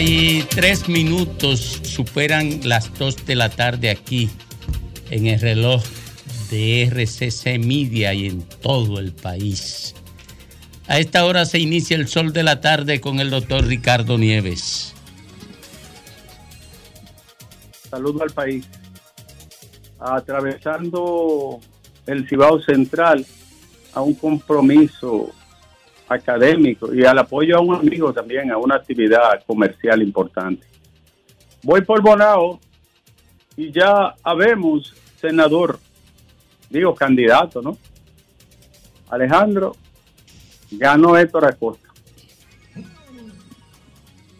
33 minutos superan las 2 de la tarde aquí en el reloj de RCC Media y en todo el país. A esta hora se inicia el sol de la tarde con el doctor Ricardo Nieves. Saludo al país. Atravesando el Cibao Central a un compromiso académico y al apoyo a un amigo también, a una actividad comercial importante. Voy por Bonao y ya habemos senador, digo candidato, ¿no? Alejandro ganó Héctor Acosta.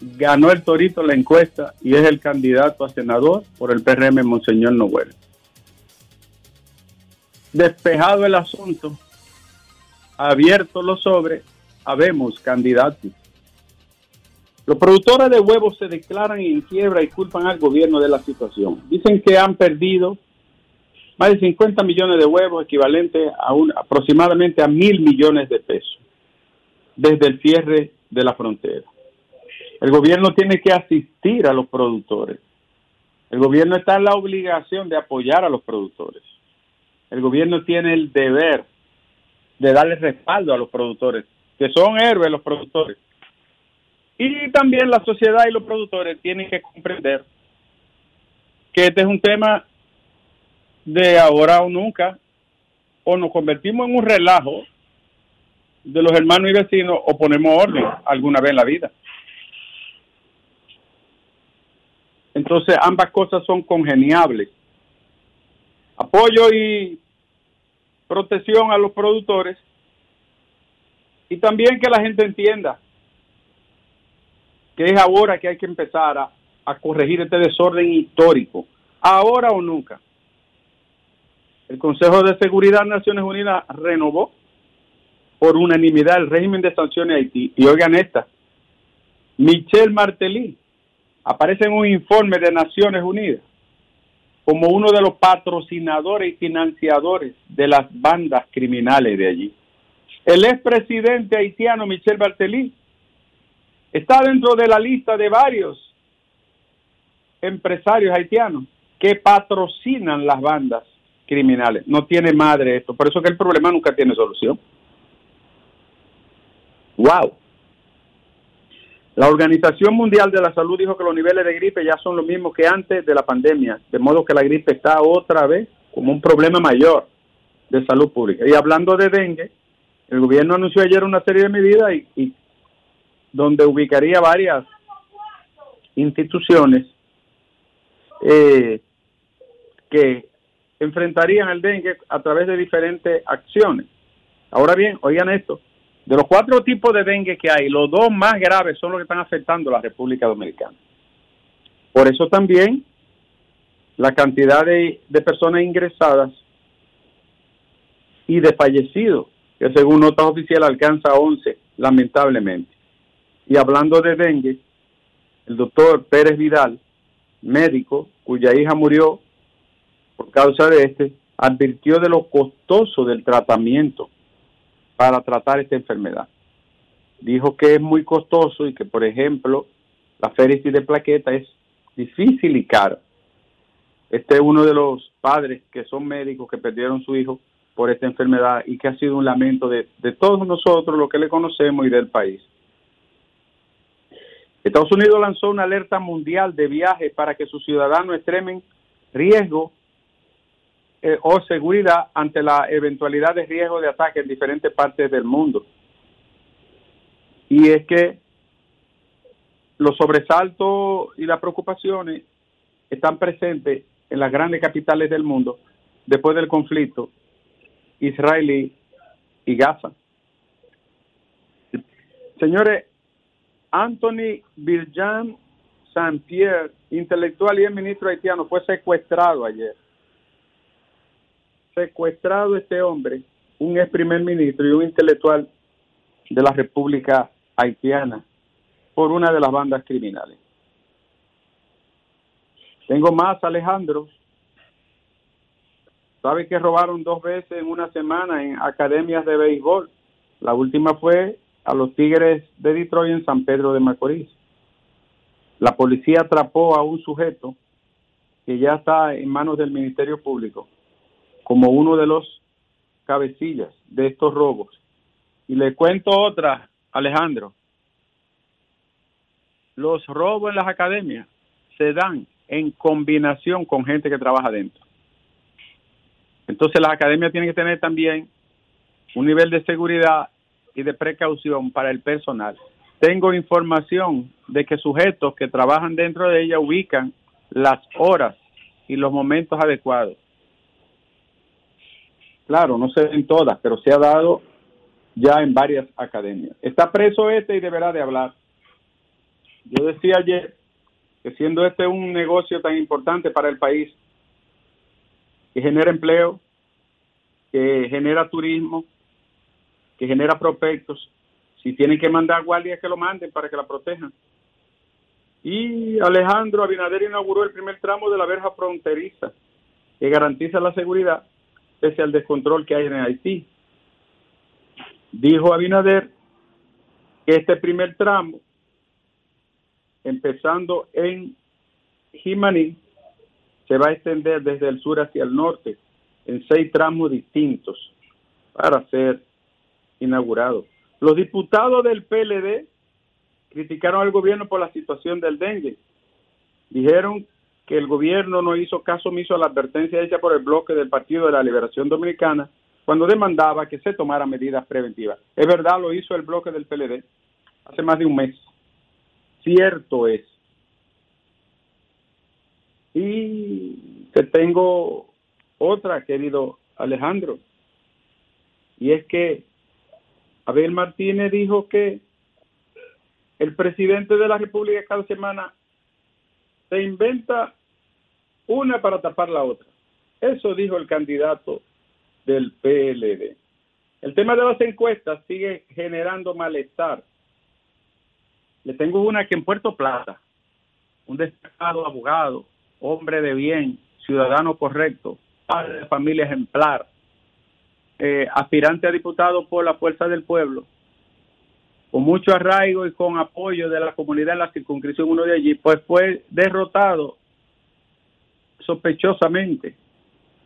Ganó el Torito la encuesta y es el candidato a senador por el PRM Monseñor Noel. Despejado el asunto, abierto los sobres, habemos candidatos. Los productores de huevos se declaran en quiebra y culpan al gobierno de la situación. Dicen que han perdido más de 50 millones de huevos, equivalente a un, aproximadamente a mil millones de pesos, desde el cierre de la frontera. El gobierno tiene que asistir a los productores. El gobierno está en la obligación de apoyar a los productores. El gobierno tiene el deber de darle respaldo a los productores que son héroes los productores. Y también la sociedad y los productores tienen que comprender que este es un tema de ahora o nunca, o nos convertimos en un relajo de los hermanos y vecinos o ponemos orden alguna vez en la vida. Entonces ambas cosas son congeniables. Apoyo y protección a los productores y también que la gente entienda que es ahora que hay que empezar a, corregir este desorden histórico, ahora o nunca. El Consejo de Seguridad de Naciones Unidas renovó por unanimidad el régimen de sanciones a Haití. Y oigan esta, Michel Martelly aparece en un informe de Naciones Unidas como uno de los patrocinadores y financiadores de las bandas criminales de allí. El expresidente haitiano Michel Bartelí está dentro de la lista de varios empresarios haitianos que patrocinan las bandas criminales. No tiene madre esto. Por eso que el problema nunca tiene solución. Wow. La Organización Mundial de la Salud dijo que los niveles de gripe ya son los mismos que antes de la pandemia, de modo que la gripe está otra vez como un problema mayor de salud pública. Y hablando de dengue, el gobierno anunció ayer una serie de medidas y, donde ubicaría varias instituciones eh, que enfrentarían el dengue a través de diferentes acciones. Ahora bien, oigan esto, de los cuatro tipos de dengue que hay, los dos más graves son los que están afectando a la República Dominicana. Por eso también la cantidad de, de personas ingresadas y de fallecidos que según notas oficiales alcanza 11, lamentablemente. Y hablando de dengue, el doctor Pérez Vidal, médico cuya hija murió por causa de este, advirtió de lo costoso del tratamiento para tratar esta enfermedad. Dijo que es muy costoso y que, por ejemplo, la féresis de plaqueta es difícil y cara. Este es uno de los padres que son médicos que perdieron su hijo por esta enfermedad y que ha sido un lamento de, todos nosotros, lo que le conocemos y del país. Estados Unidos lanzó una alerta mundial de viaje para que sus ciudadanos extremen riesgo eh, o seguridad ante la eventualidad de riesgo de ataque en diferentes partes del mundo. Y es que los sobresaltos y las preocupaciones están presentes en las grandes capitales del mundo después del conflicto israelí y Gaza. Señores, Anthony Virjan Saint-Pierre, intelectual y el ministro haitiano, fue secuestrado ayer. Secuestrado este hombre, un ex primer ministro y un intelectual de la República Haitiana por una de las bandas criminales. Tengo más, Alejandro. ¿Sabe que robaron dos veces en una semana en academias de béisbol? La última fue a los Tigres de Detroit en San Pedro de Macorís. La policía atrapó a un sujeto que ya está en manos del Ministerio Público como uno de los cabecillas de estos robos. Y le cuento otra, Alejandro. Los robos en las academias se dan en combinación con gente que trabaja dentro. Entonces las academias tienen que tener también un nivel de seguridad y de precaución para el personal. Tengo información de que sujetos que trabajan dentro de ella ubican las horas y los momentos adecuados. Claro, no se ven todas, pero se ha dado ya en varias academias. Está preso este y deberá de hablar. Yo decía ayer que siendo este un negocio tan importante para el país, que genera empleo, que genera turismo, que genera prospectos, si tienen que mandar guardias que lo manden para que la protejan. Y Alejandro Abinader inauguró el primer tramo de la verja fronteriza que garantiza la seguridad pese al descontrol que hay en Haití. Dijo Abinader que este primer tramo, empezando en Jimaní, se va a extender desde el sur hacia el norte en seis tramos distintos para ser inaugurado. Los diputados del PLD criticaron al gobierno por la situación del dengue. Dijeron que el gobierno no hizo caso omiso a la advertencia hecha por el bloque del Partido de la Liberación Dominicana cuando demandaba que se tomaran medidas preventivas. Es verdad, lo hizo el bloque del PLD hace más de un mes. Cierto es. Y te tengo otra, querido Alejandro, y es que Abel Martínez dijo que el presidente de la República cada semana se inventa una para tapar la otra. Eso dijo el candidato del PLD. El tema de las encuestas sigue generando malestar. Le tengo una que en Puerto Plata, un destacado abogado, hombre de bien, ciudadano correcto, padre de familia ejemplar, eh, aspirante a diputado por la Fuerza del Pueblo, con mucho arraigo y con apoyo de la comunidad en la circunscripción uno de allí, pues fue derrotado sospechosamente.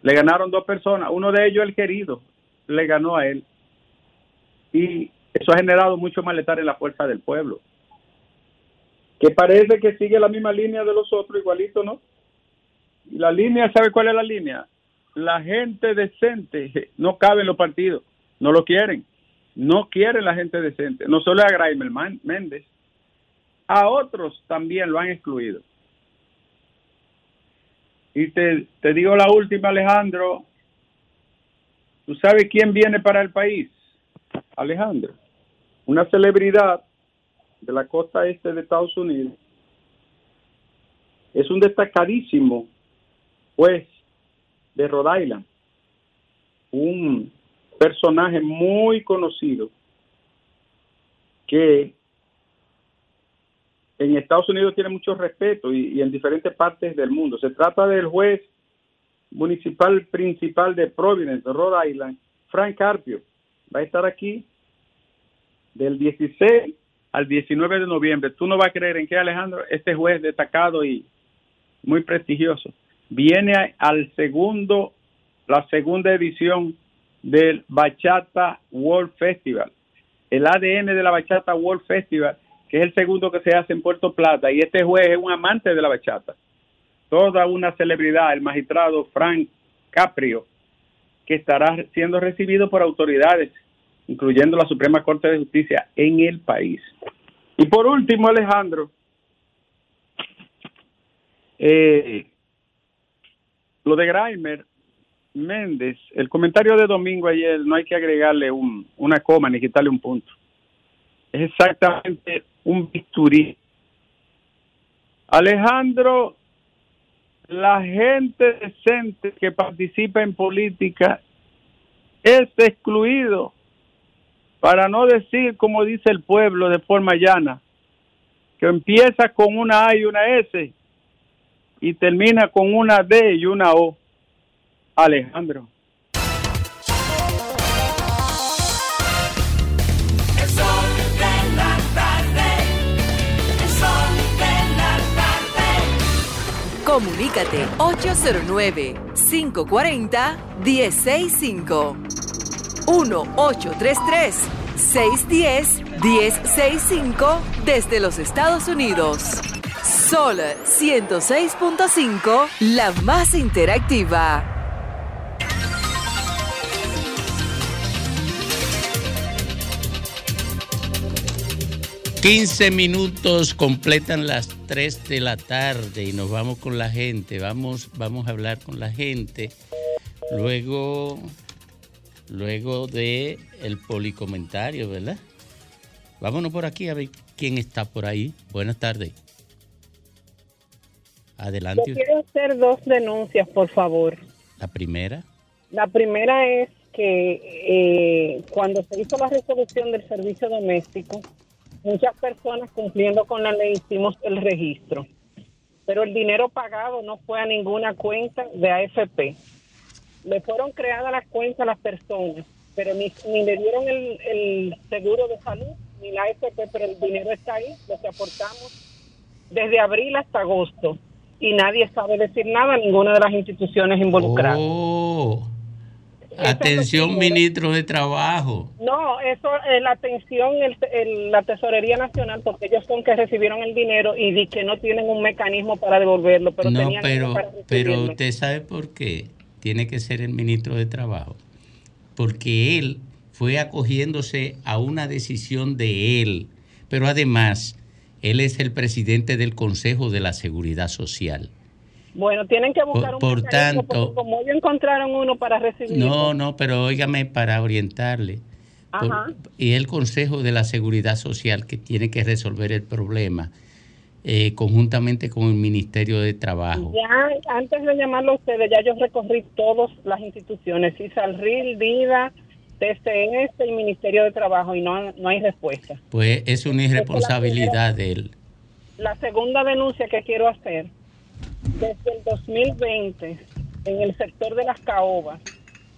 Le ganaron dos personas, uno de ellos el querido, le ganó a él. Y eso ha generado mucho malestar en la fuerza del pueblo. Que parece que sigue la misma línea de los otros, igualito, ¿no? La línea, ¿sabe cuál es la línea? La gente decente no cabe en los partidos, no lo quieren. No quieren la gente decente. No solo a Graimer Méndez, a otros también lo han excluido. Y te, te digo la última, Alejandro. ¿Tú sabes quién viene para el país? Alejandro. Una celebridad de la costa este de Estados Unidos. Es un destacadísimo juez de Rhode Island. Un personaje muy conocido que en Estados Unidos tiene mucho respeto y, en diferentes partes del mundo. Se trata del juez municipal principal de Providence, Rhode Island, Frank Carpio. Va a estar aquí del 16 al 19 de noviembre. Tú no vas a creer en qué, Alejandro, este juez destacado y muy prestigioso viene al segundo, la segunda edición del Bachata World Festival. El ADN de la Bachata World Festival que es el segundo que se hace en Puerto Plata, y este juez es un amante de la bachata. Toda una celebridad, el magistrado Frank Caprio, que estará siendo recibido por autoridades, incluyendo la Suprema Corte de Justicia en el país. Y por último, Alejandro, eh, lo de Graimer Méndez, el comentario de domingo ayer, no hay que agregarle un, una coma ni quitarle un punto. Es exactamente un bisturí. Alejandro, la gente decente que participa en política es excluido, para no decir como dice el pueblo de forma llana, que empieza con una A y una S y termina con una D y una O. Alejandro. Comunícate 809-540-1065. 1-833-610-1065 desde los Estados Unidos. Sol 106.5, la más interactiva. 15 minutos completan las 3 de la tarde y nos vamos con la gente. Vamos, vamos a hablar con la gente. Luego, luego de el policomentario, ¿verdad? Vámonos por aquí a ver quién está por ahí. Buenas tardes. Yo Adelante. quiero hacer dos denuncias, por favor. La primera. La primera es que eh, cuando se hizo la resolución del servicio doméstico, muchas personas cumpliendo con la ley hicimos el registro, pero el dinero pagado no fue a ninguna cuenta de AFP. Le fueron creadas las cuentas a las personas, pero ni, ni le dieron el, el seguro de salud ni la AFP, pero el dinero está ahí, lo que aportamos desde abril hasta agosto. Y nadie sabe decir nada, ninguna de las instituciones involucradas. Oh, atención, ministro de Trabajo. No, eso es la atención, el, el- la Tesorería Nacional, porque ellos son que recibieron el dinero y di que no tienen un mecanismo para devolverlo, pero no, tenían pero, para pero usted sabe por qué tiene que ser el ministro de Trabajo. Porque él fue acogiéndose a una decisión de él, pero además él es el presidente del Consejo de la Seguridad Social. Bueno, tienen que buscar Por- un por tanto- como ellos encontraron uno para recibirlo. No, no, pero óigame para orientarle. Por- Ajá. y el Consejo de la Seguridad Social que tiene que resolver el problema eh, conjuntamente con el Ministerio de Trabajo. Ya, antes de llamarlo a ustedes, ya yo recorrí todas las instituciones, ISALRIL, DIDA, TCS y Ministerio de Trabajo, y no, no hay respuesta. Pues es una irresponsabilidad de él. La segunda denuncia que quiero hacer, desde el 2020, en el sector de las caobas,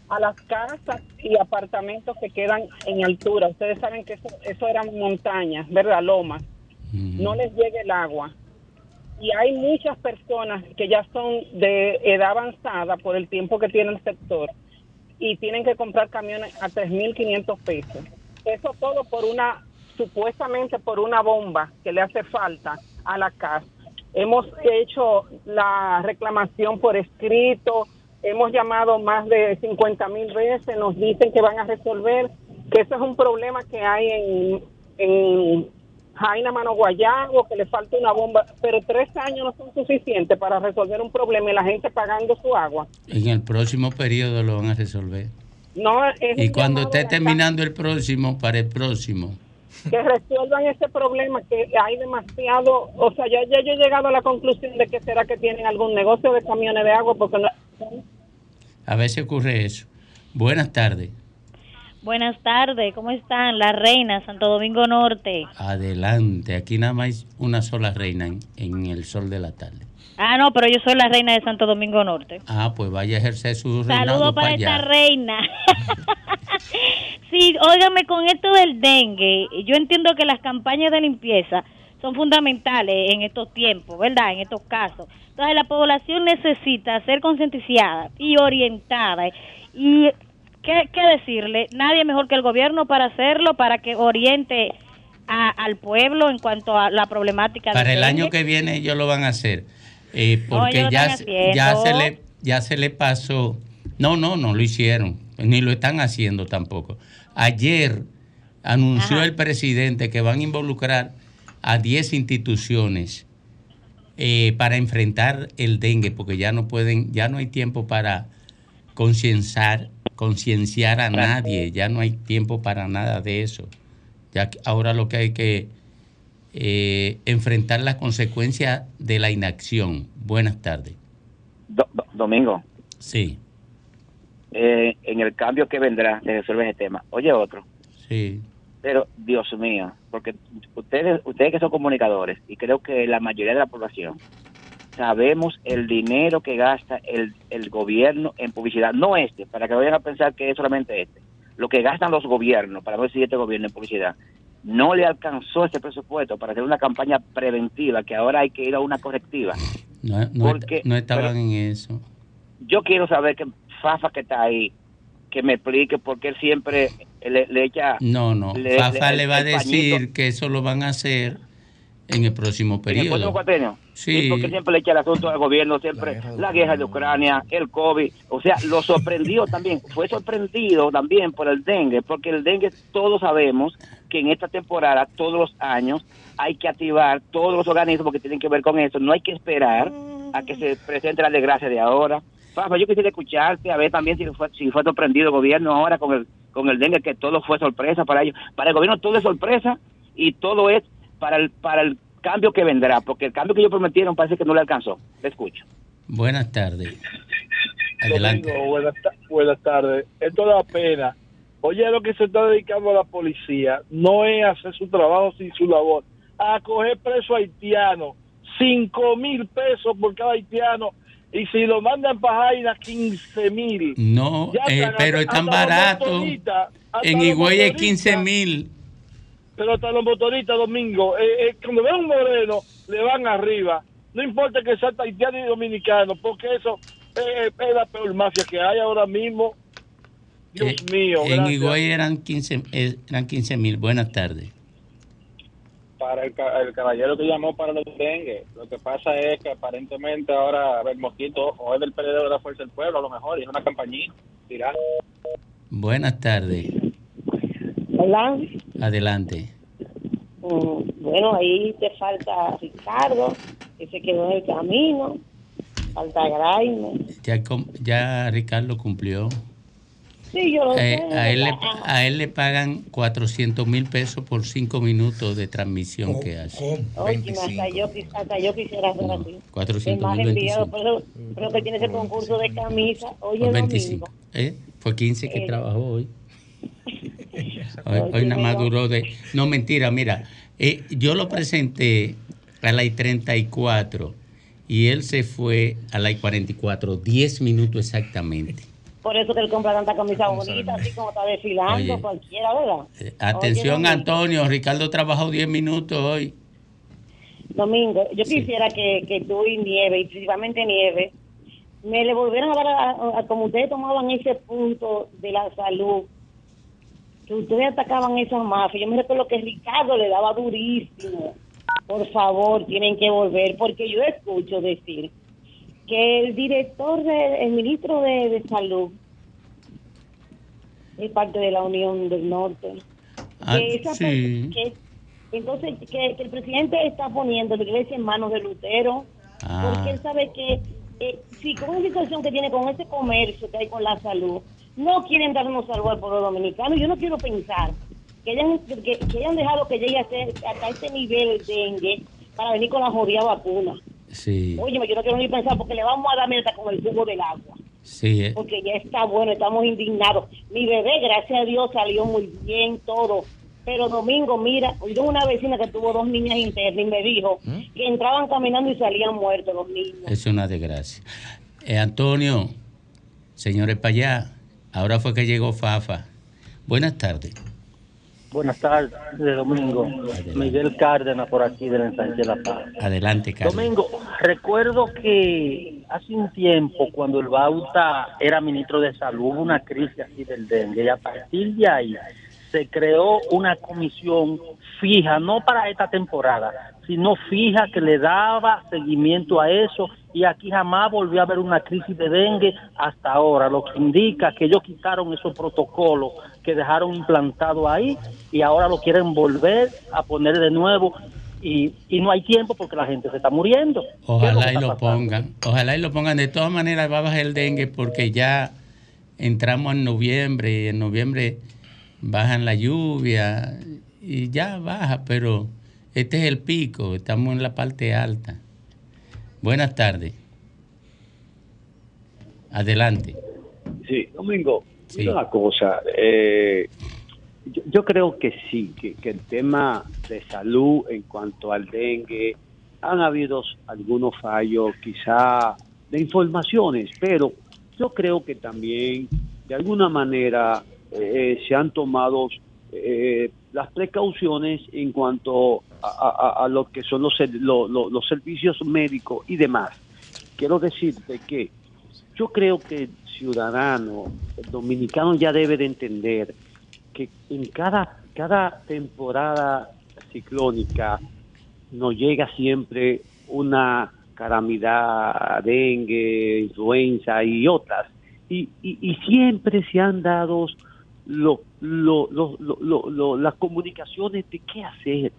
a las casas y apartamentos que quedan en altura, ustedes saben que eso, eso eran montañas, ¿verdad? Lomas, no les llega el agua. Y hay muchas personas que ya son de edad avanzada por el tiempo que tiene el sector y tienen que comprar camiones a 3.500 pesos. Eso todo por una, supuestamente por una bomba que le hace falta a la casa. Hemos hecho la reclamación por escrito, hemos llamado más de 50 mil veces, nos dicen que van a resolver, que eso es un problema que hay en, en Jaina Mano Guayabo, que le falta una bomba, pero tres años no son suficientes para resolver un problema y la gente pagando su agua. En el próximo periodo lo van a resolver. No Y cuando esté terminando el próximo, para el próximo. que resuelvan ese problema, que hay demasiado, o sea, ya, ya yo he llegado a la conclusión de que será que tienen algún negocio de camiones de agua, porque no, A veces ocurre eso. Buenas tardes. Buenas tardes, ¿cómo están? La reina, Santo Domingo Norte. Adelante. Aquí nada más hay una sola reina en, en el sol de la tarde. Ah, no, pero yo soy la reina de Santo Domingo Norte. Ah, pues vaya a ejercer su reinado Saludos para para esta reina. sí, óigame, con esto del dengue, yo entiendo que las campañas de limpieza son fundamentales en estos tiempos, ¿verdad? En estos casos. Entonces la población necesita ser concienticiada y orientada. Y, ¿qué, qué decirle? Nadie mejor que el gobierno para hacerlo, para que oriente a- al pueblo en cuanto a la problemática Para el año que viene ellos lo van a hacer. eh, porque ya, ya, se le, ya se le pasó. No, no, no lo hicieron. Ni lo están haciendo tampoco. Ayer anunció Ajá. el presidente que van a involucrar a 10 instituciones eh, para enfrentar el dengue, porque ya no pueden, ya no hay tiempo para concienciar, concienciar a nadie, ya no hay tiempo para nada de eso. Ya que ahora lo que hay que eh, enfrentar las consecuencias de la inacción. Buenas tardes. Do- do- Domingo, Sí, eh, en el cambio que vendrá se resuelve ese tema. Oye, otro. sí. Pero, Dios mío, porque ustedes, ustedes que son comunicadores, y creo que la mayoría de la población, sabemos el dinero que gasta el, el gobierno en publicidad, no este, para que vayan a pensar que es solamente este, lo que gastan los gobiernos, para no decir este gobierno en publicidad, no le alcanzó este presupuesto para hacer una campaña preventiva, que ahora hay que ir a una correctiva. No, no, Porque- no estaban en eso. Yo quiero saber que Fafa que está ahí, que me explique por qué él siempre le, le echa... No, no. le- Fafa le- le, va a decir pañito que eso lo van a hacer en el próximo en el próximo periodo. cuatrenio. Sí. porque siempre le echa el asunto al gobierno, siempre la guerra de Ucrania, el COVID. O sea, lo sorprendió también, fue sorprendido también por el dengue, porque el dengue todos sabemos que en esta temporada, todos los años, hay que activar todos los organismos que tienen que ver con eso. No hay que esperar a que se presente la desgracia de ahora. Fafa, yo quisiera escucharte, a ver también si fue, si fue sorprendido el gobierno ahora con el, con el dengue, que todo fue sorpresa para ellos. Para el gobierno todo es sorpresa y todo es para el, para el cambio que vendrá, porque el cambio que ellos prometieron parece que no le alcanzó. Te escucho. Buenas tardes. Adelante. Domingo, buenas, ta- buenas tardes. Esto da pena. Oye, lo que se está dedicando a la policía no es hacer su trabajo sin su labor, a coger preso haitiano, cinco mil pesos por cada haitiano, y si lo mandan para Jaina, 15 mil. No, eh, están, pero es tan barato. En Higüey es motoristas, 15 mil. Pero hasta los motoristas, Domingo, eh, eh, cuando ven un moreno, le van arriba. No importa que sea haitiano y dominicano, porque eso eh, es la peor mafia que hay ahora mismo. Dios Eh, mío, en gracias. Higüey eran 15 eh, eran 15 mil. Buenas tardes. para el, ca- el caballero que llamó para los dengue. Lo que pasa es que aparentemente ahora el mosquito o es del PLD de la Fuerza del Pueblo, a lo mejor, y es una campañita. Dirá. Buenas tardes. Hola. Adelante. Mm, Bueno, ahí te falta Ricardo, que se quedó en el camino. Falta Graime. Ya, ya Ricardo cumplió. Sí, yo lo Eh, sé. a, él le, a él le pagan 400 mil pesos por 5 minutos de transmisión que hace. Oye, hasta yo, quis- hasta yo quisiera hacer así. 400 más mil enviado, 25. eso, creo que tiene ese concurso de camisa. Oye, Por domingo. 25. ¿Eh? Fue 15 que Eh, trabajó hoy. Hoy, hoy nada más duró de... No, mentira, mira. eh, yo lo presenté a la I-34 y él se fue a la I-44, 10 minutos exactamente. Por eso que él compra tanta camisa bonita, así como está desfilando Oye. cualquiera, ¿verdad? Eh, Atención. Antonio. Ricardo trabajó 10 minutos hoy. Domingo, yo quisiera que, que tú y Nieve, y principalmente Nieve, me le volvieran a dar a, a- a- como ustedes tomaban ese punto de la salud, que ustedes atacaban esa mafia. Yo me recuerdo que Ricardo le daba durísimo. Por favor, tienen que volver, porque yo escucho decir que el director, de, el ministro de, de salud, es parte de la Unión del Norte. Ah, que esa sí. que- entonces, que, que el presidente está poniendo la iglesia en manos de Lutero, Ah. porque él sabe que eh, si con una situación que tiene con ese comercio que hay con la salud, no quieren darnos algo al pueblo dominicano. Yo no quiero pensar que hayan, que, que hayan dejado que llegue a hasta este nivel el dengue para venir con la jodida vacuna. Sí, Oye, yo no quiero ni pensar porque le vamos a dar mierda con el jugo del agua sí. eh. porque ya está bueno, estamos indignados. Mi bebé, gracias a Dios, salió muy bien todo. Pero domingo, mira, yo una vecina que tuvo dos niñas internas y me dijo que entraban caminando y salían muertos los niños. Es una desgracia. Eh, Antonio, señores para allá, ahora fue que llegó Fafa. Buenas tardes. Buenas tardes, de domingo. Miguel Cárdenas por aquí del ensanche de La Paz. Adelante, Carlos. Domingo, recuerdo que hace un tiempo, cuando el Bauta era ministro de Salud, hubo una crisis así del dengue y a partir de ahí se creó una comisión fija, no para esta temporada, sino fija que le daba seguimiento a eso y aquí jamás volvió a haber una crisis de dengue hasta ahora, lo que indica que ellos quitaron esos protocolos que dejaron implantados ahí y ahora lo quieren volver a poner de nuevo y, y no hay tiempo porque la gente se está muriendo. ¿Qué es lo Ojalá y lo pongan. Ojalá y lo pongan. De todas maneras va a bajar el dengue porque ya entramos en noviembre y en noviembre bajan la lluvia y ya baja, pero este es el pico, estamos en la parte alta. Buenas tardes. Adelante. Sí, Domingo, Sí. una cosa. eh, yo, yo creo que sí, que, que el tema de salud en cuanto al dengue han habido algunos fallos, quizá de informaciones, pero yo creo que también de alguna manera eh, se han tomado eh, las precauciones en cuanto a, a- lo que son los, los servicios médicos y demás. Quiero decirte que yo creo que el ciudadano, dominicano ya debe de entender que en cada, cada temporada ciclónica nos llega siempre una calamidad, dengue, influenza y otras. Y, y, y siempre se han dado lo, lo, lo, lo- las comunicaciones de qué hacer.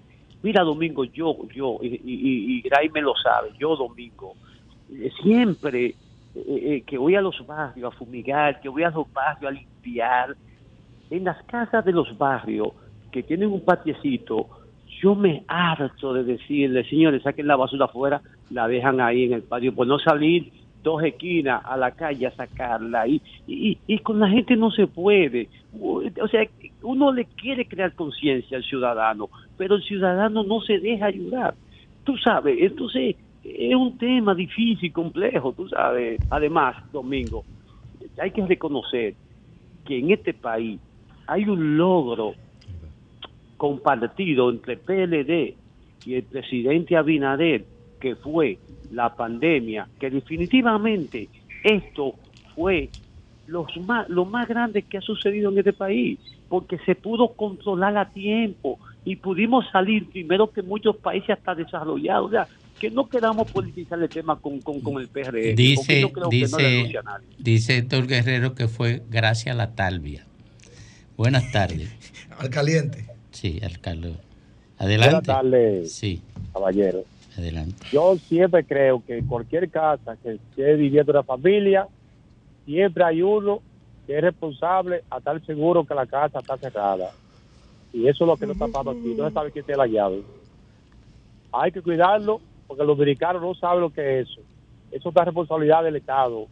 Mira, Domingo, yo, yo, y, y, y me lo sabe, yo, Domingo, eh, siempre eh, eh, que voy a los barrios a fumigar, que voy a los barrios a limpiar, en las casas de los barrios que tienen un patiecito, yo me harto de decirle, señores, saquen la basura afuera, la dejan ahí en el patio, por no salir dos esquinas a la calle a sacarla. Y, y, y con la gente no se puede. O sea, uno le quiere crear conciencia al ciudadano, pero el ciudadano no se deja ayudar. Tú sabes, entonces es un tema difícil, complejo, tú sabes. Además, Domingo, hay que reconocer que en este país hay un logro compartido entre PLD y el presidente Abinader, que fue la pandemia, que definitivamente esto fue los más, lo más grande que ha sucedido en este país, porque se pudo controlar a tiempo y pudimos salir primero que muchos países hasta desarrollados. O sea, que no queramos politizar el tema con, con, con el PRD. porque Dice, yo creo que no le dice, anuncia a nadie. dice Héctor Guerrero que fue gracias a la talvia. Buenas tardes. Al caliente. Sí, alcalde. Adelante. Buenas tardes, Sí, caballero. Adelante. Yo siempre creo que cualquier casa que esté viviendo una familia, siempre hay uno que es responsable a estar seguro que la casa está cerrada. Y eso es lo que no está pasando aquí. No se sabe quién tiene la llave. Hay que cuidarlo porque los dominicanos no saben lo que es eso. Eso es la responsabilidad del Estado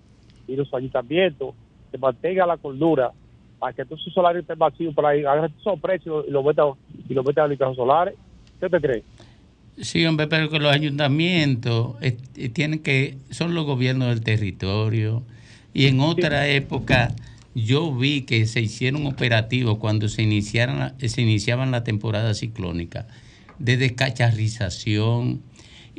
y los ayuntamientos que mantengan la cordura para que todos esos solares estén vacíos por ahí, hagan esos precios y los metan, y los metan a los solares. ¿Qué te crees? Sí, hombre, pero que los ayuntamientos eh, eh, tienen que, son los gobiernos del territorio. Y en otra época yo vi que se hicieron operativos cuando se, iniciaron la- se iniciaban la temporada ciclónica de descacharrización.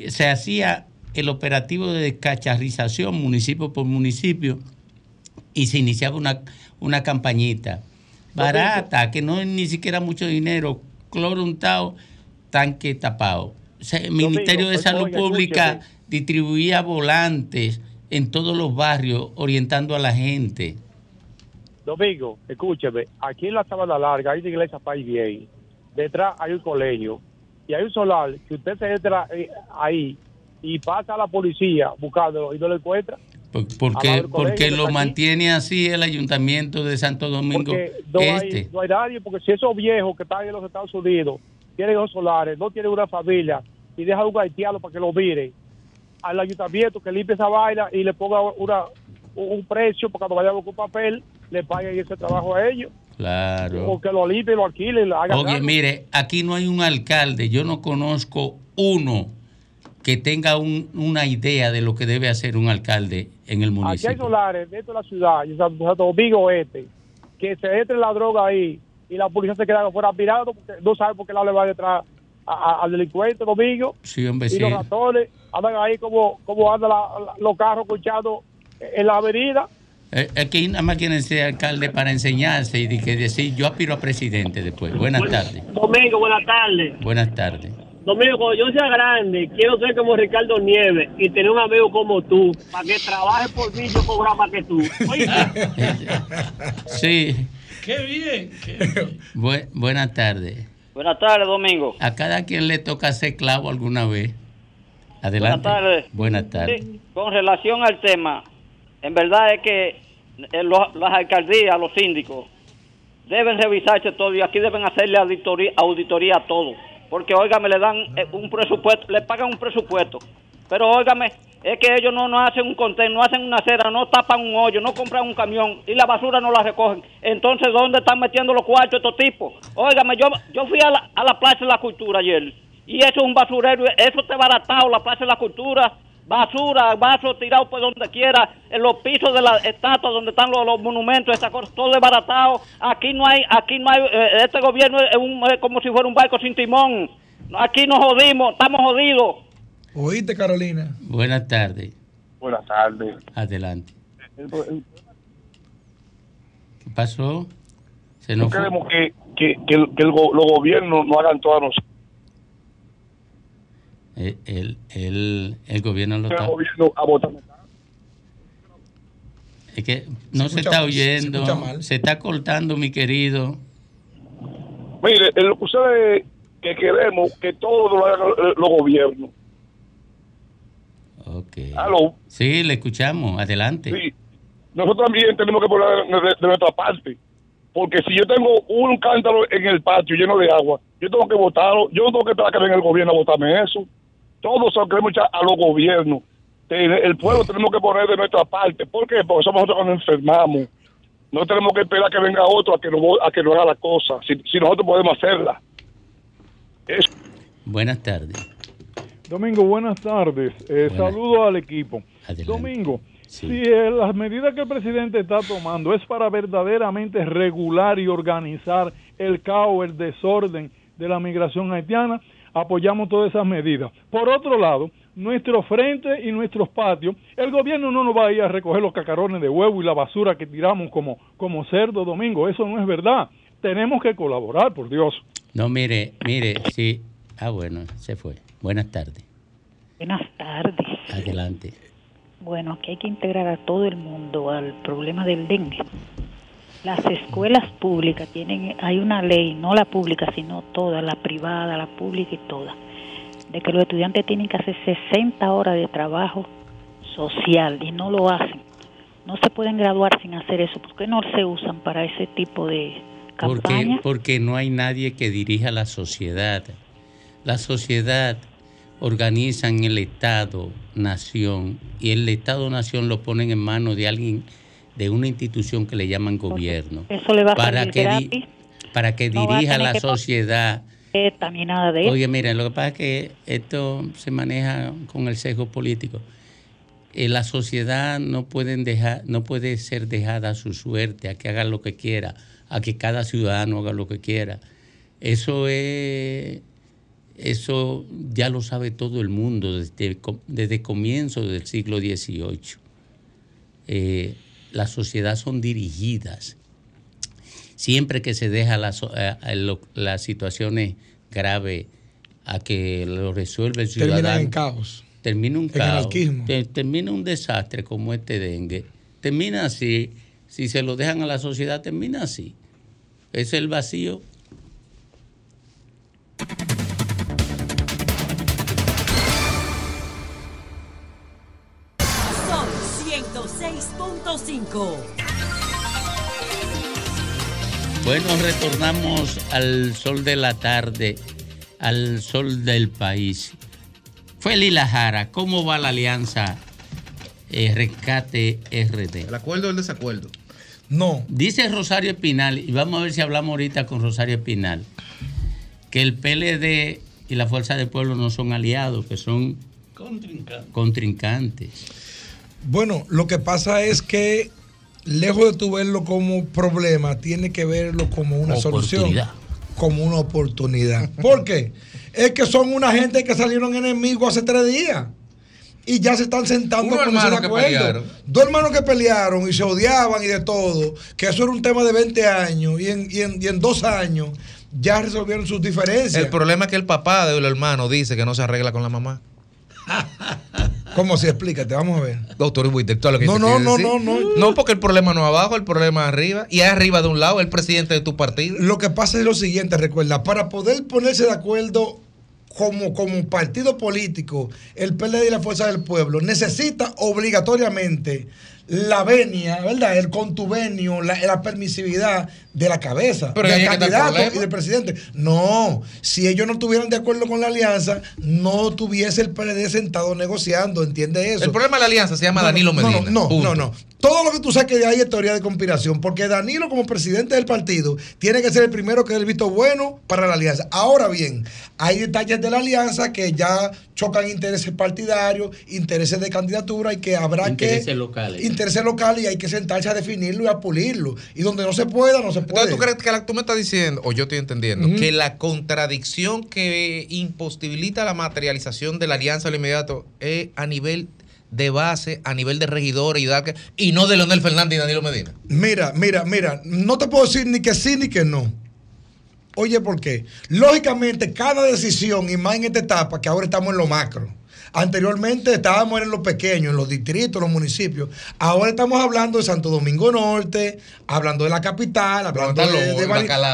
Se hacía el operativo de descacharrización municipio por municipio y se iniciaba una, una campañita barata, que no es ni siquiera mucho dinero, cloro untado, tanque tapado. El Ministerio de Salud Pública distribuía volantes en todos los barrios orientando a la gente. Domingo, escúcheme, aquí en la Sabana Larga hay una iglesia País Bien, detrás hay un colegio y hay un solar que usted se entra eh, ahí y pasa a la policía buscándolo y no lo encuentra. Porque, porque que lo mantiene así el ayuntamiento de Santo Domingo Porque no, Este. hay, no hay nadie, porque si esos viejos que están en los Estados Unidos tienen dos solares, no tienen una familia y dejan un haitiano para que lo miren, al ayuntamiento que limpie esa vaina y le ponga una, un precio para cuando vayan con papel, le paguen ese trabajo a ellos. Claro. O que lo limpien, lo alquilen, lo hagan Oye, mire, aquí no hay un alcalde, yo no conozco uno que tenga un- una idea de lo que debe hacer un alcalde en el Aquí hay municipio. solares dentro de la ciudad, en Santo Domingo Este, que se entre la droga ahí y la policía se queda afuera mirando porque no sabe por qué lado le va detrás al delincuente Domingo. Sí, hombre, y los ratones andan ahí como, como andan la- la- los carros escuchando en la avenida. Eh, Aquí nada más quieren ser alcalde para enseñarse y de que decir yo aspiro a presidente después. Buenas tardes. Domingo, buenas tardes. Buenas tardes. Domingo, cuando yo sea grande, quiero ser como Ricardo Nieves y tener un amigo como tú, para que trabaje por mí y yo cobrar más que tú. Oíste. Sí, Qué bien. qué bien. bu- buenas tardes. Buenas tardes, Domingo. A cada quien le toca ser clavo alguna vez. Adelante. Buenas tardes. Buenas tardes. Sí, con relación al tema, en verdad es que eh, lo- las alcaldías, los síndicos, deben revisarse todo y aquí deben hacerle auditoría, auditoría a todo. Porque, óigame, le dan eh, un presupuesto, le pagan un presupuesto. Pero, óigame, es que ellos no, no hacen un contenedor, no hacen una acera, no tapan un hoyo, no compran un camión y la basura no la recogen. Entonces, ¿dónde están metiendo los cuartos estos tipos? Óigame, yo, yo fui a la, a la Plaza de la Cultura ayer Y eso es un basurero, eso está baratado, la Plaza de la Cultura, basura, vasos tirados por donde quiera, en los pisos de las estatuas donde están los, monumentos, esa cosa, todo es baratado. Aquí no hay, aquí no hay, eh, este gobierno es, un- es como si fuera un barco sin timón. Aquí nos jodimos, estamos jodidos. ¿Oíste, Carolina? Buenas tardes. Buenas tardes. Adelante. El- el- ¿Qué pasó? Se No nos queremos que, que, que el- que el go- los gobiernos no hagan todas nosotros. El, el, el, el gobierno lo El está. gobierno a votar. Es que no se, escucha- está se oyendo. mal. Se está cortando, mi querido. Mire, lo que ustedes que queremos que todo lo hagan eh, los gobiernos. Ok. Aló. Sí, le escuchamos. Adelante. Sí. Nosotros también tenemos que poner de, de nuestra parte. Porque si yo tengo un cántaro en el patio lleno de agua, yo tengo que votarlo. Yo no tengo que esperar que venga el gobierno a votarme eso. Todos se queremos echar a los gobiernos. El pueblo tenemos que poner de nuestra parte. ¿Por qué? Porque somos nosotros cuando enfermamos. No tenemos que esperar que venga otro a que nos, a que nos haga la cosa. Si, si nosotros podemos hacerla. Buenas tardes. Domingo, buenas tardes. Eh, Buenas. Saludo al equipo. Adelante. Domingo, si eh, las medidas que el presidente está tomando es para verdaderamente regular y organizar el caos, el desorden de la migración haitiana, apoyamos todas esas medidas. Por otro lado, nuestro frente y nuestros patios, el gobierno no nos va a ir a recoger los cacarones de huevo y la basura que tiramos como, como cerdo, Domingo. Eso no es verdad. Tenemos que colaborar, por Dios. No, mire, mire, sí. Ah, bueno, se fue. Buenas tardes. Buenas tardes. Adelante. Bueno, aquí hay que integrar a todo el mundo al problema del dengue. Las escuelas públicas tienen, hay una ley, no la pública, sino toda, la privada, la pública y toda, de que los estudiantes tienen que hacer 60 horas de trabajo social y no lo hacen. No se pueden graduar sin hacer eso. ¿Por qué no se usan para ese tipo de Porque, campaña? porque no hay nadie que dirija la sociedad. La sociedad organiza en el Estado, nación, y el Estado-nación lo ponen en manos de alguien, de una institución que le llaman gobierno. Eso le va a para que, gratis, para que no dirija la que sociedad. nada de eso. Oye, miren, lo que pasa es que esto se maneja con el sesgo político. Eh, la sociedad no pueden dejar, no puede ser dejada a su suerte, a que haga lo que quiera, a que cada ciudadano haga lo que quiera. Eso es, eso ya lo sabe todo el mundo desde, desde comienzos del siglo XVIII. Eh, las sociedades son dirigidas siempre que se deja las, eh, eh, las situaciones graves a que lo resuelve el ciudadano. Terminan en caos. Termina un caos. termina un desastre como este dengue. Termina así. Si se lo dejan a la sociedad, termina así. Es el vacío. 106.5. Bueno, retornamos al sol de la tarde, al sol del país. Feli Lajara, ¿cómo va la alianza eh, Rescate RD? ¿El acuerdo o el desacuerdo? No. Dice Rosario Espinal, y vamos a ver si hablamos ahorita con Rosario Espinal, que el PLD y la Fuerza del Pueblo no son aliados, que son Contrincante. contrincantes. Bueno, lo que pasa es que lejos de tú verlo como problema, tiene que verlo como una solución. Como una oportunidad. ¿Por qué? Es que son una gente que salieron enemigos hace tres días. Y ya se están sentando de hermanos que acuerdo. pelearon. Dos hermanos que pelearon y se odiaban y de todo. Que eso era un tema de 20 años. Y en, y en, y en dos años ya resolvieron sus diferencias. El problema es que el papá del hermano dice que no se arregla con la mamá. ¿Cómo se explícate? Vamos a ver. Doctor intelectual, lo que No, te no, no, no, no. No, porque el problema no es abajo, el problema es arriba. Y es arriba de un lado, el presidente de tu partido. Lo que pasa es lo siguiente, recuerda, para poder ponerse de acuerdo como, como partido político, el PLD y la Fuerza del Pueblo necesita obligatoriamente la venia, ¿verdad? El contubenio, la, la permisividad de la cabeza, Pero del candidato y del presidente. No, si ellos no estuvieran de acuerdo con la alianza, no tuviese el PLD sentado negociando, ¿entiende eso? El problema de la alianza se llama No, Danilo no, no, Medina. No, Punto. no, no. Todo lo que tú saques de ahí es teoría de conspiración, porque Danilo como presidente del partido tiene que ser el primero que dé el visto bueno para la alianza. Ahora bien, hay detalles de la alianza que ya chocan intereses partidarios, intereses de candidatura y que habrá Intereses que... locales. Intereses locales y hay que sentarse a definirlo y a pulirlo. Y donde no se pueda, no se puede. Entonces, ¿tú crees que la- tú me estás diciendo, o yo estoy entendiendo, Ujú. que la contradicción que imposibilita la materialización de la alianza al inmediato es a nivel de base, a nivel de regidores y, da- y no de Leonel Fernández y Danilo Medina? Mira, mira, mira, no te puedo decir ni que sí ni que no. Oye, ¿por qué? Lógicamente, cada decisión, y más en esta etapa, que ahora estamos en lo macro. Anteriormente estábamos en lo pequeño, en los distritos, los municipios. Ahora estamos hablando de Santo Domingo Norte, hablando de la capital, hablando de, de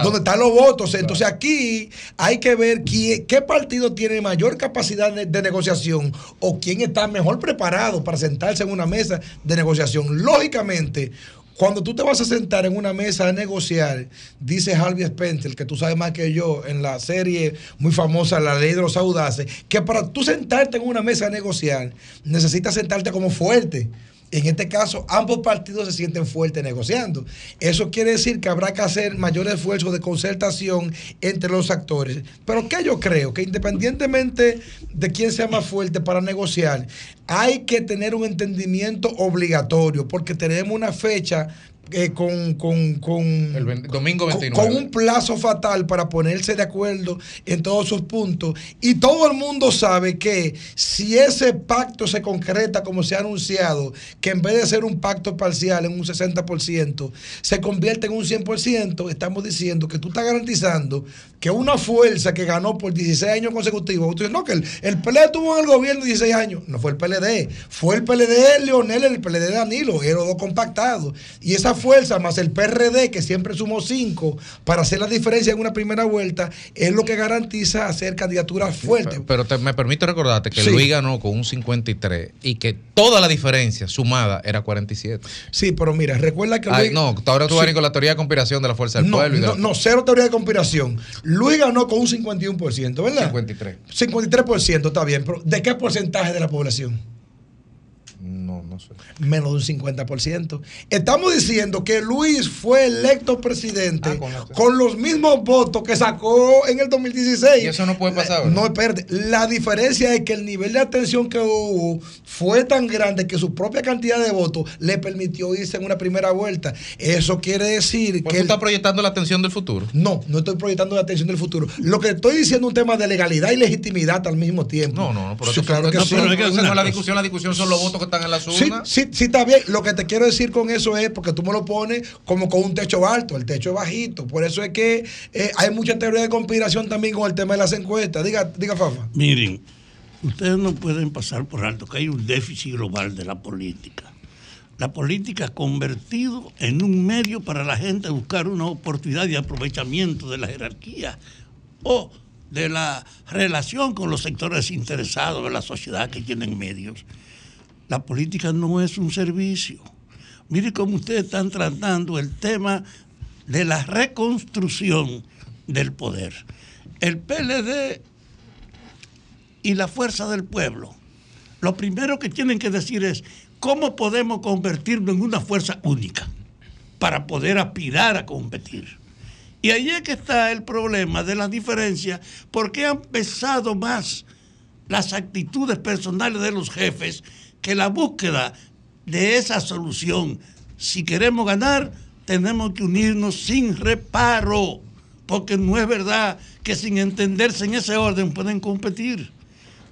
donde están los votos. Entonces aquí hay que ver quién- qué partido tiene mayor capacidad de, de negociación o quién está mejor preparado para sentarse en una mesa de negociación. Lógicamente, cuando tú te vas a sentar en una mesa a negociar, dice Harvey Spencer, que tú sabes más que yo, en la serie muy famosa La Ley de los Audaces, que para tú sentarte en una mesa a negociar, necesitas sentarte como fuerte. En este caso, ambos partidos se sienten fuertes negociando. Eso quiere decir que habrá que hacer mayor esfuerzo de concertación entre los actores. Pero que yo creo que independientemente de quién sea más fuerte para negociar, hay que tener un entendimiento obligatorio, porque tenemos una fecha eh, con, con, con, El domingo con- 29. con un plazo fatal para ponerse de acuerdo en todos sus puntos. Y todo el mundo sabe que si ese pacto se concreta como se ha anunciado, que en vez de ser un pacto parcial en un 60%, se convierte en un 100%, estamos diciendo que tú estás garantizando que una fuerza que ganó por 16 años consecutivos, tú dices, no, que el, el PLD tuvo en el gobierno 16 años, no fue el PLD, fue el PLD de Leonel, el PLD de Danilo, eran los dos compactados. Y esa fuerza más el PRD, que siempre sumó 5 para hacer la diferencia en una primera vuelta, es lo que garantiza hacer candidaturas fuertes. Pero te- me permite recordarte que Sí. Luis ganó con un 53 y que toda la diferencia sumada era 47. Sí, pero mira, recuerda que Ay, Luis- no, ahora tú vas a Sí. venir con la teoría de conspiración de la fuerza del No, pueblo. Y de no, la- no, cero teoría de conspiración. Luis ganó con un 51%, ¿verdad? 53. 53% está bien, pero ¿de qué porcentaje de la población? No, no sé. Menos de un 50%. Estamos diciendo que Luis fue electo presidente Ah, con, los mismos votos que sacó en el 2016. Y eso no puede pasar, ¿verdad? No, espérate. La diferencia es que el nivel de atención que hubo fue tan grande que su propia cantidad de votos le permitió irse en una primera vuelta. Eso quiere decir Pues que... tú estás proyectando la atención del futuro. no, no estoy proyectando la atención del futuro. Lo que estoy diciendo es un tema de legalidad y legitimidad al mismo tiempo. No, no, no. Pero Sí, eso- claro que no, sí. pero esa no es la discusión. La discusión son los votos que están en las Sí, sí, sí, está bien. Lo que te quiero decir con eso es porque tú me lo pones como con un techo alto, el techo es bajito. Por eso es que eh, hay mucha teoría de conspiración también con el tema de las encuestas. Diga, diga Fafa. Miren, ustedes no pueden pasar por alto que hay un déficit global de la política. La política ha convertido en un medio para la gente buscar una oportunidad de aprovechamiento de la jerarquía o de la relación con los sectores interesados de la sociedad que tienen medios. La política no es un servicio. Mire cómo ustedes están tratando el tema de la reconstrucción del poder. El PLD y la fuerza del pueblo. Lo primero que tienen que decir es cómo podemos convertirnos en una fuerza única para poder aspirar a competir. Y ahí es que está el problema de las diferencias, porque han pesado más las actitudes personales de los jefes que la búsqueda de esa solución. Si queremos ganar, tenemos que unirnos sin reparo, porque no es verdad que sin entenderse en ese orden pueden competir.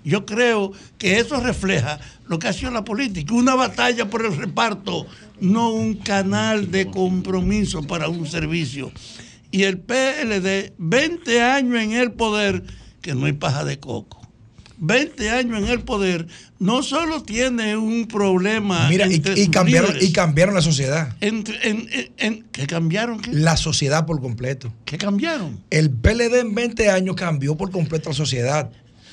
Yo creo que eso refleja lo que ha sido la política, una batalla por el reparto, no un canal de compromiso para un servicio. Y el PLD, 20 años en el poder, que no hay paja de coco. 20 años en el poder, no solo tiene un problema. Mira, y, cambiaron, líderes, y cambiaron la sociedad. entre- en- en- en- ¿Qué cambiaron? ¿Qué? La sociedad por completo. ¿Qué cambiaron? El PLD en 20 años cambió por completo la sociedad.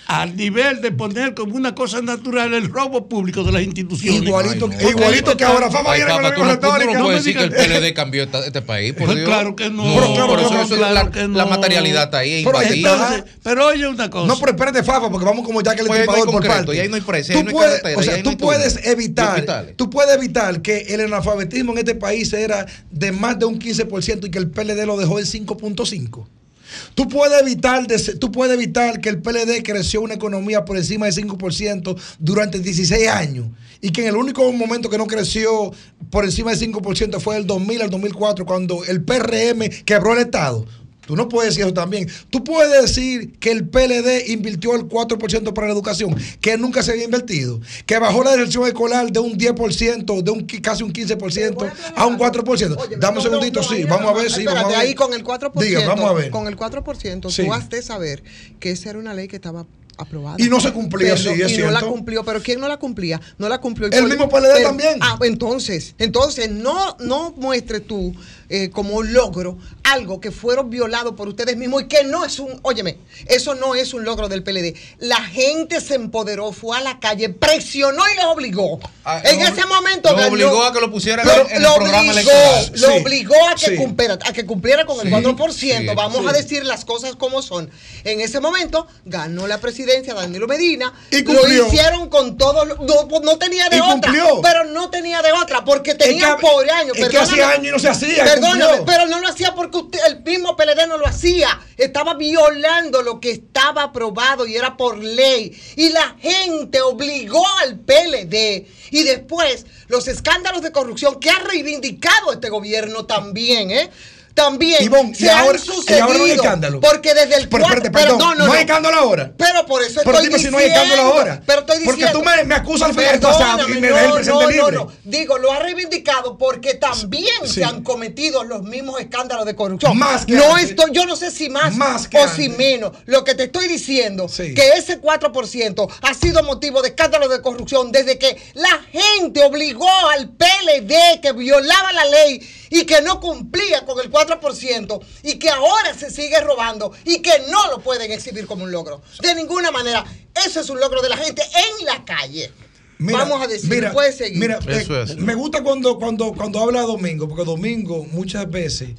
Al nivel de poner como una cosa natural el robo público de las instituciones. Igualito- Porque igualito ahí que ahora Fama Ay, viene con papá, la tú no, tú no retórica. puedes decir que el No PLD cambió esta- este país, por Pues Dios. claro que no. Pero claro Por que eso no, eso es claro la- que la no. materialidad está ahí, Pero está. Pero oye una cosa. No, pero espérate, Fafa, porque vamos como ya que el Pues no estripador por parte. y ahí no hay presa, Tú no puedes, carretera, o sea, no tú puedes evitar, tú puedes evitar que el analfabetismo en este país era de más de un 15% y que el PLD lo dejó en 5.5. Tú puedes evitar, tú puedes evitar que el PLD creció una economía por encima del 5% durante 16 años y que en el único momento que no creció por encima del 5% fue del 2000 al 2004 cuando el PRM quebró el Estado. Tú no puedes decir eso también. Tú puedes decir que el PLD invirtió el 4% para la educación, que nunca se había invertido, que bajó la deserción escolar de un 10%, de un casi un 15% a un 4%. Dame un segundito, sí, vamos a ver, sí, Espérate, vamos a ver. ahí con el 4%, Diga, vamos a ver. con el 4%, Sí. tú has de saber que esa era una ley que estaba aprobada. Y no se cumplía, Pero- sí, es Y no la cumplió, pero ¿quién no la cumplía? No la cumplió El mismo PLD también. Ah, entonces, entonces no, no muestres tú eh, como un logro algo que fueron violados por ustedes mismos y que no es un, óyeme, eso no es un logro del PLD. La gente se empoderó, fue a la calle, presionó y los obligó. Ah, en lo- ese momento lo obligó a que lo pusieran Lo- en- el lo programa obligó, electoral. Lo Sí, obligó a que, sí. cumpliera, a que cumpliera con el Sí, 4%. sí, Vamos sí. a decir las cosas como son. En ese momento ganó la presidencia Danilo Medina. Y lo hicieron con todos los- no, no tenía de Y otra. cumplió. Pero no tenía de otra porque tenía que- por años. es que hace años y no se hacía, Perdóname, pero no lo hacía porque usted, el mismo PLD no lo hacía. Estaba violando lo que estaba aprobado y era por ley. Y la gente obligó al PLD. Y después los escándalos de corrupción que ha reivindicado este gobierno también, ¿eh? También Ivonne, se y ahora- han ahora sucedido. no hay escándalo. Porque desde el Pero espérate, cuatro- perdón, no hay escándalo ahora. Pero por eso Pero estoy dime si no hay diciendo, escándalo ahora. Pero estoy Porque diciendo. tú me- me acusas del pasado y me dejas el presente no, libre. No, no, Digo, lo ha reivindicado porque también Sí. se han cometido los mismos escándalos de corrupción. Más que no antes. estoy, yo no sé si más, Más que o antes. si menos. Lo que te estoy diciendo, que ese 4% ha sido motivo de escándalos de corrupción desde que la gente obligó al PLD que violaba la ley y que no cumplía con el 4% y que ahora se sigue robando y que no lo pueden exhibir como un logro. De ninguna manera. Eso es un logro de la gente en la calle. Mira, Vamos a decir, mira, puede seguir. Mira, eh, me gusta cuando, cuando, cuando habla Domingo, porque Domingo muchas veces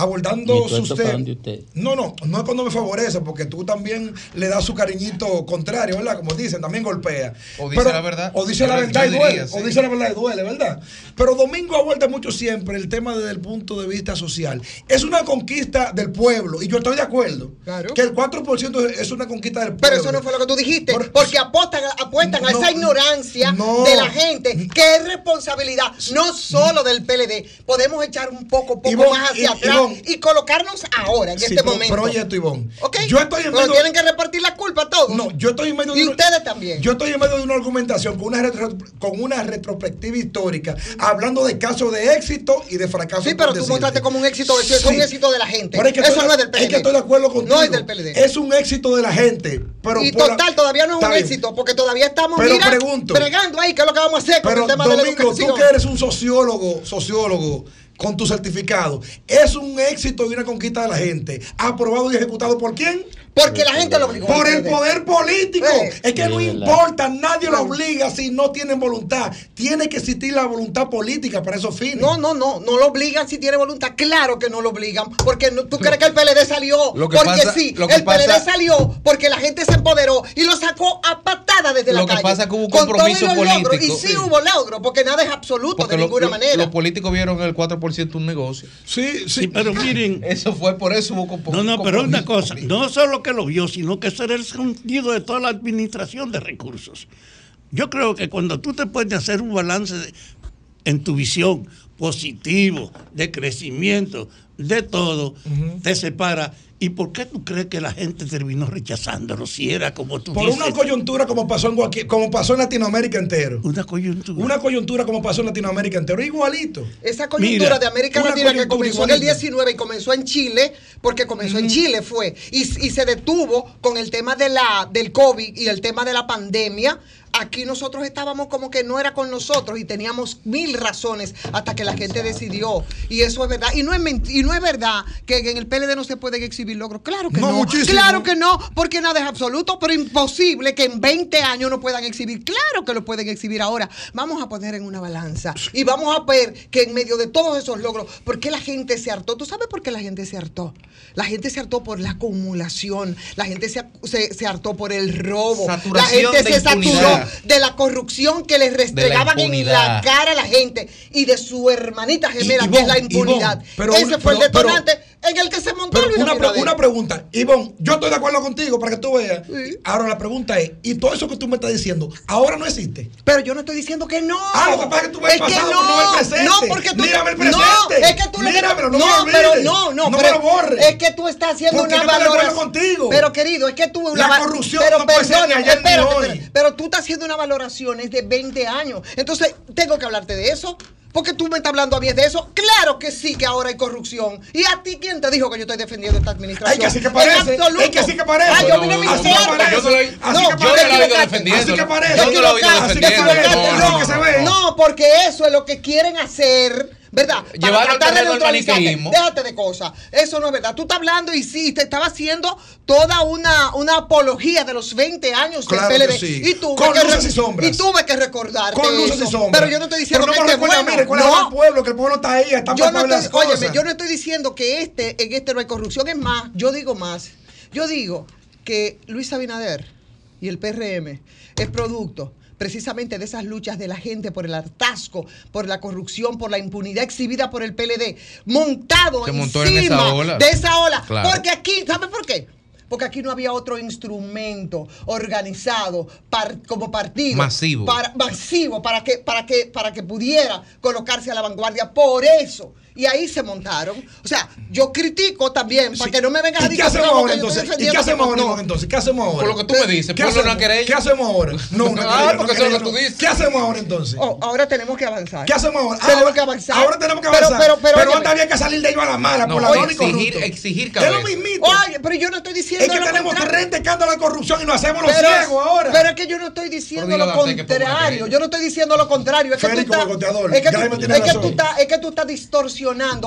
abordando ¿Y todo esto sus temas. No, no, no es cuando me favorece, porque tú también le das su cariñito contrario, ¿verdad? Como dicen, también golpea. O dice la verdad. O dice la verdad y diría, duele. sí. O dice la verdad y duele, ¿verdad? Pero Domingo aborda mucho siempre el tema desde el punto de vista social. Es una conquista del pueblo, y yo estoy de acuerdo. Que el 4% es una conquista del pueblo. Pero eso no fue lo que tú dijiste, porque apostan, apuestan a esa ignorancia no. de la gente, que es responsabilidad no solo del PLD. Podemos echar un poco, poco más hacia atrás Ivonne. y colocarnos ahora, en Sí, este momento. Pero oye esto, Ivonne. ¿Ok? Yo estoy en Pero medio- tienen que repartir la culpa todos. No, yo estoy en medio Y de una- ustedes también. Yo estoy en medio de una argumentación con una, retro- con una retrospectiva histórica, hablando de casos de éxito y de fracaso. Sí, pero tú decirte. mostraste como un éxito, de, como un Sí. éxito de la gente. Pero es que Eso estoy- no es del PLD. Es que estoy de acuerdo contigo. No es del PLD. Es un éxito de la gente. Pero y la- total, todavía no es un bien. éxito, porque todavía estamos Pero mira, pregunto. bregando ahí, ¿qué es lo que vamos a hacer con Pero el tema de la Domingo, educación? tú que eres un sociólogo, sociólogo con tu certificado, es un éxito y una conquista de la gente. ¿Aprobado y ejecutado por quién? Porque la gente lo obligó. Por el poder político. Eh. Es que no Sí, importa, nadie lo obliga si no tienen voluntad. Tiene que existir la voluntad política para esos fines. No, no, no, no lo obligan si tiene voluntad. Claro que no lo obligan, porque no- tú crees que el PLD salió. Lo que porque pasa- sí, lo que el PLD pasa- salió porque la gente se empoderó y lo sacó a patada desde la Lo que calle. pasa es que hubo un Con compromiso todos los logros. político. Y sí, Sí. hubo logro, porque nada es absoluto Porque de lo- ninguna lo- manera. los políticos vieron el 4% un negocio. Sí, Sí, pero miren. Eso fue por eso hubo compo- No, no, pero una compromiso cosa, no solo que lo vio, sino que ese era el sentido de toda la administración de recursos. Yo creo que cuando tú te puedes hacer un balance de- en tu visión positivo, de crecimiento, de todo, te separa. ¿Y por qué tú crees que la gente terminó rechazándolo si era como tú Por dices? una coyuntura como pasó en como pasó en Latinoamérica entero. Una coyuntura. Una coyuntura como pasó en Latinoamérica entero. Igualito. Esa coyuntura Mira, de América Latina que comenzó en el igualita. 19 y comenzó en Chile, porque comenzó en Chile fue, y, y se detuvo con el tema de la, del COVID y el tema de la pandemia Aquí nosotros estábamos como que no era con nosotros y teníamos mil razones hasta que la gente decidió. Y eso es verdad. Y no es, y no es verdad que en el PLD no se pueden exhibir logros. Claro que no. no. Muchísimo. Claro que no, porque nada es absoluto, pero imposible que en 20 años no puedan exhibir. Claro que lo pueden exhibir ahora. Vamos a poner en una balanza y vamos a ver que en medio de todos esos logros, ¿por qué la gente se hartó? ¿Tú sabes por qué la gente se hartó? La gente se hartó por la acumulación, la gente se, se, se hartó por el robo, Saturación la gente se saturó de la corrupción que les restregaban en la cara a la gente y de su hermanita gemela, que es la impunidad. Ese fue el detonante en el que se montó Luis una, pre una pregunta, Ivonne, yo estoy de acuerdo contigo para que tú veas. Ahora la pregunta es, ¿y todo eso que tú me estás diciendo ahora no existe? Pero yo no estoy diciendo que no. Ah, lo que pasa es que tú ves es pasado, no, no porque tú Mírame el presente. No, es que tú no, no me pero no, no, no pero, me lo borres. Es que tú estás haciendo una valoración contigo. Pero querido, es que tú la corrupción pero, no ayer espérate. Pero, tú estás haciendo una valoración es de 20 años. Entonces, tengo que hablarte de eso. Porque tú me estás hablando a mí de eso. Claro que sí, que ahora hay corrupción. ¿Y a ti quién te dijo que yo estoy defendiendo esta administración? Ay, que así que parece. Ay, que así que parece. Ah, yo vine no, no, así que parece. Yo, soy, así no, que parece. yo no la vengo defendiendo. Así que parece. Yo no la vengo defendiendo. No, no, porque eso es lo que quieren hacer ¿verdad? Para tratar de neutralizarte. Déjate de cosas. Eso no es verdad. Tú estás hablando y sí, te estaba haciendo toda una, una apología de los 20 años del PLD. Y tuve Con que luces y sombras. Y tuve que recordarte. Con luces eso. y sombras. Pero yo no estoy diciendo que este recuerda bueno. a pueblo, que el pueblo está ahí, está yo no estoy, las cosas. Óyeme, yo no estoy diciendo que este, en este no hay corrupción. Es más, yo digo más. Yo digo que Luis Abinader y el PRM es producto precisamente de esas luchas de la gente por el hartazgo, por la corrupción, por la impunidad exhibida por el PLD, montado encima de esa ola. Porque aquí, ¿sabe por qué? porque aquí no había otro instrumento organizado como partido masivo para, masivo para que para que para que pudiera colocarse a la vanguardia por eso y ahí se montaron. O sea, yo critico también, para que no me vengas a decir. ¿Qué hacemos ahora entonces? ¿Y qué hacemos ahora entonces? ¿Qué hacemos ahora? Por lo que tú me dices, ¿qué, hacemos? ¿Qué hacemos ahora? No, una ah, porque lo que tú dices. ¿Qué hacemos ahora entonces? Oh, ahora tenemos que avanzar. ¿Qué hacemos ahora? Tenemos ahora, que avanzar. Ahora tenemos que avanzar. Pero, pero, pero, antes había que salir de ahí a la mala por la dona y. Exigir cabeza. Es lo mismito. Oye, pero yo no estoy diciendo. Es que tenemos tres escándalo la corrupción y nos hacemos los ciegos ahora. Pero es que yo no estoy diciendo lo contrario. Yo no estoy diciendo lo contrario. Es que tú estás. Es que tú estás distorsionando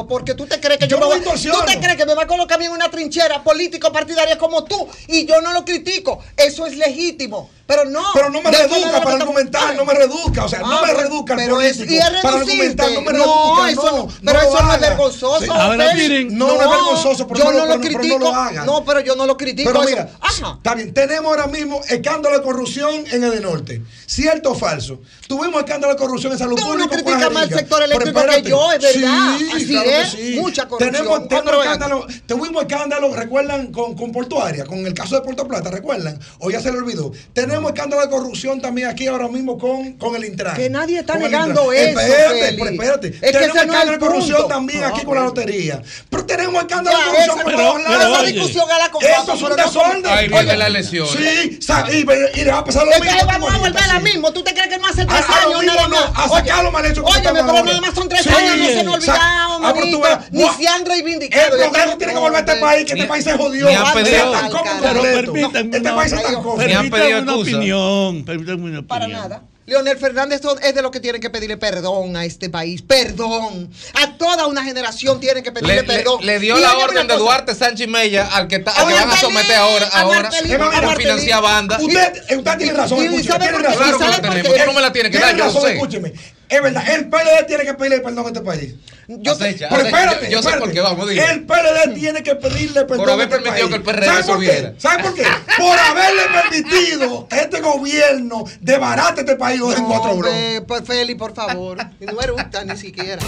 porque tú te crees que yo, yo me voy, ¿tú te crees que me va a colocar bien una trinchera político partidaria como tú y yo no lo critico. Eso es legítimo. Pero no. Pero no me reduzca para argumentar, no me reduzca. O sea, ah, no me reduzca pero político. Es, para argumentar, no me reduzca. Eso no, no, pero no eso no es vergonzoso. Sí. Ahora, miren, no, no, es vergonzoso, pero yo no, lo, lo critico. Pero no, lo hagan. no, pero yo no lo critico. Pero mira, está bien, tenemos ahora mismo escándalo de corrupción en el norte. ¿Cierto o falso? Tuvimos escándalo de corrupción en salud pública. Tú no criticas más el sector eléctrico que yo, es verdad sí, claro sí. Tenemos, escándalo, tuvimos escándalo, recuerdan, con, con Portuaria, con el caso de Puerto Plata, recuerdan, o ya se le olvidó. Tenemos escándalo de corrupción también aquí ahora mismo con, con el Intran. Que nadie está negando eso. Espérate, pero espérate. Tenemos que escándalo de corrupción también aquí con la lotería. Pero tenemos escándalo de corrupción por todos lados. Esa discusión a la Eso es un desorden. Ahí la lesión. Sí, y, le va a pasar lo mismo. Es vamos a volver a mismo. ¿Tú te crees que no hace ah, tres ah, años? A no, a sacar mal hecho. Oye, pero nada más son tres años, no se nos olvidar. Ah, ni se han reivindicado. El progreso tiene que volver a este país, que este país se jodió. Ni han pedido, pero permítanme, este país está permítanme una opinión, permítanme una opinión. Para nada. Leonel Fernández es de lo que tienen que pedirle perdón a este país. Perdón. A toda una generación tienen que pedirle perdón. Le, dio la orden de Duarte Sánchez Mella al que, al que van a someter ahora. A ahora a financiar banda. Usted, usted tiene razón. Escúcheme, tiene razón. Usted no me la tiene que dar. Yo sé. Escúcheme. Es verdad, el PLD tiene que pedirle perdón a este país. Yo, acecha, pero espérate, yo, sé por qué vamos, dime. El PLD mm. tiene que pedirle perdón. Por haber este permitido que el PRD ¿Sabe por qué? Por qué? por haberle permitido que este gobierno de debarate este país no, en cuatro bro. Pues, Feli, por favor. No me gusta ni siquiera.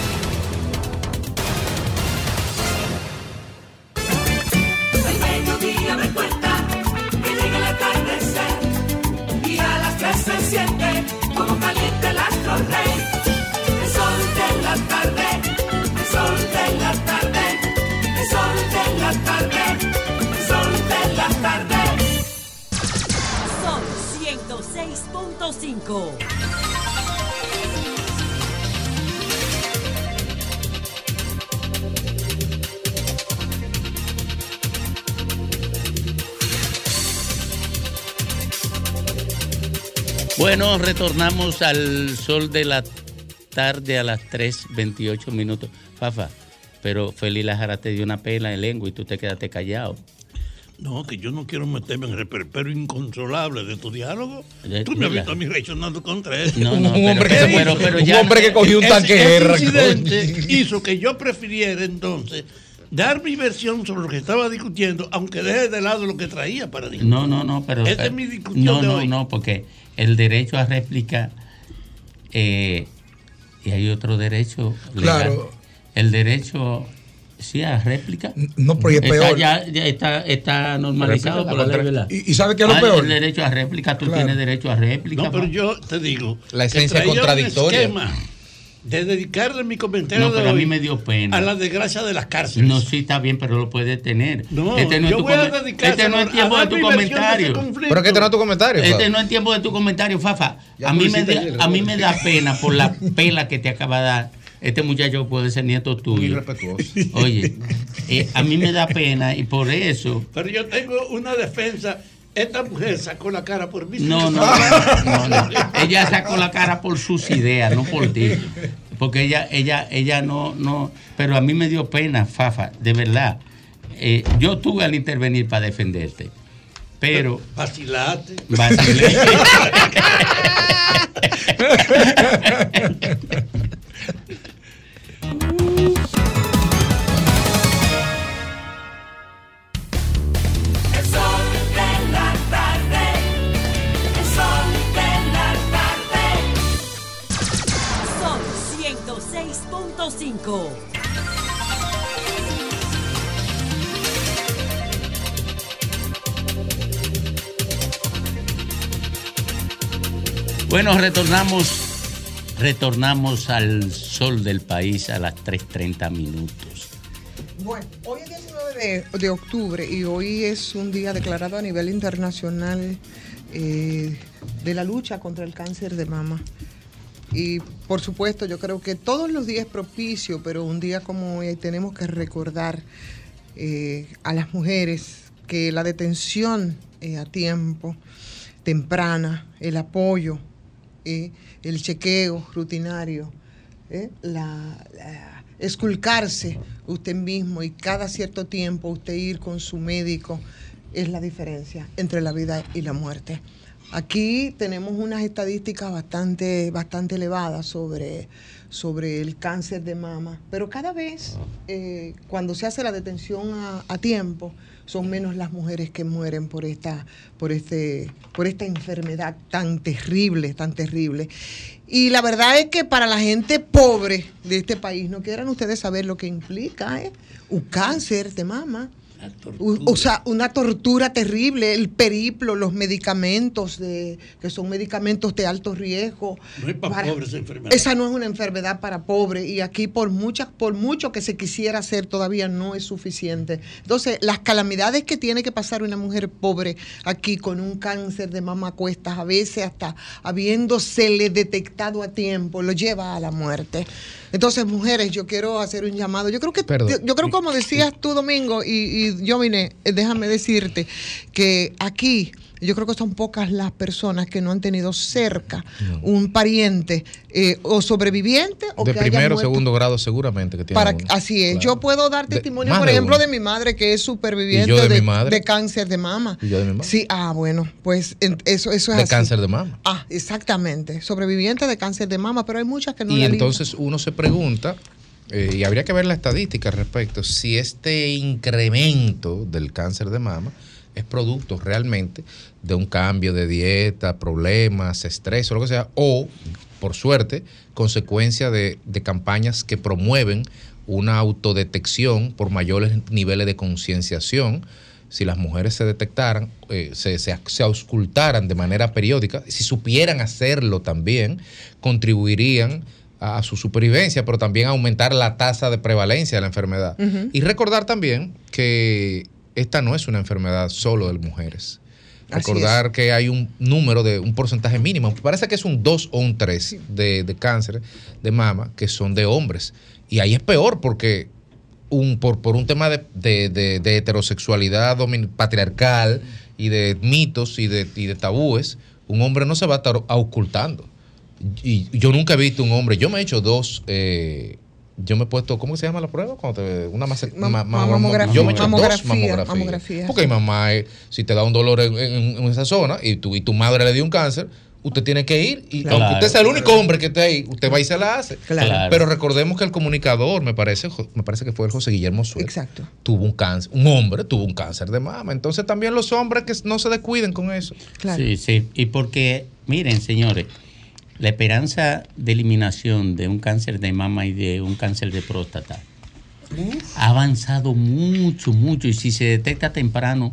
Siente como caliente el astro rey. Bueno, retornamos al sol de la tarde a las 3.28 minutos. Fafa, pero Feli Lajara te dio una pela en lengua y tú te quedaste callado. No, que yo no quiero meterme en el reperpero inconsolable de tu diálogo. Eh, Tú me has visto a mí reaccionando contra eso. No, no, Un pero- hombre pero- pero un ya- hombre que cogió un Ese- tanque de guerra, incidente hizo que yo prefiriera entonces dar mi versión sobre lo que estaba discutiendo, aunque deje de lado lo que traía para discutir. No, no, no, pero. Esa es mi discusión No, de no, hoy. no, porque el derecho a réplica. eh, y hay otro derecho legal. Claro. El derecho. Sí, a réplica. No, pero es Está peor. Ya, ya está, está normalizado Réplica, por la la ley, contra- ¿verdad? ¿Y- y sabe qué es lo Ah, peor? El derecho a réplica, tú Claro. tienes derecho a réplica. No, pero yo te digo. La que esencia un contradictoria. esquema de dedicarle mi comentario No, de a hoy mí me dio pena. a la desgracia de las cárceles. No, sí está bien, pero lo puedes tener. No, este no yo es tu voy a este no es a tiempo de tu de comentario. conflicto. Pero que este no es tu comentario, Este Fafa. no es tiempo de tu comentario, Fafa. Ya A mí, me hiciste da, ayer, a mí me da pena por la pela que te acaba de dar. Este muchacho puede ser nieto tuyo. irrespetuoso. Oye, eh, a mí me da pena y por eso. Pero yo tengo una defensa. Esta mujer sacó la cara por mí. No, no, no. Ella sacó la cara por sus ideas, no por ti. Porque ella, ella, ella no, no. Pero a mí me dio pena, Fafa, de verdad. Eh, yo tuve al intervenir para defenderte. Pero. Vacilate. Vacilé. 106.5. Bueno, retornamos, retornamos al sol del país a las 3.30 minutos. Bueno, hoy es 19 de, de octubre y hoy es un día declarado a nivel internacional eh, de la lucha contra el cáncer de mama. Y por supuesto, yo creo que todos los días es propicio, pero un día como hoy tenemos que recordar eh, a las mujeres que la detención eh, a tiempo, temprana, el apoyo, eh, el chequeo rutinario, la, la- esculcarse usted mismo y cada cierto tiempo usted ir con su médico es la diferencia entre la vida y la muerte. Aquí tenemos unas estadísticas bastante, bastante elevadas sobre, sobre el cáncer de mama, pero cada vez eh, cuando se hace la detención a, tiempo, son menos las mujeres que mueren por esta, por este, por esta enfermedad tan terrible, tan terrible. Y la verdad es que para la gente pobre de este país, no quieran ustedes saber lo que implica, ¿eh? Un cáncer de mama. O sea, una tortura terrible, el periplo, los medicamentos, de, que son medicamentos de alto riesgo. No es para Para- pobres esa enfermedad. Esa no es una enfermedad para pobre y aquí por muchas, por mucho que se quisiera hacer todavía no es suficiente. Entonces, las calamidades que tiene que pasar una mujer pobre aquí con un cáncer de mama cuestas, a veces hasta habiéndosele detectado a tiempo, lo lleva a la muerte. Entonces, mujeres, yo quiero hacer un llamado. Yo creo que, yo, yo creo como decías tú, Domingo, y, y yo vine, eh, déjame decirte que aquí yo creo que son pocas las personas que no han tenido cerca un pariente eh, o sobreviviente o De que primero o segundo grado seguramente que tiene Para, así es. Claro. Yo puedo dar testimonio, por ejemplo, de mi madre que es superviviente ¿Y yo de cáncer de mama. Y yo de mi madre. Sí, ah, bueno, pues en- eso, eso es de así. cáncer de mama. Ah, exactamente. Sobreviviente de cáncer de mama, pero hay muchas que no y entonces uno se pregunta, eh, y habría que ver la estadística al respecto, si este incremento del cáncer de mama es producto realmente de un cambio de dieta, problemas, estrés o lo que sea, o, por suerte, consecuencia de, de campañas que promueven una autodetección por mayores niveles de concienciación. Si las mujeres se detectaran, eh, se, se, se auscultaran de manera periódica, si supieran hacerlo también, contribuirían a, a su supervivencia, pero también a aumentar la tasa de prevalencia de la enfermedad. Y recordar también que esta no es una enfermedad solo de mujeres. Recordar que hay un número de un porcentaje mínimo, parece que es un 2 o un 3 de, de cáncer de mama que son de hombres. Y ahí es peor porque un, por, por un tema de, de- de- heterosexualidad patriarcal y de mitos y de, y de tabúes, un hombre no se va a estar ocultando. Y yo nunca he visto un hombre, yo me he hecho dos, eh, yo me he puesto, ¿cómo se llama la prueba? Cuando te- una mase- Mam- ma- ma- mamografía. Yo me he hecho Mamografía, dos mamografías. mamografía. Porque mi mamá, eh, si te da un dolor en, en- en esa zona y tu, y tu madre le dio un cáncer, usted tiene que ir y Claro. aunque usted sea el único hombre que esté ahí, usted va y se la hace. Claro. Pero recordemos que el comunicador, me parece, me parece que fue el José Guillermo Suárez, Exacto. tuvo un cáncer, un hombre tuvo un cáncer de mama. Entonces también los hombres que no se descuiden con eso. Sí, sí. Y porque, miren, señores, la esperanza de eliminación de un cáncer de mama y de un cáncer de próstata ha avanzado mucho, mucho. Y si se detecta temprano,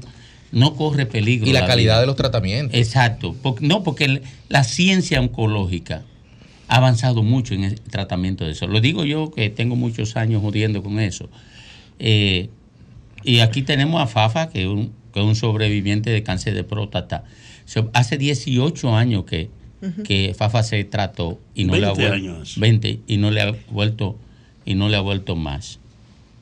no corre peligro. Y la calidad vida. de los tratamientos. Exacto. No, porque el- la ciencia oncológica ha avanzado mucho en el tratamiento de eso. Lo digo yo que tengo muchos años jodiendo con eso. Eh, y aquí tenemos a Fafa, que es un, que es un sobreviviente de cáncer de próstata. So, hace 18 años que, Que Fafa se trató y no le ha 20 vuelto años. 20 y no le ha vuelto y no le ha vuelto más.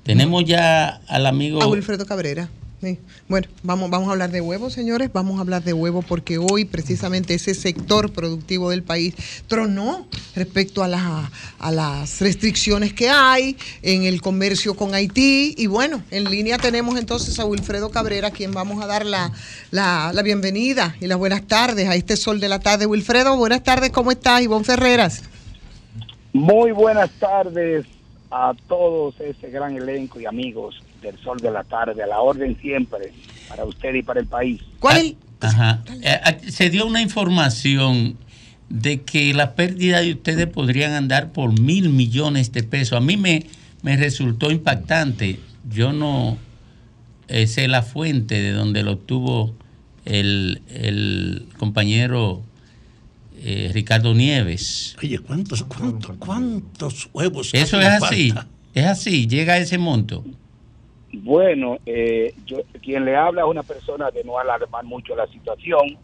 Tenemos ya al amigo A Wilfredo Cabrera. Sí. Bueno, vamos, vamos a hablar de huevos, señores. Vamos a hablar de huevos porque hoy precisamente ese sector productivo del país tronó respecto a, la- a las restricciones que hay en el comercio con Haití. Y bueno, en línea tenemos entonces a Wilfredo Cabrera, quien vamos a dar la, la- la bienvenida y las buenas tardes a este sol de la tarde. Wilfredo, buenas tardes, ¿cómo estás? Ivonne Ferreras. Muy buenas tardes a todos ese gran elenco y amigos del Sol de la Tarde, a la orden siempre, para usted y para el país. ¿Cuál? Ajá. Eh, eh, se dio una información de que la pérdida de ustedes podrían andar por mil millones de pesos. A mí me, me resultó impactante. Yo no eh, sé la fuente de donde lo obtuvo el, el compañero eh, Ricardo Nieves. Oye, ¿cuántos, cuántos, cuántos huevos? Eso es así. falta? Es así, llega a ese monto. Bueno, eh, yo, quien le habla es una persona de no alarmar mucho la situación.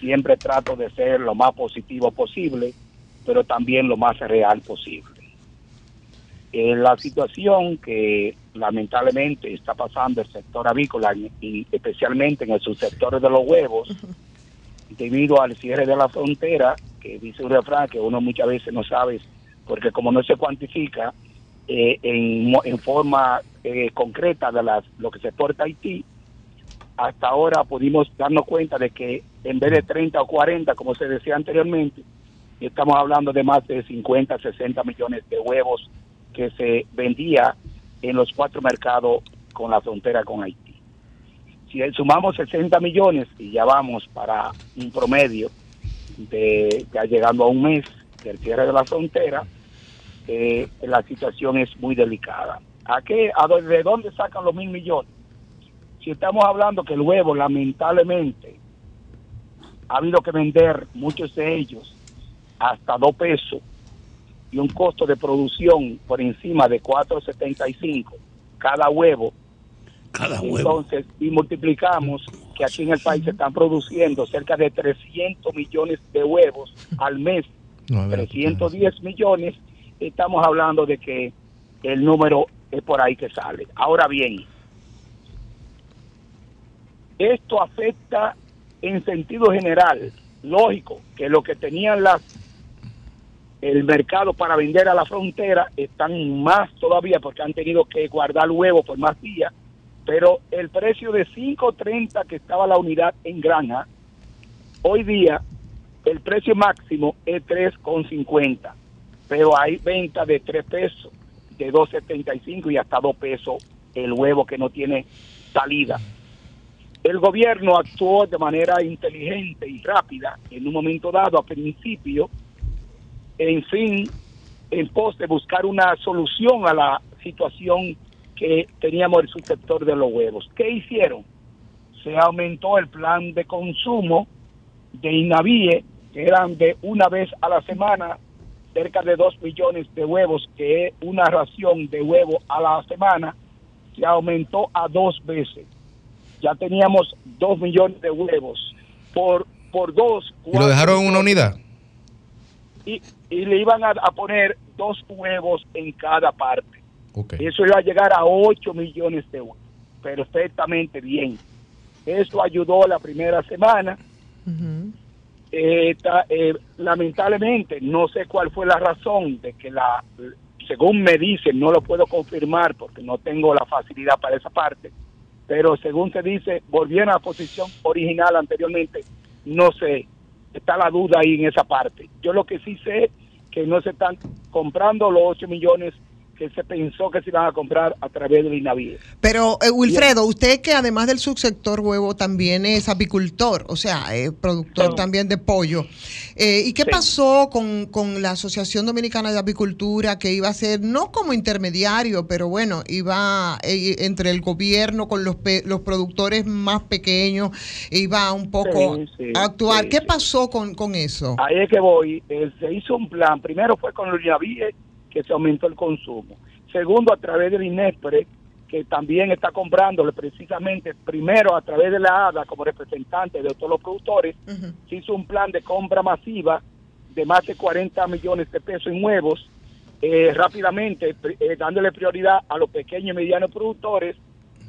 Siempre trato de ser lo más positivo posible, pero también lo más real posible. Eh, la situación que lamentablemente está pasando el sector avícola y especialmente en el subsector de los huevos, debido al cierre de la frontera, que dice un refrán que uno muchas veces no sabe, porque como no se cuantifica eh, en, en forma eh, concreta de las, lo que se exporta a Haití, hasta ahora pudimos darnos cuenta de que en vez de 30 o 40, como se decía anteriormente, estamos hablando de más de 50, 60 millones de huevos que se vendía en los cuatro mercados con la frontera con Haití. Si sumamos 60 millones y ya vamos para un promedio de ya llegando a un mes del cierre de la frontera, eh, la situación es muy delicada. ¿A qué? ¿A dónde, ¿De dónde sacan los mil millones? Si estamos hablando que el huevo, lamentablemente, ha habido que vender muchos de ellos hasta dos pesos y un costo de producción por encima de 4.75 cada huevo. Cada huevo. Entonces, y multiplicamos que aquí en el país se están produciendo cerca de 300 millones de huevos al mes, 310 millones, estamos hablando de que el número es por ahí que sale. Ahora bien, esto afecta en sentido general, lógico, que lo que tenían las el mercado para vender a la frontera están más todavía porque han tenido que guardar huevos por más días, pero el precio de 5.30 que estaba la unidad en granja, hoy día el precio máximo es 3.50, pero hay venta de 3 pesos, de 2.75 y hasta 2 pesos el huevo que no tiene salida. El gobierno actuó de manera inteligente y rápida en un momento dado, a principio, en fin, en pos de buscar una solución a la situación que teníamos el subsector de los huevos. ¿Qué hicieron? Se aumentó el plan de consumo de INAVIE, que eran de una vez a la semana, cerca de dos millones de huevos, que es una ración de huevo a la semana, se aumentó a dos veces. Ya teníamos dos millones de huevos. Por, por dos, ¿Y lo dejaron en una unidad? y, y le iban a, a poner dos huevos en cada parte. Eso iba a llegar a 8 millones de euros. Perfectamente bien. Eso ayudó la primera semana. Eh, eh, lamentablemente no sé cuál fue la razón de que la, según me dicen, no lo puedo confirmar porque no tengo la facilidad para esa parte, pero según se dice, volvieron a la posición original anteriormente, no sé, está la duda ahí en esa parte. Yo lo que sí sé que no se están comprando los 8 millones que se pensó que se iban a comprar a través del INAVIE. Pero, eh, Wilfredo, usted que además del subsector huevo también es apicultor, o sea, eh, productor también de pollo. Eh, ¿Y qué pasó con, con la Asociación Dominicana de Apicultura que iba a ser, no como intermediario, pero bueno, iba eh, entre el gobierno con los, pe- los productores más pequeños, iba un poco Sí, a actuar? ¿Qué pasó con, con eso? Ahí es que voy. Eh, se hizo un plan. Primero fue con el INAVIE, que se aumentó el consumo. Segundo, a través del INESPRE, que también está comprándole precisamente, primero a través de la ADA como representante de todos los productores, se hizo un plan de compra masiva de más de 40 millones de pesos en huevos, eh, rápidamente eh, dándole prioridad a los pequeños y medianos productores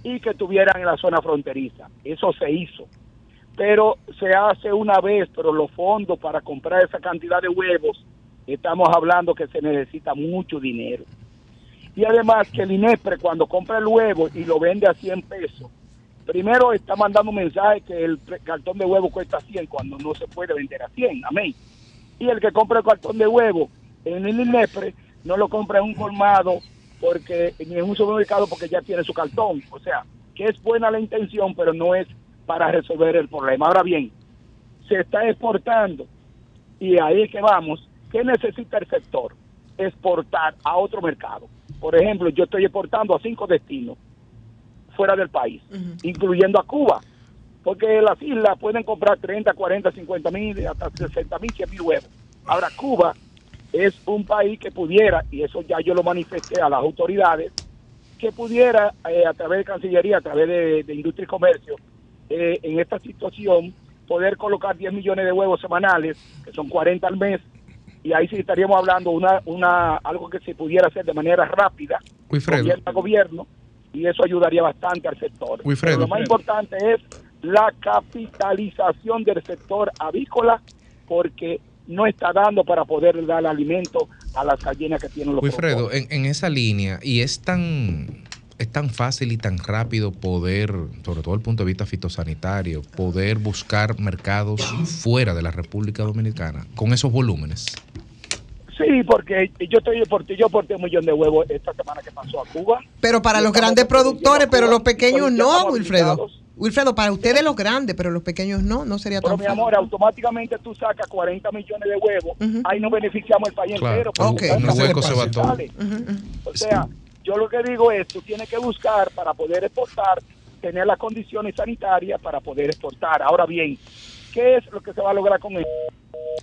y que estuvieran en la zona fronteriza. Eso se hizo pero se hace una vez, pero los fondos para comprar esa cantidad de huevos, estamos hablando que se necesita mucho dinero. Y además que el INESPRE cuando compra el huevo y lo vende a 100 pesos, primero está mandando un mensaje que el cartón de huevo cuesta 100 cuando no se puede vender a 100, amén. Y el que compra el cartón de huevo en el INESPRE no lo compra en un colmado porque ni en un supermercado porque ya tiene su cartón. O sea, que es buena la intención, pero no es para resolver el problema. Ahora bien, se está exportando y ahí es que vamos. ¿Qué necesita el sector? Exportar a otro mercado. Por ejemplo, yo estoy exportando a cinco destinos fuera del país, incluyendo a Cuba, porque las islas pueden comprar 30, 40, 50 mil, hasta 60 mil, 100 mil huevos. Ahora, Cuba es un país que pudiera, y eso ya yo lo manifesté a las autoridades, que pudiera eh, a través de Cancillería, a través de, de Industria y Comercio, eh, en esta situación, poder colocar 10 millones de huevos semanales, que son 40 al mes, y ahí sí estaríamos hablando una, una algo que se pudiera hacer de manera rápida, Wilfredo. gobierno a gobierno, y eso ayudaría bastante al sector. Wilfredo. Pero lo más importante es la capitalización del sector avícola, porque no está dando para poder dar alimento a las gallinas que tienen los Wilfredo, en, en esa línea, y es tan, es tan fácil y tan rápido poder, sobre todo desde el punto de vista fitosanitario, poder buscar mercados fuera de la República Dominicana con esos volúmenes. Sí, porque yo estoy deporté, yo porté un millón de huevos esta semana que pasó a Cuba. Pero para Y los grandes productores, pero los pequeños no, Wilfredo. Wilfredo, para ustedes los grandes, pero los pequeños no, no sería Pero tan mi fácil. amor, automáticamente tú sacas 40 millones de huevos, ahí nos beneficiamos el país Claro, entero. en el hueco se va todo. O sea, yo lo que digo es, tú tienes que buscar para poder exportar, tener las condiciones sanitarias para poder exportar. Ahora bien, ¿qué es lo que se va a lograr con esto?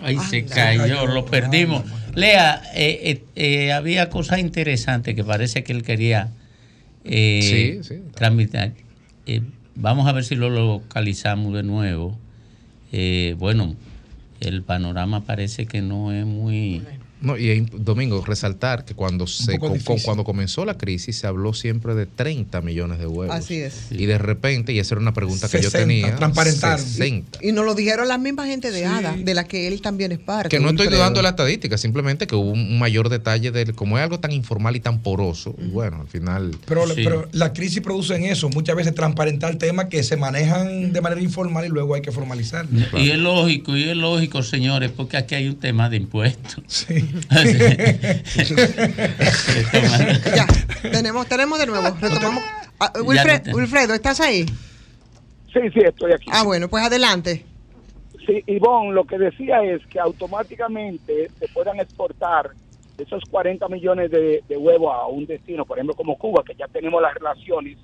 Ahí se cayó, lo perdimos. Lea, eh, eh, eh, había cosas interesantes que parece que él quería eh, Sí, sí. transmitir. Eh, vamos a ver si lo localizamos de nuevo. Eh, bueno, el panorama parece que no es muy... No, y Domingo, resaltar que cuando se difícil. cuando comenzó la crisis se habló siempre de 30 millones de huevos. Así es. Y de repente, y esa era una pregunta que yo 60, tenía, transparentaron. 60. Y nos lo dijeron las mismas gente de ADA, de la que él también es parte. Que no estoy dudando de la estadística, simplemente que hubo un mayor detalle de como es algo tan informal y tan poroso. y Bueno, al final. Pero, pero la crisis produce en eso, muchas veces transparentar temas que se manejan de manera informal y luego hay que formalizar. Y es lógico, y es lógico, señores, porque aquí hay un tema de impuestos. Ya, tenemos, tenemos de nuevo, retomamos. Ah, Wilfredo, ¿estás ahí? Sí, sí, estoy aquí. Ah, bueno, pues adelante. Sí, Ivonne, lo que decía es que automáticamente se puedan exportar esos 40 millones de, de huevos a un destino, por ejemplo, como Cuba, que ya tenemos las relaciones,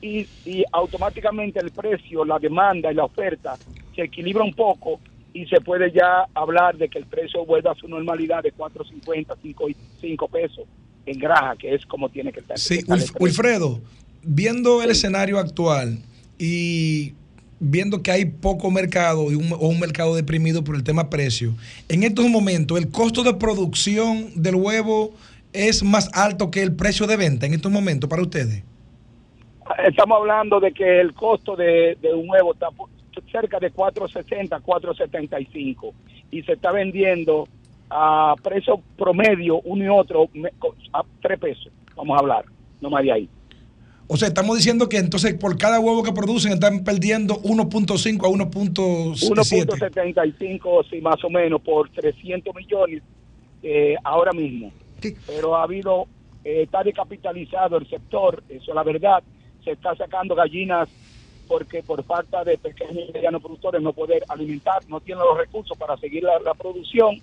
y, y automáticamente el precio, la demanda y la oferta se equilibra un poco y se puede ya hablar de que el precio vuelva a su normalidad de 4.50, 5, 5 pesos en graja, que es como tiene que estar. Sí, estar precio. Wilfredo, viendo el escenario actual y viendo que hay poco mercado y un, o un mercado deprimido por el tema precio, en estos momentos el costo de producción del huevo es más alto que el precio de venta en estos momentos para ustedes. Estamos hablando de que el costo de, de un huevo está, por- cerca de 4.60, 4.75 y se está vendiendo a precio promedio uno y otro a 3 pesos, vamos a hablar, no más de ahí. O sea, estamos diciendo que entonces por cada huevo que producen están perdiendo 1.5 a 1.7. 1.75, sí, más o menos, por 300 millones eh, ahora mismo. Pero ha habido, eh, está descapitalizado el sector, eso es la verdad. Se está sacando gallinas porque por falta de pequeños y medianos productores no poder alimentar, no tienen los recursos para seguir la, la producción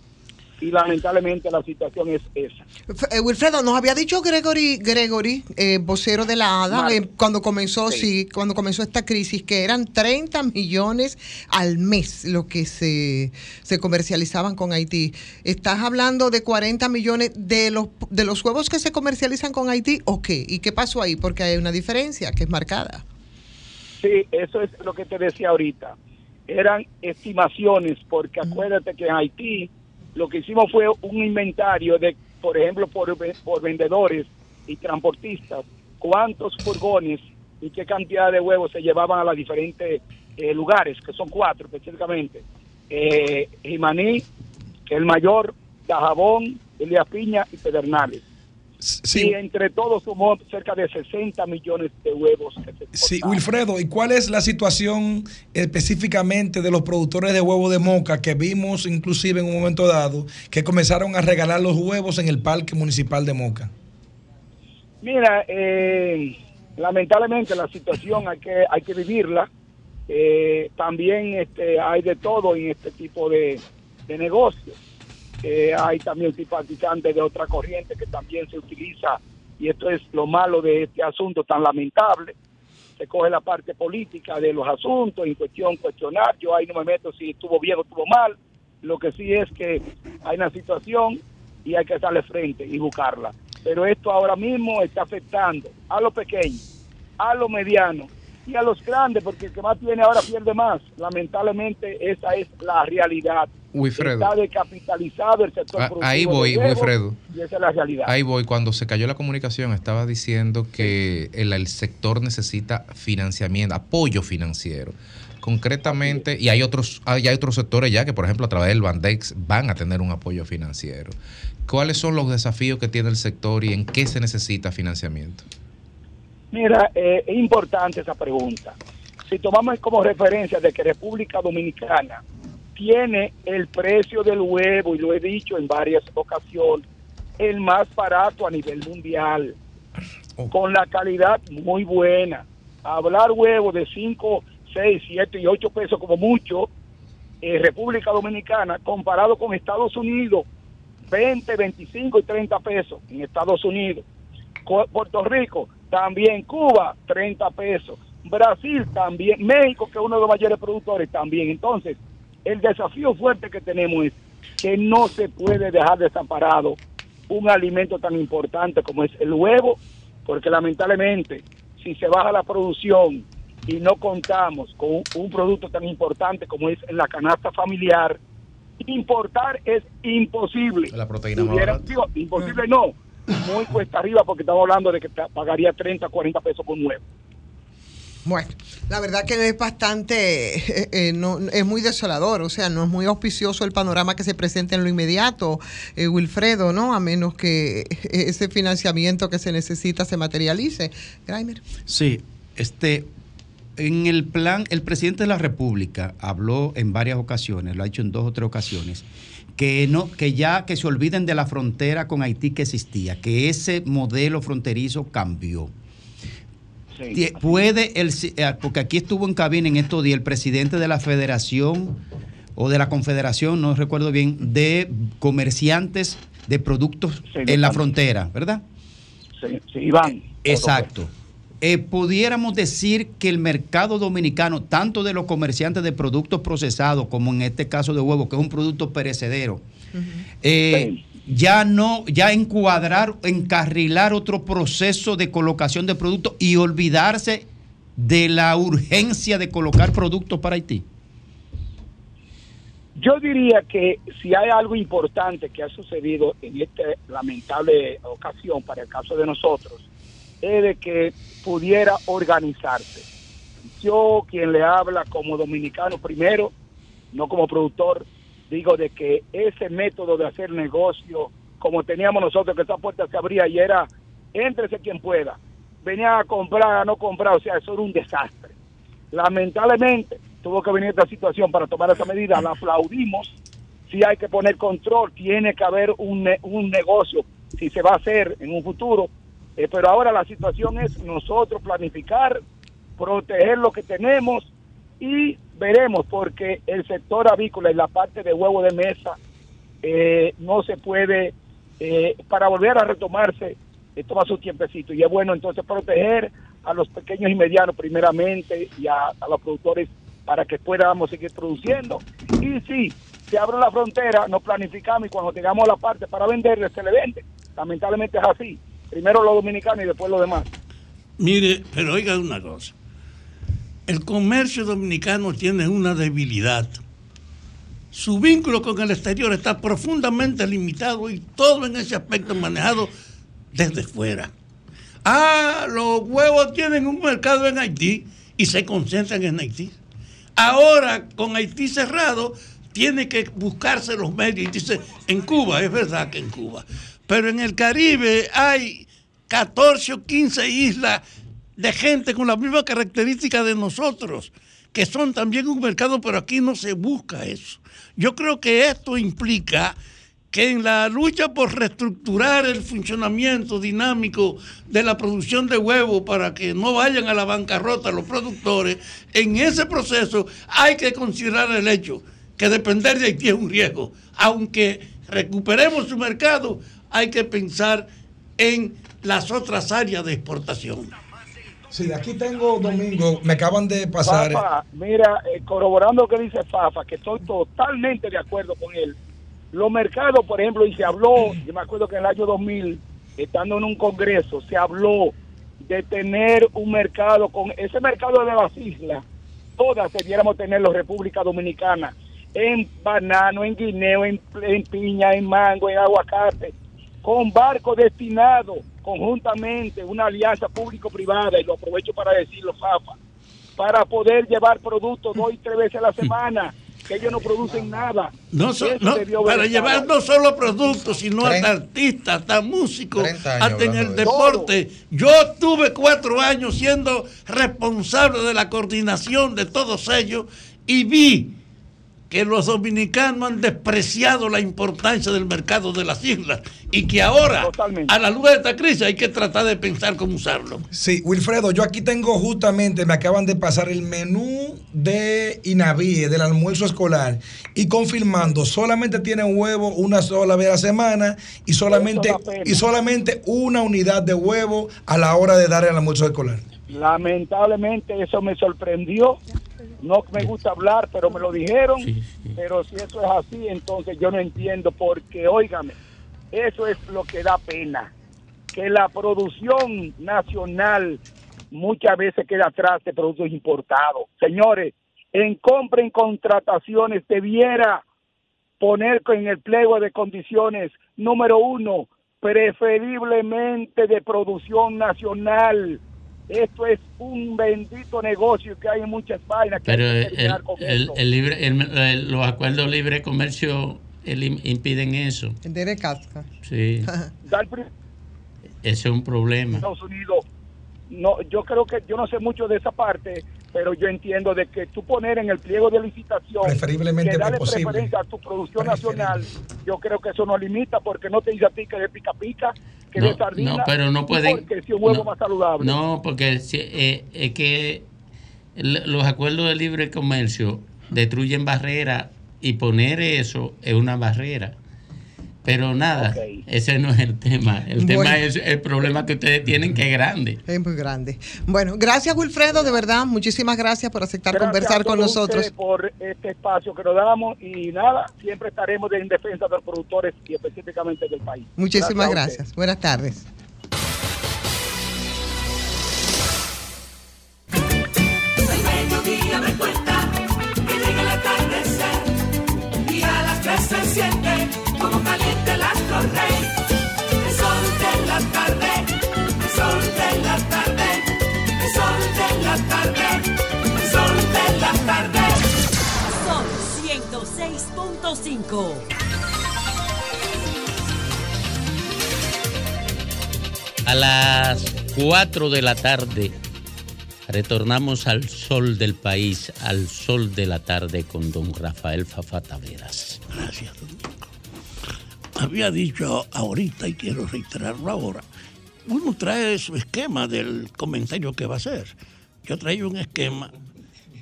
y lamentablemente la situación es esa. Eh, Wilfredo, nos había dicho Gregory, Gregory eh, vocero de la ADA, eh, cuando comenzó, sí. Sí. cuando comenzó esta crisis, que eran 30 millones al mes lo que se, se comercializaban con Haití. ¿Estás hablando de 40 millones de los, de los huevos que se comercializan con Haití o qué? ¿Y qué pasó ahí? Porque hay una diferencia que es marcada. Sí, eso es lo que te decía ahorita. Eran estimaciones, porque acuérdate que en Haití lo que hicimos fue un inventario de, por ejemplo, por, ve- por vendedores y transportistas, cuántos furgones y qué cantidad de huevos se llevaban a los diferentes eh, lugares, que son cuatro específicamente. Eh, Jimaní, el mayor, Dajabón, Elías Piña y Pedernales. Y entre todos sumó cerca de 60 millones de huevos que se Sí, Wilfredo, ¿y cuál es la situación específicamente de los productores de huevo de moca que vimos inclusive en un momento dado que comenzaron a regalar los huevos en el parque municipal de Moca? Mira, eh, lamentablemente la situación hay que hay que vivirla. Eh, también este, hay de todo en este tipo de, de negocios. Eh, hay también simpatizantes de otra corriente que también se utiliza y esto es lo malo de este asunto tan lamentable. Se coge la parte política de los asuntos, en cuestión cuestionar. Yo ahí no me meto si estuvo bien o estuvo mal. Lo que sí es que hay una situación y hay que darle frente y buscarla. Pero esto ahora mismo está afectando a los pequeños, a los medianos y a los grandes, porque el que más tiene ahora pierde más. Lamentablemente esa es la realidad. Wilfredo. Está descapitalizado el sector Ah, productivo ahí voy, Wilfredo. Y esa es la realidad. Ahí voy, cuando se cayó la comunicación estaba diciendo que el, el sector necesita financiamiento, apoyo financiero. Concretamente, y hay otros, hay otros sectores ya que, por ejemplo, a través del Bandex van a tener un apoyo financiero. ¿Cuáles son los desafíos que tiene el sector y en qué se necesita financiamiento? Mira, eh, es importante esa pregunta. Si tomamos como referencia de que República Dominicana tiene el precio del huevo, y lo he dicho en varias ocasiones, el más barato a nivel mundial, con la calidad muy buena. Hablar huevo de 5, 6, 7 y 8 pesos como mucho, en República Dominicana, comparado con Estados Unidos, 20, 25 y 30 pesos en Estados Unidos. Puerto Rico también, Cuba 30 pesos, Brasil también, México que es uno de los mayores productores también. Entonces, el desafío fuerte que tenemos es que no se puede dejar desamparado un alimento tan importante como es el huevo, porque lamentablemente si se baja la producción y no contamos con un, producto tan importante como es la canasta familiar, importar es imposible. La proteína más digo, imposible no, muy cuesta arriba porque estamos hablando de que pa- pagaría 30, 40 pesos por huevo. Bueno, la verdad que es bastante, eh, eh, no, es muy desolador, o sea, no es muy auspicioso el panorama que se presenta en lo inmediato, eh, Wilfredo, ¿no? A menos que ese financiamiento que se necesita se materialice. Graimer. Sí, este, en el plan, el presidente de la República habló en varias ocasiones, lo ha hecho en dos o tres ocasiones, que no, que ya que se olviden de la frontera con Haití que existía, que ese modelo fronterizo cambió. Puede el, eh, porque aquí estuvo en cabina en estos días el presidente de la Federación o de la Confederación, no recuerdo bien, de comerciantes de productos en la frontera, ¿verdad? Sí, sí, Iván. Exacto. Eh, pudiéramos decir que el mercado dominicano, tanto de los comerciantes de productos procesados como en este caso de huevo, que es un producto perecedero, eh, ya no, ya encuadrar, encarrilar otro proceso de colocación de productos y olvidarse de la urgencia de colocar productos para Haití. Yo diría que si hay algo importante que ha sucedido en esta lamentable ocasión para el caso de nosotros, es de que pudiera organizarse. yo quien le habla como dominicano primero, no como productor, digo de que ese método de hacer negocio, como teníamos nosotros, que esa puerta se abría y era, éntrese quien pueda, venía a comprar, a no comprar, o sea, eso era un desastre. Lamentablemente, tuvo que venir esta situación para tomar esa medida, la aplaudimos, sí hay que poner control, tiene que haber un, ne- un negocio, si se va a hacer en un futuro, eh, pero ahora la situación es nosotros planificar, proteger lo que tenemos y veremos porque el sector avícola y la parte de huevo de mesa eh, no se puede, eh, para volver a retomarse, eh, toma su tiempecito y es bueno entonces proteger a los pequeños y medianos primeramente y a, los productores para que podamos seguir produciendo y si se abre la frontera, nos planificamos y cuando tengamos la parte para venderle, se le vende. Lamentablemente es así. Primero los dominicanos y después los demás. Mire, pero oiga una cosa. El comercio dominicano tiene una debilidad. Su vínculo con el exterior está profundamente limitado y todo en ese aspecto manejado desde fuera. Ah, los huevos tienen un mercado en Haití y se concentran en Haití. Ahora, con Haití cerrado, tiene que buscarse los medios. Y dice, en Cuba, es verdad que en Cuba. Pero en el Caribe hay 14 o 15 islas de gente con la misma característica de nosotros, que son también un mercado, pero aquí no se busca eso. Yo creo que esto implica que en la lucha por reestructurar el funcionamiento dinámico de la producción de huevos para que no vayan a la bancarrota los productores, en ese proceso hay que considerar el hecho que depender de Haití es un riesgo. Aunque recuperemos su mercado, hay que pensar en las otras áreas de exportación. Sí, aquí tengo Domingo, me acaban de pasar. Mira, eh, corroborando lo que dice Fafa, que estoy totalmente de acuerdo con él. Los mercados, por ejemplo, y se habló, yo me acuerdo que en el año 2000, estando en un congreso, se habló de tener un mercado con ese mercado de las islas, todas debiéramos tenerlo República Dominicana, en banano, en guineo, en, en piña, en mango, en aguacate, con barco destinado conjuntamente, una alianza público-privada, y lo aprovecho para decirlo, Fafa, para poder llevar productos dos y tres veces a la semana, que ellos no producen nada. No, so- no, para llevar no solo productos, sino hasta 30 artistas, hasta músicos, 30 años hasta en el deporte. Yo tuve cuatro años siendo responsable de la coordinación de todos ellos y vi que los dominicanos han despreciado la importancia del mercado de las islas y que ahora, a la luz de esta crisis, hay que tratar de pensar cómo usarlo. Sí, Wilfredo, yo aquí tengo justamente, me acaban de pasar el menú de Inavíe, del almuerzo escolar, y confirmando, solamente tienen huevo una sola vez a la semana y solamente, y solamente una unidad de huevo a la hora de dar el almuerzo escolar. Lamentablemente eso me sorprendió. No me gusta hablar, pero me lo dijeron. Pero si eso es así, entonces yo no entiendo porque, óigame, eso es lo que da pena. Que la producción nacional muchas veces queda atrás de productos importados. Señores, en compra y contrataciones debiera poner en el pliego de condiciones, número uno, preferiblemente de producción nacional. Esto es un bendito negocio que hay en muchas vainas. Que Pero hay que el, terminar con el- el libre, el- el- los acuerdos de libre comercio el im- impiden eso. De casca. Sí, ese es un problema. Estados Unidos, no, yo creo que yo no sé mucho de esa parte, pero yo entiendo de que tú poner en el pliego de licitación Preferiblemente que darle posible. preferencia a tu producción nacional, yo creo que eso no limita porque no te dice a ti que de pica pica, que de No, sardina, no, pero no pueden- porque si un huevo no, más saludable. No, porque eh, es que los acuerdos de libre comercio destruyen barreras y poner eso es una barrera. Pero nada, ese no es el tema. El tema es el problema que ustedes tienen que es grande. Es muy grande. Bueno, gracias Wilfredo, de verdad, muchísimas gracias por aceptar Gracias conversar a con nosotros. por este espacio que nos damos y nada, siempre estaremos en defensa de los productores y específicamente del país. Muchísimas gracias. Buenas tardes. El mediodía como caliente las torres. Sol de la tarde, el sol de la tarde, el sol de la tarde, el sol de la tarde. Son 106.5. A las 4 de la tarde retornamos al sol del país, al sol de la tarde con don Rafael Fafa Taveras. Gracias. Don. Había dicho ahorita y quiero reiterarlo ahora. Uno trae su esquema del comentario que va a hacer. Yo traigo un esquema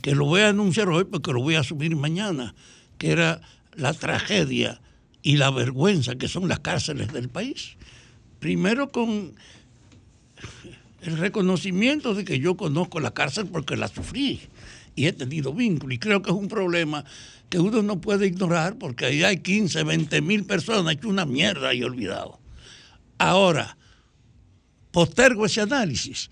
que lo voy a anunciar hoy porque lo voy a subir mañana, que era la tragedia y la vergüenza que son las cárceles del país. Primero con el reconocimiento de que yo conozco la cárcel porque la sufrí y he tenido vínculo y creo que es un problema que uno no puede ignorar porque ahí hay 15, 20 mil personas hecho una mierda y olvidado. Ahora, postergo ese análisis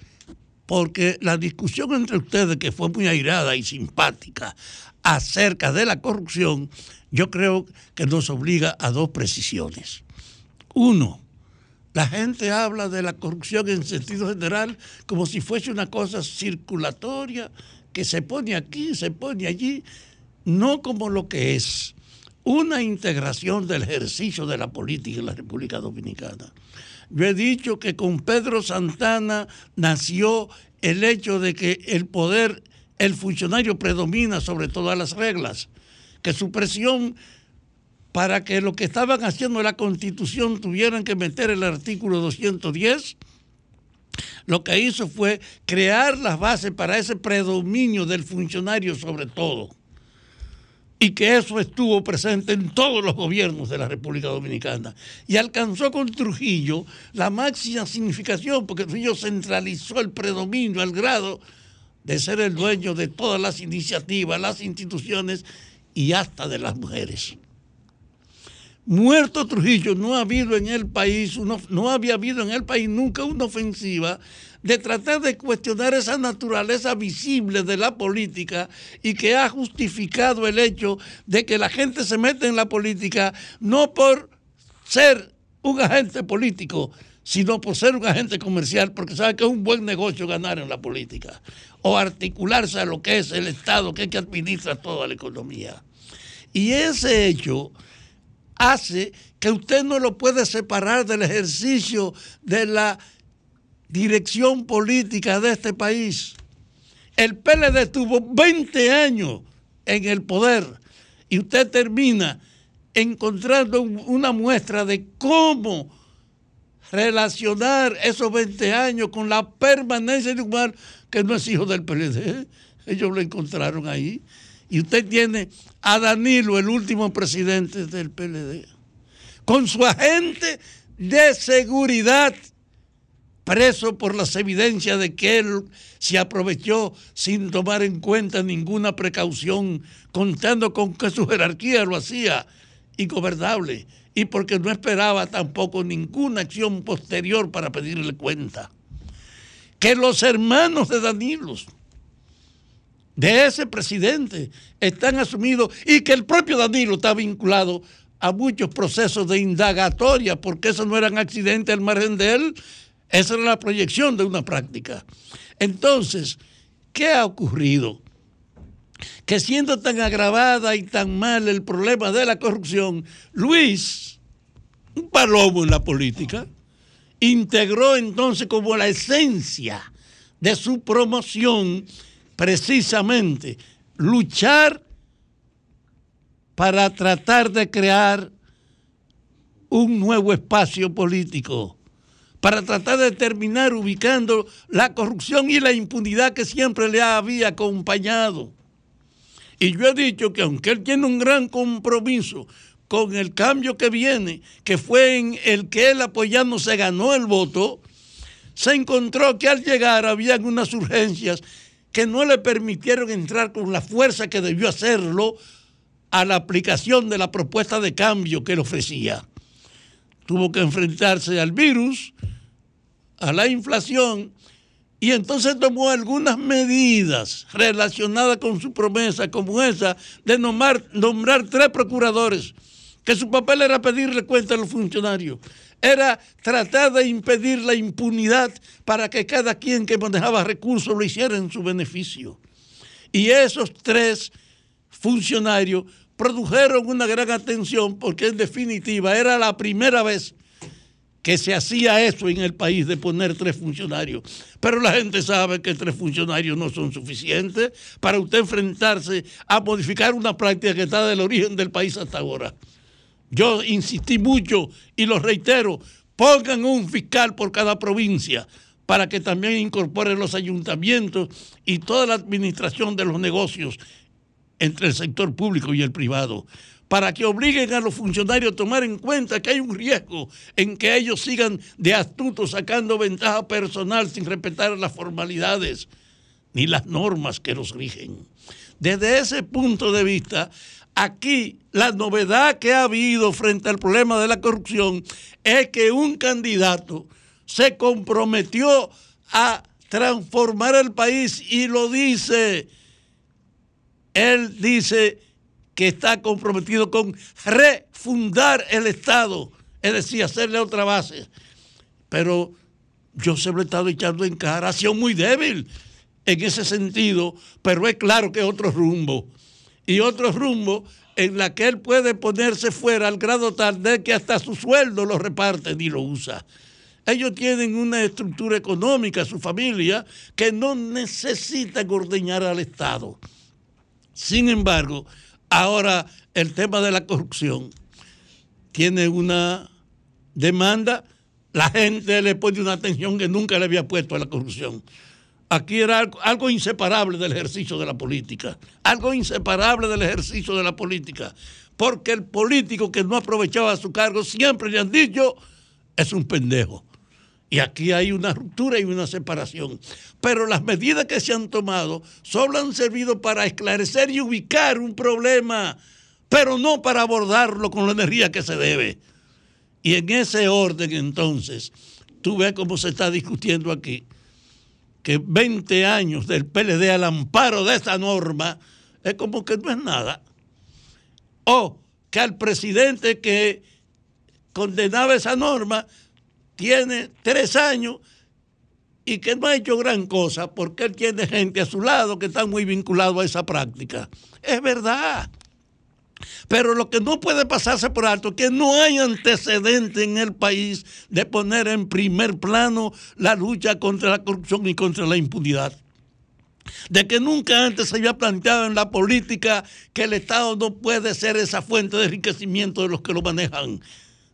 porque la discusión entre ustedes, que fue muy airada y simpática, acerca de la corrupción, yo creo que nos obliga a dos precisiones. Uno, la gente habla de la corrupción en sentido general como si fuese una cosa circulatoria que se pone aquí, se pone allí, no como lo que es una integración del ejercicio de la política en la República Dominicana. Yo he dicho que con Pedro Santana nació el hecho de que el poder, el funcionario predomina sobre todas las reglas, que su presión para que lo que estaban haciendo en la constitución tuvieran que meter el artículo 210, lo que hizo fue crear las bases para ese predominio del funcionario sobre todo. Y que eso estuvo presente en todos los gobiernos de la República Dominicana. Y alcanzó con Trujillo la máxima significación, porque Trujillo centralizó el predominio al grado de ser el dueño de todas las iniciativas, las instituciones y hasta de las mujeres. Muerto Trujillo, no ha habido en el país, uno- no había habido en el país nunca una ofensiva de tratar de cuestionar esa naturaleza visible de la política y que ha justificado el hecho de que la gente se mete en la política no por ser un agente político, sino por ser un agente comercial, porque sabe que es un buen negocio ganar en la política o articularse a lo que es el Estado, que es que administra toda la economía. Y ese hecho hace que usted no lo puede separar del ejercicio de la dirección política de este país. El PLD tuvo 20 años en el poder y usted termina encontrando un- una muestra de cómo relacionar esos 20 años con la permanencia de un mar que no es hijo del PLD. Ellos lo encontraron ahí. Y usted tiene a Danilo, el último presidente del PLD, con su agente de seguridad preso por las evidencias de que él se aprovechó sin tomar en cuenta ninguna precaución, contando con que su jerarquía lo hacía ingobernable y porque no esperaba tampoco ninguna acción posterior para pedirle cuenta. Que los hermanos de Danilo, de ese presidente, están asumidos y que el propio Danilo está vinculado a muchos procesos de indagatoria, porque eso no eran accidentes al margen de él, esa era la proyección de una práctica. Entonces, ¿qué ha ocurrido? Que siendo tan agravada y tan mal el problema de la corrupción, Luis, un palomo en la política, integró entonces como la esencia de su promoción precisamente luchar para tratar de crear un nuevo espacio político, para tratar de terminar ubicando la corrupción y la impunidad que siempre le había acompañado. Y yo he dicho que aunque él tiene un gran compromiso con el cambio que viene, que fue en el que él apoyando se ganó el voto, se encontró que al llegar habían unas urgencias que no le permitieron entrar con la fuerza que debió hacerlo a la aplicación de la propuesta de cambio que él ofrecía. Tuvo que enfrentarse al virus, a la inflación, y entonces tomó algunas medidas relacionadas con su promesa, como esa de nombrar, nombrar tres procuradores, que su papel era pedirle cuenta a los funcionarios, era tratar de impedir la impunidad para que cada quien que manejaba recursos lo hiciera en su beneficio. Y esos tres funcionarios produjeron una gran atención porque en definitiva era la primera vez que se hacía eso en el país de poner tres funcionarios. Pero la gente sabe que tres funcionarios no son suficientes para usted enfrentarse a modificar una práctica que está del origen del país hasta ahora. Yo insistí mucho y lo reitero, pongan un fiscal por cada provincia para que también incorporen los ayuntamientos y toda la administración de los negocios entre el sector público y el privado, para que obliguen a los funcionarios a tomar en cuenta que hay un riesgo en que ellos sigan de astutos sacando ventaja personal sin respetar las formalidades ni las normas que los rigen. Desde ese punto de vista, aquí la novedad que ha habido frente al problema de la corrupción es que un candidato se comprometió a transformar el país y lo dice. Él dice que está comprometido con refundar el Estado, es decir, hacerle otra base. Pero yo se lo he estado echando en cara, ha sido muy débil en ese sentido, pero es claro que es otro rumbo. Y otro rumbo en la que él puede ponerse fuera al grado tal de que hasta su sueldo lo reparte y lo usa. Ellos tienen una estructura económica, su familia, que no necesita ordeñar al Estado. Sin embargo, ahora el tema de la corrupción tiene una demanda, la gente le pone una atención que nunca le había puesto a la corrupción. Aquí era algo, inseparable del ejercicio de la política, algo inseparable del ejercicio de la política, porque el político que no aprovechaba su cargo siempre le han dicho es un pendejo. Y aquí hay una ruptura y una separación. Pero las medidas que se han tomado solo han servido para esclarecer y ubicar un problema, pero no para abordarlo con la energía que se debe. Y en ese orden entonces, tú ves cómo se está discutiendo aquí, que 20 años del PLD al amparo de esa norma es como que no es nada. O que al presidente que condenaba esa norma tiene tres años y que no ha hecho gran cosa porque él tiene gente a su lado que está muy vinculado a esa práctica. Es verdad. Pero lo que no puede pasarse por alto es que no hay antecedente en el país de poner en primer plano la lucha contra la corrupción y contra la impunidad. De que nunca antes se había planteado en la política que el Estado no puede ser esa fuente de enriquecimiento de los que lo manejan.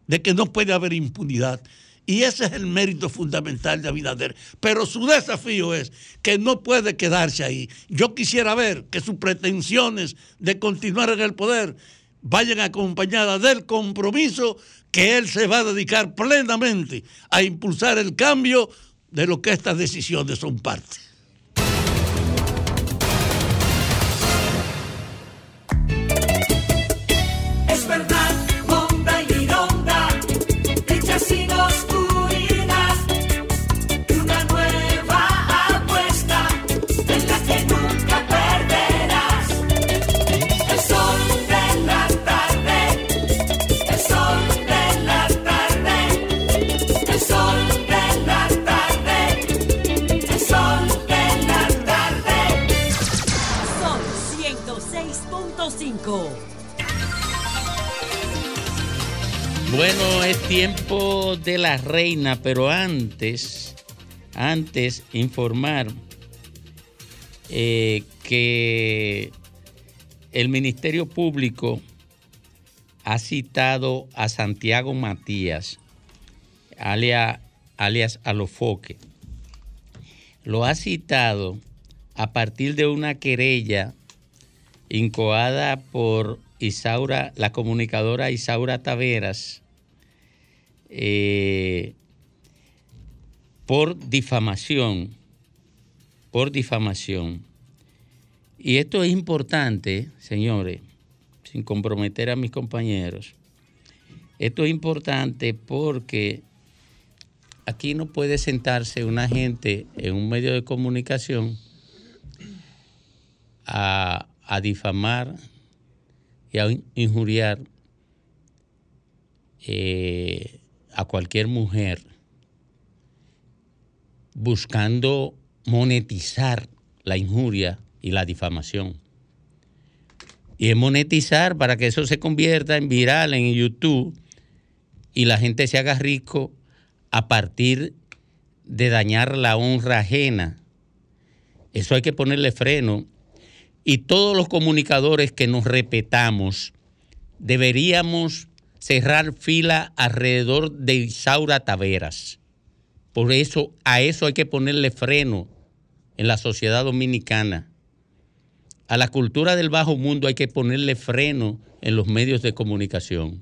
De que no puede haber impunidad. Y ese es el mérito fundamental de Abinader. Pero su desafío es que no puede quedarse ahí. Yo quisiera ver que sus pretensiones de continuar en el poder vayan acompañadas del compromiso que él se va a dedicar plenamente a impulsar el cambio de lo que estas decisiones son parte. Bueno, es tiempo de la reina, pero antes, antes informar eh, que el Ministerio Público ha citado a Santiago Matías, alias, alias Alofoque. Lo ha citado a partir de una querella incoada por Isaura, la comunicadora Isaura Taveras, eh, por difamación, por difamación. Y esto es importante, señores, sin comprometer a mis compañeros. Esto es importante porque aquí no puede sentarse una gente en un medio de comunicación a, a difamar y a injuriar eh, a cualquier mujer buscando monetizar la injuria y la difamación. Y es monetizar para que eso se convierta en viral en YouTube y la gente se haga rico a partir de dañar la honra ajena. Eso hay que ponerle freno. Y todos los comunicadores que nos respetamos deberíamos cerrar fila alrededor de Isaura Taveras. Por eso, a eso hay que ponerle freno en la sociedad dominicana. A la cultura del bajo mundo hay que ponerle freno en los medios de comunicación.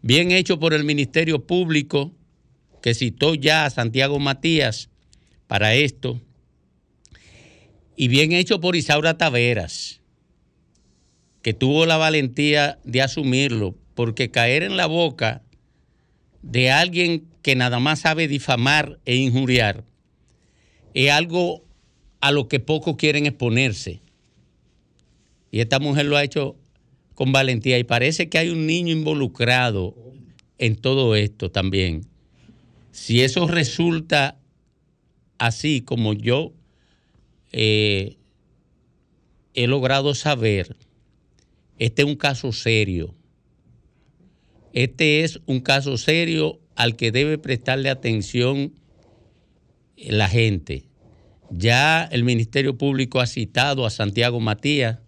Bien hecho por el Ministerio Público, que citó ya a Santiago Matías para esto. Y bien hecho por Isaura Taveras, que tuvo la valentía de asumirlo, porque caer en la boca de alguien que nada más sabe difamar e injuriar es algo a lo que pocos quieren exponerse. Y esta mujer lo ha hecho con valentía y parece que hay un niño involucrado en todo esto también. Si eso resulta así como yo eh, he logrado saber, este es un caso serio. Este es un caso serio al que debe prestarle atención la gente. Ya el Ministerio Público ha citado a Santiago Matías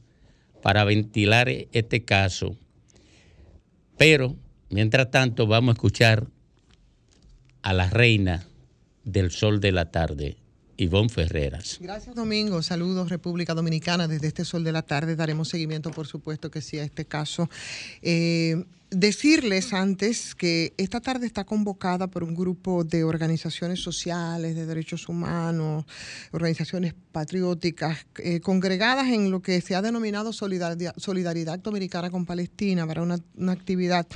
para ventilar este caso. Pero, mientras tanto, vamos a escuchar a la reina del sol de la tarde, Ivonne Ferreras. Gracias, Domingo. Saludos, República Dominicana. Desde este sol de la tarde daremos seguimiento, por supuesto, que sí a este caso. Eh, decirles antes que esta tarde está convocada por un grupo de organizaciones sociales, de derechos humanos, organizaciones patrióticas, eh, congregadas en lo que se ha denominado Solidaridad, Dominicana con Palestina para una, una actividad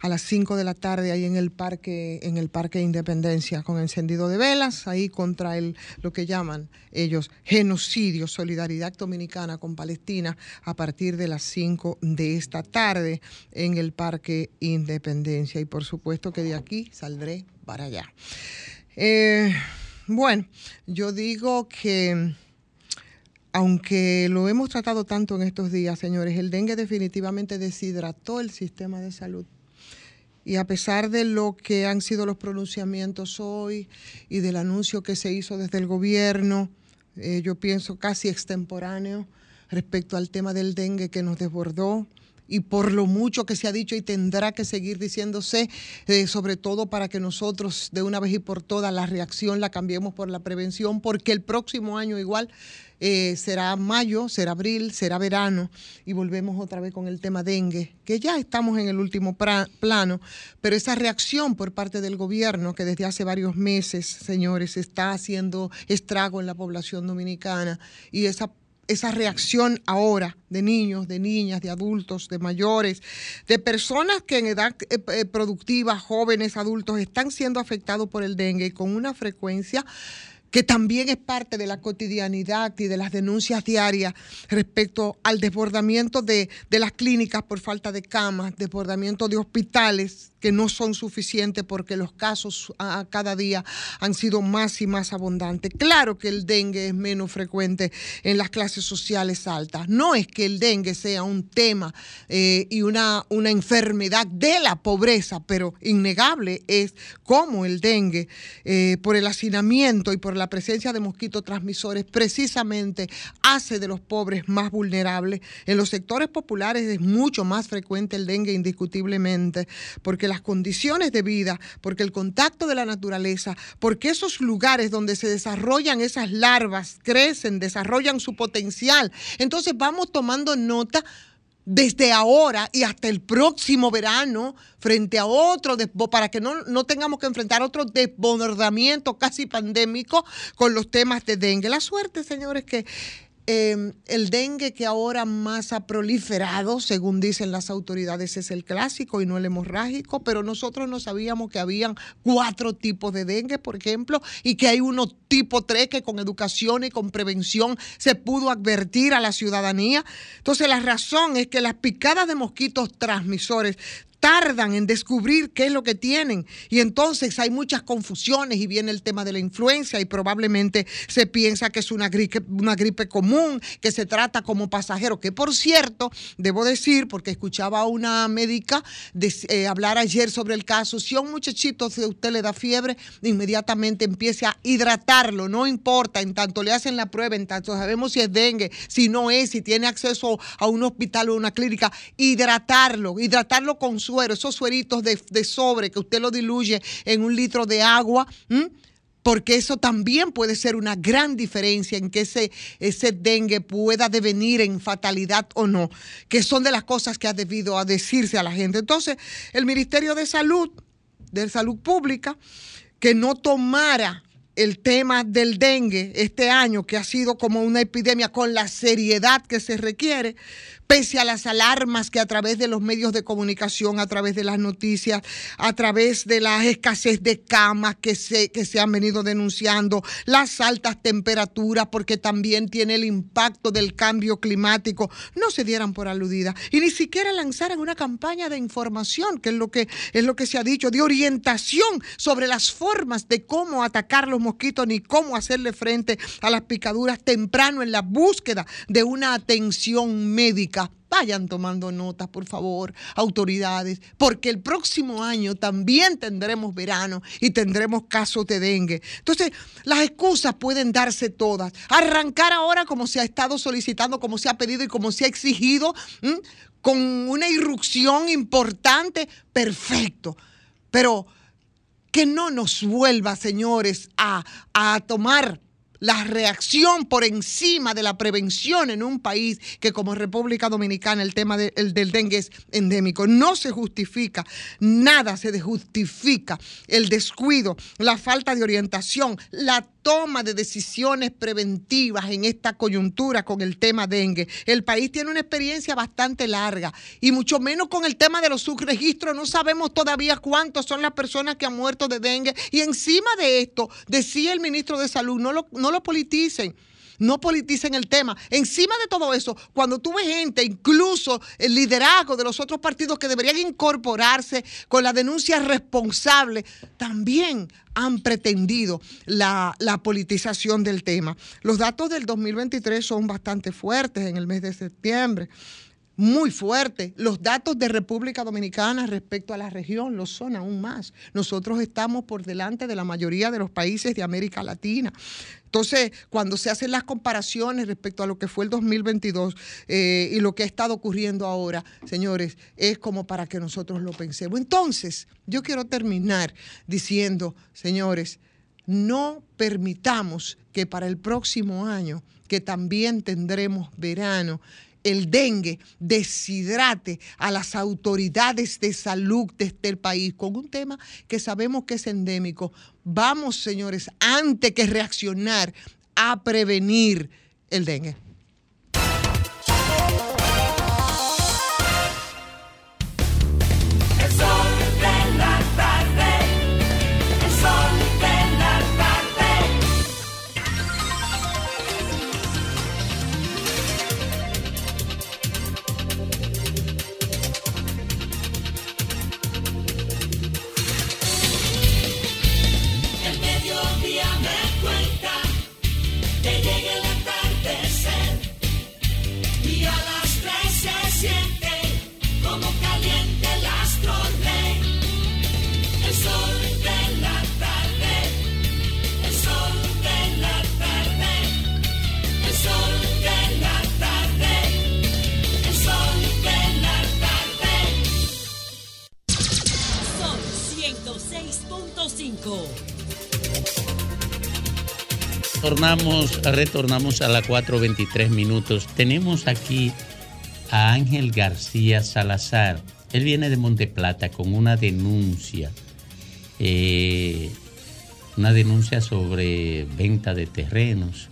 a las 5 de la tarde ahí en el parque, en el Parque Independencia, con encendido de velas, ahí contra el, lo que llaman ellos genocidio, Solidaridad Dominicana con Palestina, a partir de las 5 de esta tarde en el Parque Parque Independencia. Y por supuesto que de aquí saldré para allá. Eh, bueno, yo digo que aunque lo hemos tratado tanto en estos días, señores, el dengue definitivamente deshidrató el sistema de salud. Y a pesar de lo que han sido los pronunciamientos hoy y del anuncio que se hizo desde el gobierno, eh, yo pienso casi extemporáneo respecto al tema del dengue que nos desbordó, y por lo mucho que se ha dicho y tendrá que seguir diciéndose, eh, sobre todo para que nosotros de una vez y por todas la reacción la cambiemos por la prevención, porque el próximo año igual eh, será mayo, será abril, será verano y volvemos otra vez con el tema dengue, que ya estamos en el último plano, pero esa reacción por parte del gobierno que desde hace varios meses, señores, está haciendo estrago en la población dominicana y esa esa reacción ahora de niños, de niñas, de adultos, de mayores, de personas que en edad eh, eh, productiva, jóvenes, adultos, están siendo afectados por el dengue con una frecuencia que también es parte de la cotidianidad y de las denuncias diarias respecto al desbordamiento de, las clínicas por falta de camas, desbordamiento de hospitales no son suficientes porque los casos a, cada día han sido más y más abundantes. Claro que el dengue es menos frecuente en las clases sociales altas. No es que el dengue sea un tema eh, y una, una enfermedad de la pobreza, pero innegable es cómo el dengue, eh, por el hacinamiento y por la presencia de mosquitos transmisores, precisamente hace de los pobres más vulnerables. En los sectores populares es mucho más frecuente el dengue indiscutiblemente, porque las condiciones de vida, porque el contacto de la naturaleza, porque esos lugares donde se desarrollan esas larvas crecen, desarrollan su potencial. Entonces vamos tomando nota desde ahora y hasta el próximo verano frente a otro, para que no, no tengamos que enfrentar otro desbordamiento casi pandémico con los temas de dengue. La suerte, señores, que Em, el dengue que ahora más ha proliferado, según dicen las autoridades, es el clásico y no el hemorrágico, pero nosotros no sabíamos que habían cuatro tipos de dengue, por ejemplo, y que hay uno tipo 3 que con educación y con prevención se pudo advertir a la ciudadanía. Entonces la razón es que las picadas de mosquitos transmisores tardan en descubrir qué es lo que tienen. Y entonces hay muchas confusiones y viene el tema de la influencia y probablemente se piensa que es una gripe, una gripe común, que se trata como pasajero, que por cierto, debo decir, porque escuchaba a una médica eh, hablar ayer sobre el caso, si a un muchachito si a usted le da fiebre, inmediatamente empiece a hidratarlo, no importa, en tanto le hacen la prueba, en tanto sabemos si es dengue, si no es, si tiene acceso a un hospital o una clínica, hidratarlo, hidratarlo con suero, esos sueritos de, sobre que usted lo diluye en un litro de agua. porque eso también puede ser una gran diferencia en que ese, ese dengue pueda devenir en fatalidad o no, que son de las cosas que ha debido a decirse a la gente. Entonces, el Ministerio de Salud, de Salud Pública, que no tomara el tema del dengue este año, que ha sido como una epidemia con la seriedad que se requiere, pese a las alarmas que a través de los medios de comunicación, a través de las noticias, a través de la escasez de camas que se, que se han venido denunciando, las altas temperaturas, porque también tiene el impacto del cambio climático, no se dieran por aludidas y ni siquiera lanzaran una campaña de información, que es lo que, es lo que se ha dicho, de orientación sobre las formas de cómo atacar los mosquitos ni cómo hacerle frente a las picaduras temprano en la búsqueda de una atención médica. Vayan tomando notas, por favor, autoridades, porque el próximo año también tendremos verano y tendremos casos de dengue. Entonces, las excusas pueden darse todas. Arrancar ahora como se ha estado solicitando, como se ha pedido y como se ha exigido, con una irrupción importante, perfecto. Pero que no nos vuelva, señores, a, a tomar la reacción por encima de la prevención en un país que como República Dominicana el tema de- el del dengue es endémico. No se justifica, nada se justifica el descuido, la falta de orientación, la toma de decisiones preventivas en esta coyuntura con el tema dengue. El país tiene una experiencia bastante larga y mucho menos con el tema de los subregistros. No sabemos todavía cuántos son las personas que han muerto de dengue. Y encima de esto, decía el ministro de Salud, no lo, no lo politicen. No politicen el tema. Encima de todo eso, cuando tú ves gente, incluso el liderazgo de los otros partidos que deberían incorporarse con la denuncia responsable, también han pretendido la, la politización del tema. Los datos del 2023 son bastante fuertes en el mes de septiembre muy fuerte. Los datos de República Dominicana respecto a la región lo son aún más. Nosotros estamos por delante de la mayoría de los países de América Latina. Entonces, cuando se hacen las comparaciones respecto a lo que fue el 2022 eh, y lo que ha estado ocurriendo ahora, señores, es como para que nosotros lo pensemos. Entonces, yo quiero terminar diciendo, señores, no permitamos que para el próximo año, que también tendremos verano, el dengue deshidrate a las autoridades de salud de este país con un tema que sabemos que es endémico. Vamos, señores, antes que reaccionar a prevenir el dengue. Retornamos, a las 4.23 minutos. Tenemos aquí a Ángel García Salazar. Él viene de Monteplata con una denuncia. eh, una denuncia sobre venta de terrenos.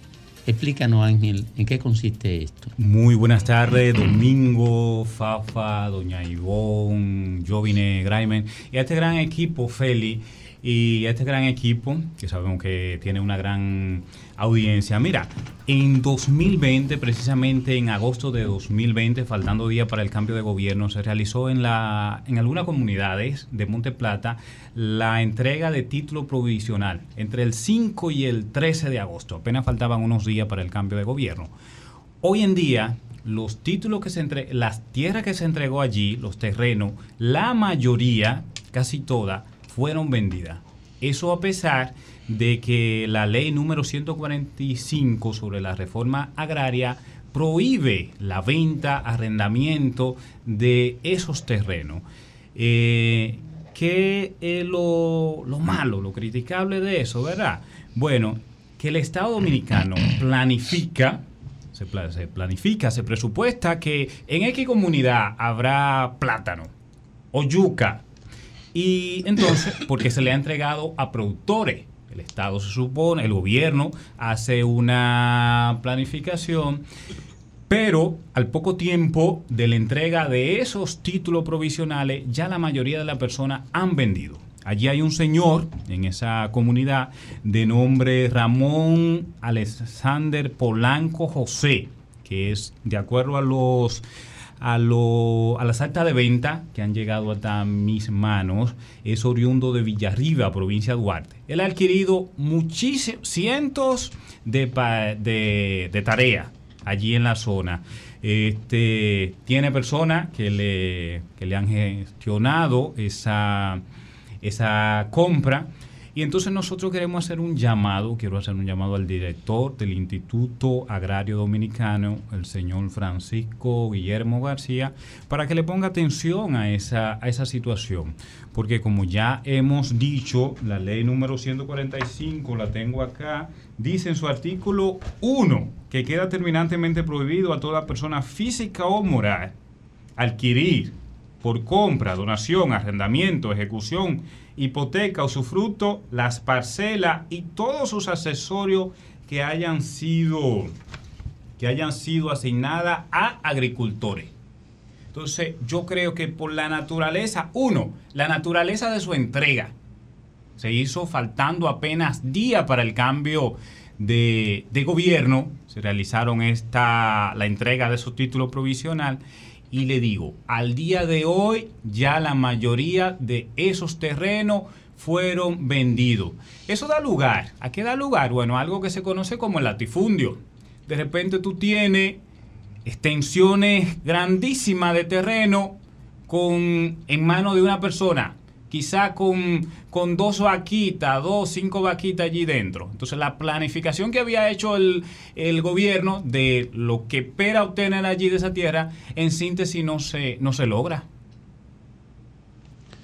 Explícanos, Ángel, ¿en qué consiste esto? Muy buenas tardes, Domingo, Fafa, Doña Ivonne, Jovine Graimen y a este gran equipo, Feli. y este gran equipo, que sabemos que tiene una gran audiencia. Mira, en 2020, precisamente en agosto de 2020, faltando día para el cambio de gobierno, se realizó en, la, en algunas comunidades de Monte Plata la entrega de título provisional entre el 5 y el 13 de agosto. Apenas faltaban unos días para el cambio de gobierno. Hoy en día, los títulos que se entre, las tierras que se entregó allí, los terrenos, la mayoría, casi toda, fueron vendidas. Eso a pesar de que la ley número 145 sobre la reforma agraria prohíbe la venta, arrendamiento de esos terrenos. Eh, ¿Qué es lo, lo malo, lo criticable de eso, verdad? Bueno, que el Estado Dominicano planifica, se, pla- se planifica, se presupuesta que en X comunidad habrá plátano o yuca. Y entonces, porque se le ha entregado a productores. El Estado se supone, el gobierno hace una planificación, pero al poco tiempo de la entrega de esos títulos provisionales, ya la mayoría de las personas han vendido. Allí hay un señor en esa comunidad de nombre Ramón Alexander Polanco José, que es de acuerdo a los a, lo- a las actas de venta que han llegado hasta mis manos, es oriundo de Villarriba, provincia de Duarte. Él ha adquirido muchísimos, cientos de, de, de tareas allí en la zona. Este, tiene personas que le, que le han gestionado esa, esa compra. Y entonces nosotros queremos hacer un llamado, quiero hacer un llamado al director del Instituto Agrario Dominicano, el señor Francisco Guillermo García, para que le ponga atención a esa, a esa situación. Porque como ya hemos dicho, la ley número 145, la tengo acá, dice en su artículo 1 que queda terminantemente prohibido a toda persona física o moral adquirir por compra, donación, arrendamiento, ejecución, hipoteca o usufructo las parcelas y todos sus accesorios que hayan sido que hayan sido asignadas a agricultores. Entonces, yo creo que por la naturaleza, uno, la naturaleza de su entrega, se hizo faltando apenas día para el cambio de, de gobierno, se realizaron esta, la entrega de su título provisional y le digo, al día de hoy ya la mayoría de esos terrenos fueron vendidos. Eso da lugar, ¿a qué da lugar? Bueno, algo que se conoce como el latifundio. De repente tú tienes extensiones grandísimas de terreno con, en manos de una persona, quizá con, con dos vaquitas, dos, cinco vaquitas allí dentro. Entonces la planificación que había hecho el, el gobierno de lo que espera obtener allí de esa tierra, en síntesis no se, no se logra.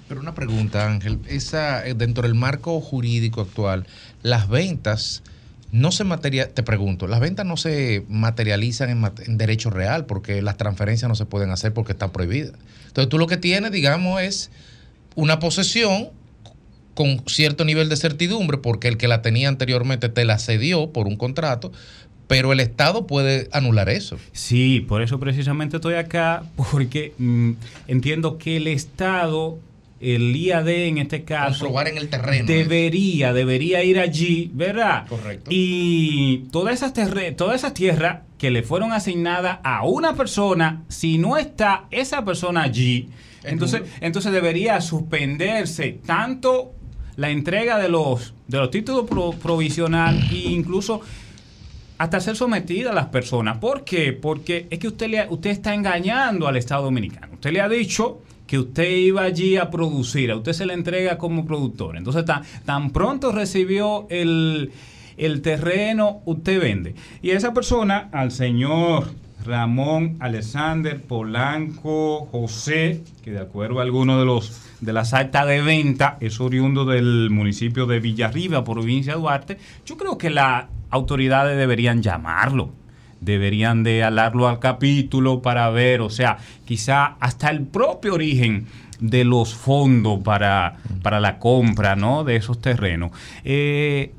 Pero una pregunta, Ángel, esa eh, dentro del marco jurídico actual, las ventas no se materia, te pregunto, las ventas no se materializan en, en derecho real porque las transferencias no se pueden hacer porque están prohibidas. Entonces tú lo que tienes, digamos, es una posesión con cierto nivel de certidumbre porque el que la tenía anteriormente te la cedió por un contrato, pero el Estado puede anular eso. Sí, por eso precisamente estoy acá, porque mm, entiendo que el Estado, el IAD en este caso, en el terreno, debería, debería ir allí, ¿verdad? Correcto. Y todas esas, todas esas tierras que le fueron asignadas a una persona, si no está esa persona allí, entonces, entonces debería suspenderse tanto la entrega de los, de los títulos pro- provisional e incluso hasta ser sometida a las personas. ¿Por qué? Porque es que usted, le, usted está engañando al Estado Dominicano. Usted le ha dicho que usted iba allí a producir, a usted se le entrega como productor. Entonces, tan, tan pronto recibió el, el terreno, usted vende. Y esa persona, al señor Ramón Alexander Polanco José, que de acuerdo a algunos de los de las actas de venta es oriundo del municipio de Villarriba, provincia de Duarte, yo creo que las autoridades deberían llamarlo, deberían de alarlo al capítulo para ver, o sea, quizá hasta el propio origen de los fondos para, para la compra ¿no? de esos terrenos. Eh,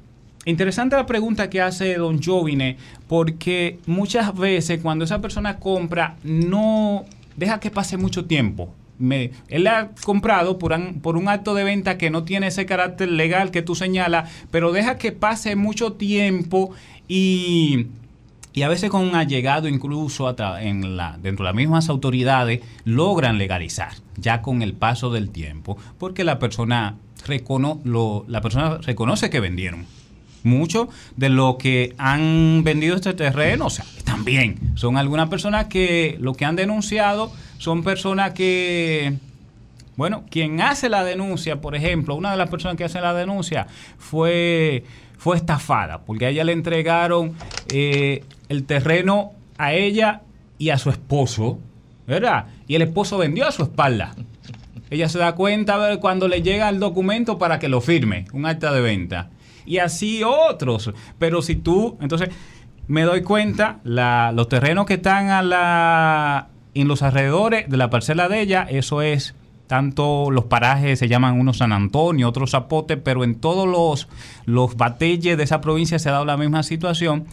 Interesante la pregunta que hace don Jovine, porque muchas veces cuando esa persona compra no deja que pase mucho tiempo, me, él ha comprado por un, acto de venta que no tiene ese carácter legal que tú señalas, pero deja que pase mucho tiempo y, a veces con un allegado incluso hasta en la, dentro de las mismas autoridades logran legalizar ya con el paso del tiempo, porque la persona, recono, lo, la persona reconoce que vendieron mucho de lo que han vendido este terreno, o sea, también son algunas personas que lo que han denunciado son personas que, bueno, quien hace la denuncia, por ejemplo, una de las personas que hace la denuncia fue, fue estafada, porque a ella le entregaron eh, el terreno a ella y a su esposo, ¿verdad? Y el esposo vendió a su espalda. Ella se da cuenta cuando le llega el documento para que lo firme, un acta de venta y así otros. Pero si tú, entonces, me doy cuenta, la, los terrenos que están a la, en los alrededores de la parcela de ella, eso es tanto los parajes se llaman unos San Antonio, otros Zapote, pero en todos los, los batelles de esa provincia se ha dado la misma situación.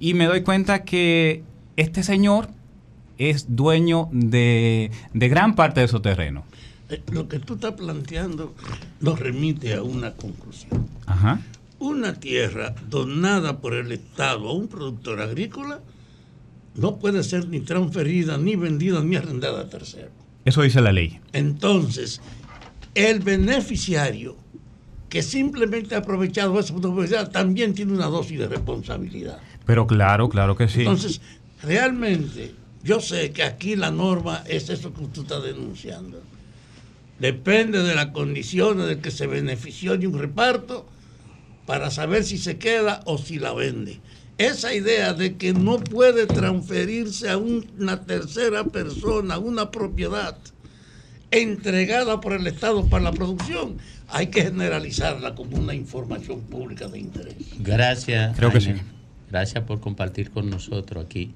Y me doy cuenta que este señor es dueño de, de gran parte de esos terrenos. Eh, Lo que tú estás planteando nos remite a una conclusión. Ajá. Una tierra donada por el Estado a un productor agrícola no puede ser ni transferida, ni vendida, ni arrendada a tercero. Eso dice la ley. Entonces, el beneficiario que simplemente ha aprovechado esa oportunidad también tiene una dosis de responsabilidad. Pero claro, claro que sí. Entonces, realmente, yo sé que aquí la norma es eso que tú estás denunciando. Depende de las condiciones del que se benefició de un reparto para saber si se queda o si la vende. Esa idea de que no puede transferirse a una tercera persona una propiedad entregada por el Estado para la producción, hay que generalizarla como una información pública de interés. Gracias. Creo que Jaime. sí. Gracias por compartir con nosotros aquí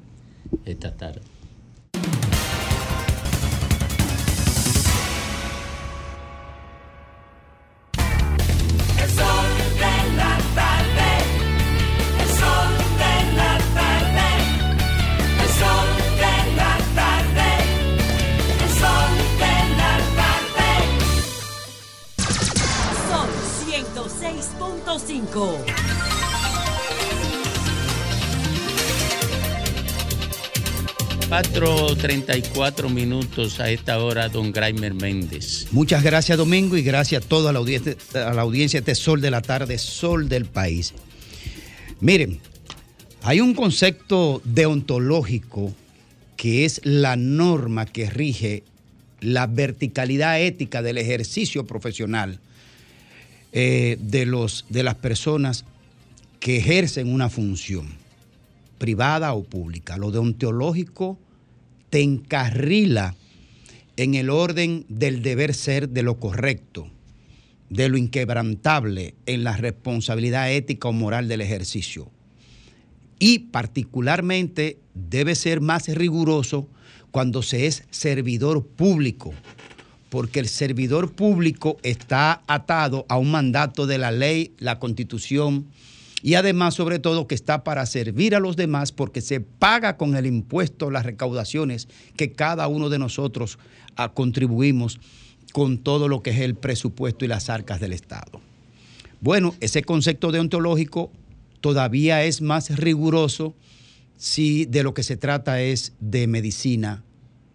esta tarde. 4.34 minutos a esta hora, don Graimer Méndez. Muchas gracias, Domingo, y gracias a toda la audiencia, a la audiencia de este Sol de la Tarde, Sol del País. Miren, hay un concepto deontológico que es la norma que rige la verticalidad ética del ejercicio profesional eh, de, los, de las personas que ejercen una función privada o pública. Lo deontológico te encarrila en el orden del deber ser de lo correcto, de lo inquebrantable en la responsabilidad ética o moral del ejercicio. Y particularmente debe ser más riguroso cuando se es servidor público, porque el servidor público está atado a un mandato de la ley, la constitución, y además, sobre todo, que está para servir a los demás porque se paga con el impuesto las recaudaciones que cada uno de nosotros ah, contribuimos con todo lo que es el presupuesto y las arcas del Estado. Bueno, ese concepto deontológico todavía es más riguroso si de lo que se trata es de medicina,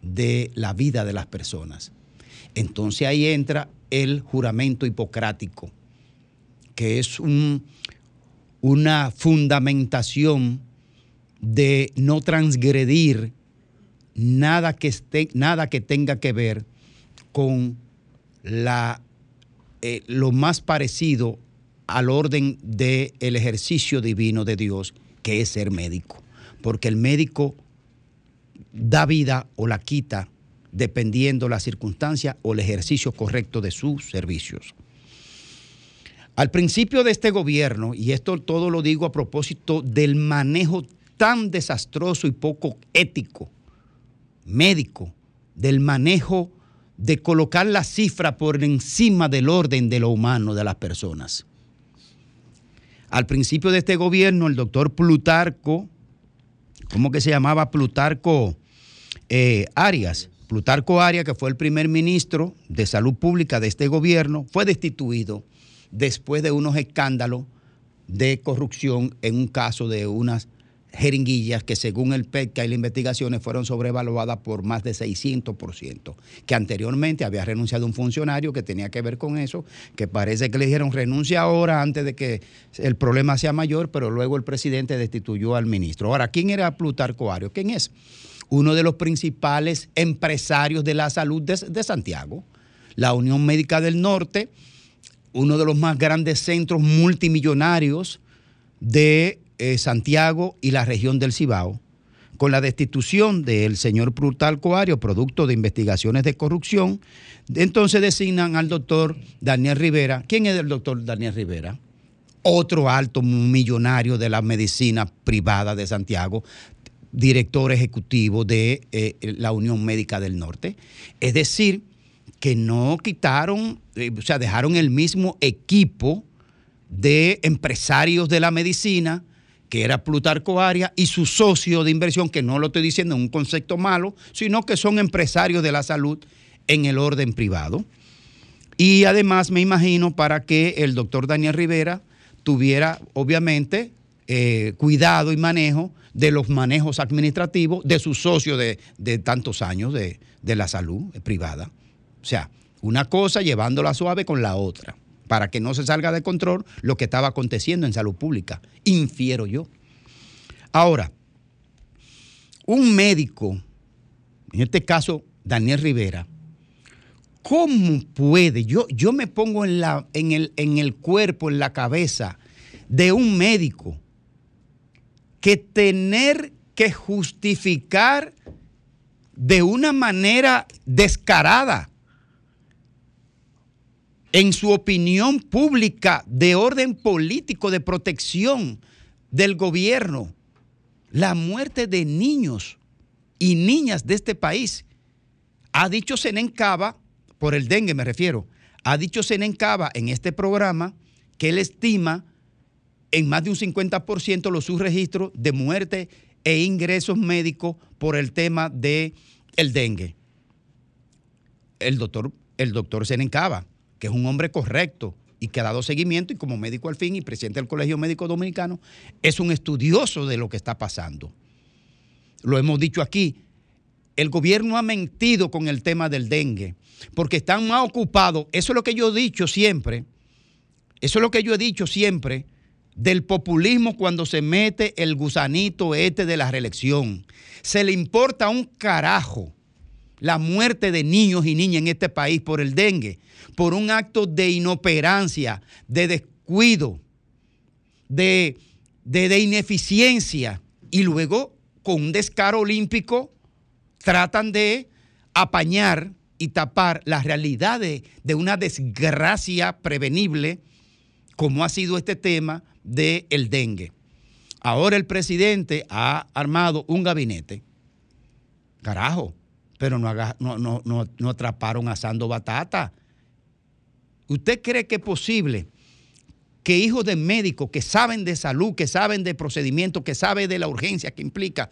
de la vida de las personas. Entonces ahí entra el juramento hipocrático, que es un, una fundamentación de no transgredir nada que, esté, nada que tenga que ver con la, eh, lo más parecido al orden del ejercicio divino de Dios, que es ser médico. Porque el médico da vida o la quita dependiendo la circunstancia o el ejercicio correcto de sus servicios. Al principio de este gobierno, y esto todo lo digo a propósito del manejo tan desastroso y poco ético, médico, del manejo de colocar la cifra por encima del orden de lo humano de las personas. Al principio de este gobierno, el doctor Plutarco, ¿cómo que se llamaba Plutarco eh, Arias? Plutarco Aria, que fue el primer ministro de salud pública de este gobierno, fue destituido después de unos escándalos de corrupción en un caso de unas jeringuillas que según el PETCA y las investigaciones fueron sobrevaluadas por más de 600%, que anteriormente había renunciado un funcionario que tenía que ver con eso, que parece que le dijeron renuncia ahora antes de que el problema sea mayor, pero luego el presidente destituyó al ministro. Ahora, ¿quién era Plutarco Ario? ¿Quién es? Uno de los principales empresarios de la salud de, de Santiago, la Unión Médica del Norte, uno de los más grandes centros multimillonarios de eh, Santiago y la región del Cibao, con la destitución del señor Plutarco Ario, producto de investigaciones de corrupción, entonces designan al doctor Daniel Rivera. ¿Quién es el doctor Daniel Rivera? Otro alto millonario de la medicina privada de Santiago, director ejecutivo de eh, la Unión Médica del Norte. Es decir, que no quitaron, eh, o sea, dejaron el mismo equipo de empresarios de la medicina, que era Plutarco Aria, y su socio de inversión, que no lo estoy diciendo en un concepto malo, sino que son empresarios de la salud en el orden privado. Y además me imagino para que el doctor Daniel Rivera tuviera, obviamente, eh, cuidado y manejo de los manejos administrativos de su socio de, de tantos años de, de la salud privada. O sea, una cosa llevándola suave con la otra, para que no se salga de control lo que estaba aconteciendo en salud pública, infiero yo. Ahora, un médico, en este caso Daniel Rivera, ¿cómo puede? Yo, yo me pongo en, la, en, el, en el cuerpo, en la cabeza de un médico que tener que justificar de una manera descarada en su opinión pública de orden político de protección del gobierno la muerte de niños y niñas de este país. Ha dicho Senen Cava, por el dengue me refiero, ha dicho Senen Cava en este programa que él estima en más de un 50% los subregistros de muerte e ingresos médicos por el tema del el dengue. El doctor, el doctor Senen Cava, que es un hombre correcto y que ha dado seguimiento y como médico al fin y presidente del Colegio Médico Dominicano, es un estudioso de lo que está pasando. Lo hemos dicho aquí, el gobierno ha mentido con el tema del dengue, porque están más ocupados, eso es lo que yo he dicho siempre, eso es lo que yo he dicho siempre, del populismo cuando se mete el gusanito este de la reelección. Se le importa un carajo la muerte de niños y niñas en este país por el dengue, por un acto de inoperancia, de descuido, de, de, ineficiencia, y luego con un descaro olímpico tratan de apañar y tapar la realidad de, de una desgracia prevenible, como ha sido este tema del el dengue. Ahora el presidente ha armado un gabinete. Carajo, pero no, no, no, no, atraparon asando batata. ¿Usted cree que es posible que hijos de médicos que saben de salud, que saben de procedimientos, que saben de la urgencia que implica,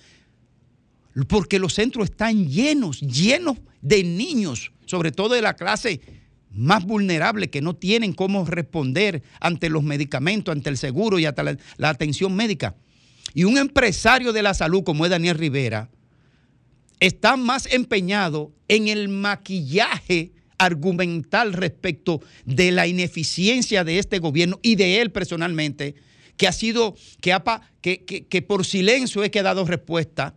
porque los centros están llenos, llenos de niños, sobre todo de la clase más vulnerable, que no tienen cómo responder ante los medicamentos, ante el seguro y hasta la, la atención médica. Y un empresario de la salud como es Daniel Rivera, está más empeñado en el maquillaje argumental respecto de la ineficiencia de este gobierno y de él personalmente, que ha sido, que, ha, que, que, por silencio he quedado respuesta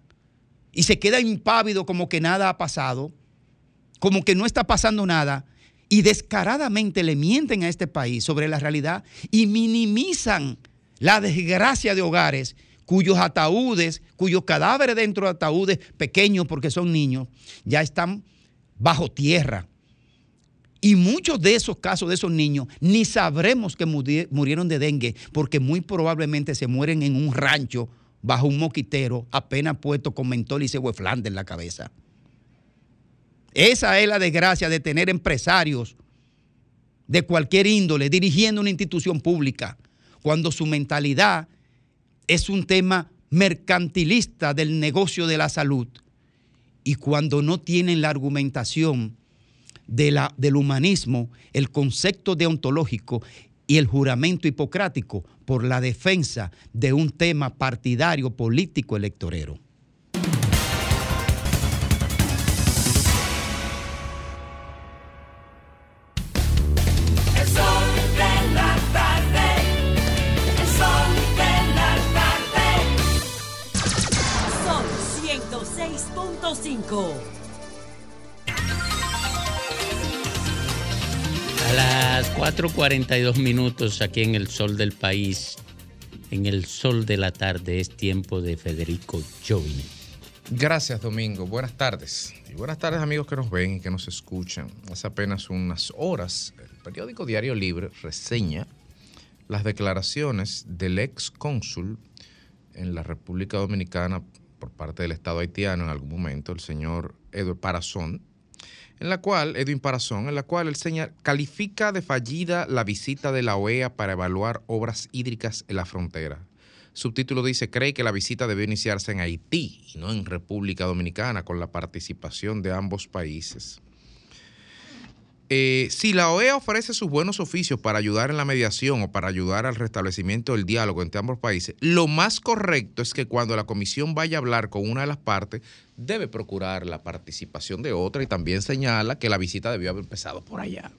y se queda impávido como que nada ha pasado, como que no está pasando nada, y descaradamente le mienten a este país sobre la realidad y minimizan la desgracia de hogares cuyos ataúdes, cuyos cadáveres dentro de ataúdes pequeños porque son niños, ya están bajo tierra. Y muchos de esos casos de esos niños ni sabremos que murieron de dengue porque muy probablemente se mueren en un rancho bajo un moquitero apenas puesto con mentol y cebo en la cabeza. Esa es la desgracia de tener empresarios de cualquier índole dirigiendo una institución pública cuando su mentalidad es un tema mercantilista del negocio de la salud y cuando no tienen la argumentación del humanismo, el concepto deontológico y el juramento hipocrático por la defensa de un tema partidario, político, electorero. 106.5. A las 4.42 minutos aquí en el sol del país, en el sol de la tarde, es tiempo de Federico Jovine. Gracias, Domingo. Buenas tardes. Y buenas tardes, amigos que nos ven y que nos escuchan. Hace apenas unas horas, el periódico Diario Libre reseña las declaraciones del ex cónsul en la República Dominicana por parte del Estado haitiano en algún momento, el señor Edward Parazón, en la cual, Edwin Parazón, en la cual el señor califica de fallida la visita de la OEA para evaluar obras hídricas en la frontera. Subtítulo dice, cree que la visita debe iniciarse en Haití y no en República Dominicana con la participación de ambos países. Eh, si la OEA ofrece sus buenos oficios para ayudar en la mediación o para ayudar al restablecimiento del diálogo entre ambos países, lo más correcto es que cuando la comisión vaya a hablar con una de las partes, debe procurar la participación de otra y también señala que la visita debió haber empezado por allá.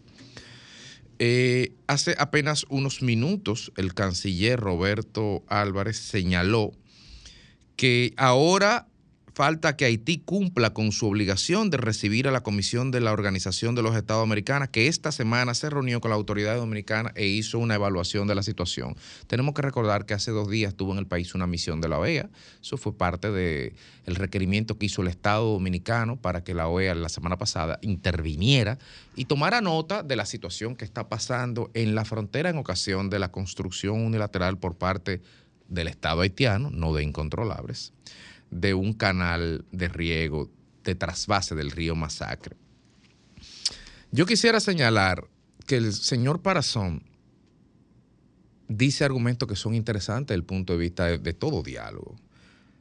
Eh, hace apenas unos minutos el canciller Roberto Álvarez señaló que ahora falta que Haití cumpla con su obligación de recibir a la Comisión de la Organización de los Estados Americanos, que esta semana se reunió con la autoridad dominicana e hizo una evaluación de la situación. Tenemos que recordar que hace dos días tuvo en el país una misión de la OEA. Eso fue parte del requerimiento que hizo el Estado dominicano para que la OEA la semana pasada interviniera y tomara nota de la situación que está pasando en la frontera en ocasión de la construcción unilateral por parte del Estado haitiano, no de incontrolables de un canal de riego de trasvase del río Masacre. Yo quisiera señalar que el señor Parazón dice argumentos que son interesantes desde el punto de vista de, de todo diálogo.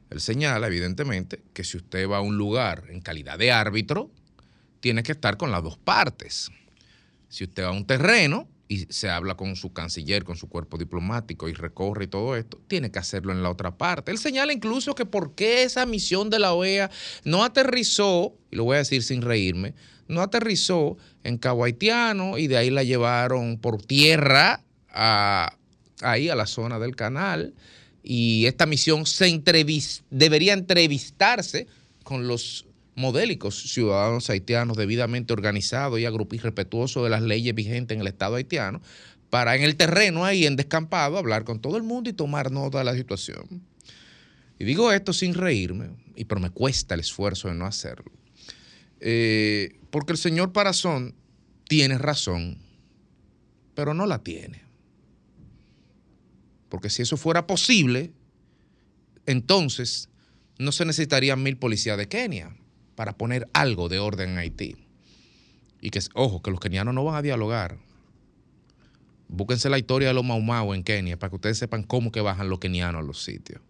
Él señala, evidentemente, que si usted va a un lugar en calidad de árbitro, tiene que estar con las dos partes. Si usted va a un terreno y se habla con su canciller, con su cuerpo diplomático y recorre y todo esto, tiene que hacerlo en la otra parte. Él señala incluso que por qué esa misión de la OEA no aterrizó, y lo voy a decir sin reírme, no aterrizó en Cabo y de ahí la llevaron por tierra a, ahí a la zona del canal. Y esta misión se debería entrevistarse con los modélicos ciudadanos haitianos debidamente organizados y agrupados y respetuosos de las leyes vigentes en el Estado haitiano, para en el terreno ahí, en descampado, hablar con todo el mundo y tomar nota de la situación. Y digo esto sin reírme, y pero me cuesta el esfuerzo de no hacerlo. Eh, porque el señor Parazón tiene razón, pero no la tiene. Porque si eso fuera posible, entonces no se necesitarían mil policías de Kenia para poner algo de orden en Haití. Y que, ojo, que los kenianos no van a dialogar. Búsquense la historia de los Mau Mau en Kenia para que ustedes sepan cómo que bajan los kenianos a los sitios.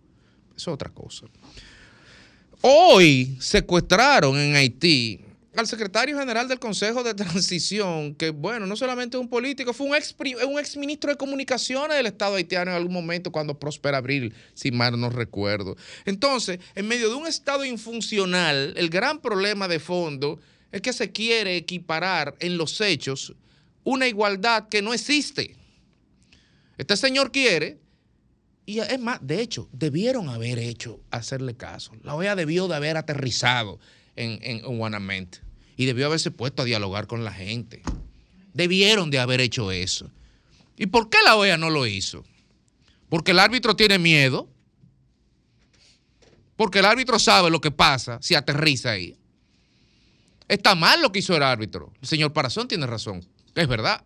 Eso es otra cosa. Hoy secuestraron en Haití al secretario general del Consejo de Transición, que bueno, no solamente es un político, fue un ex, un ex ministro de comunicaciones del Estado haitiano en algún momento cuando Prosper Abril, si mal no recuerdo. Entonces, en medio de un Estado infuncional, el gran problema de fondo es que se quiere equiparar en los hechos una igualdad que no existe. Este señor quiere, y es más, de hecho, debieron haber hecho, hacerle caso. La OEA debió de haber aterrizado en, en, en Guanamente y debió haberse puesto a dialogar con la gente. Debieron de haber hecho eso. ¿Y por qué la OEA no lo hizo? Porque el árbitro tiene miedo. Porque el árbitro sabe lo que pasa si aterriza ahí. Está mal lo que hizo el árbitro. El señor Parazón tiene razón. Es verdad.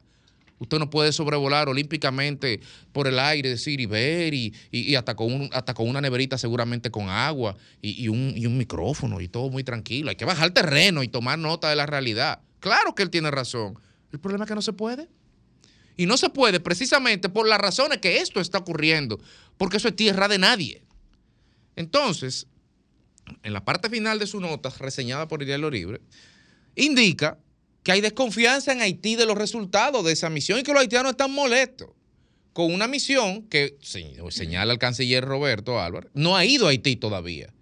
Usted no puede sobrevolar olímpicamente por el aire, decir y ver, y, y, hasta, con un, hasta con una neverita seguramente con agua y, y, un, y un micrófono y todo muy tranquilo. Hay que bajar terreno y tomar nota de la realidad. Claro que él tiene razón. El problema es que no se puede. Y no se puede precisamente por las razones que esto está ocurriendo, porque eso es tierra de nadie. Entonces, en la parte final de su nota, reseñada por el Diario Libre, indica que hay desconfianza en Haití de los resultados de esa misión y que los haitianos están molestos con una misión que, se- señala el canciller Roberto Álvarez, no ha ido a Haití todavía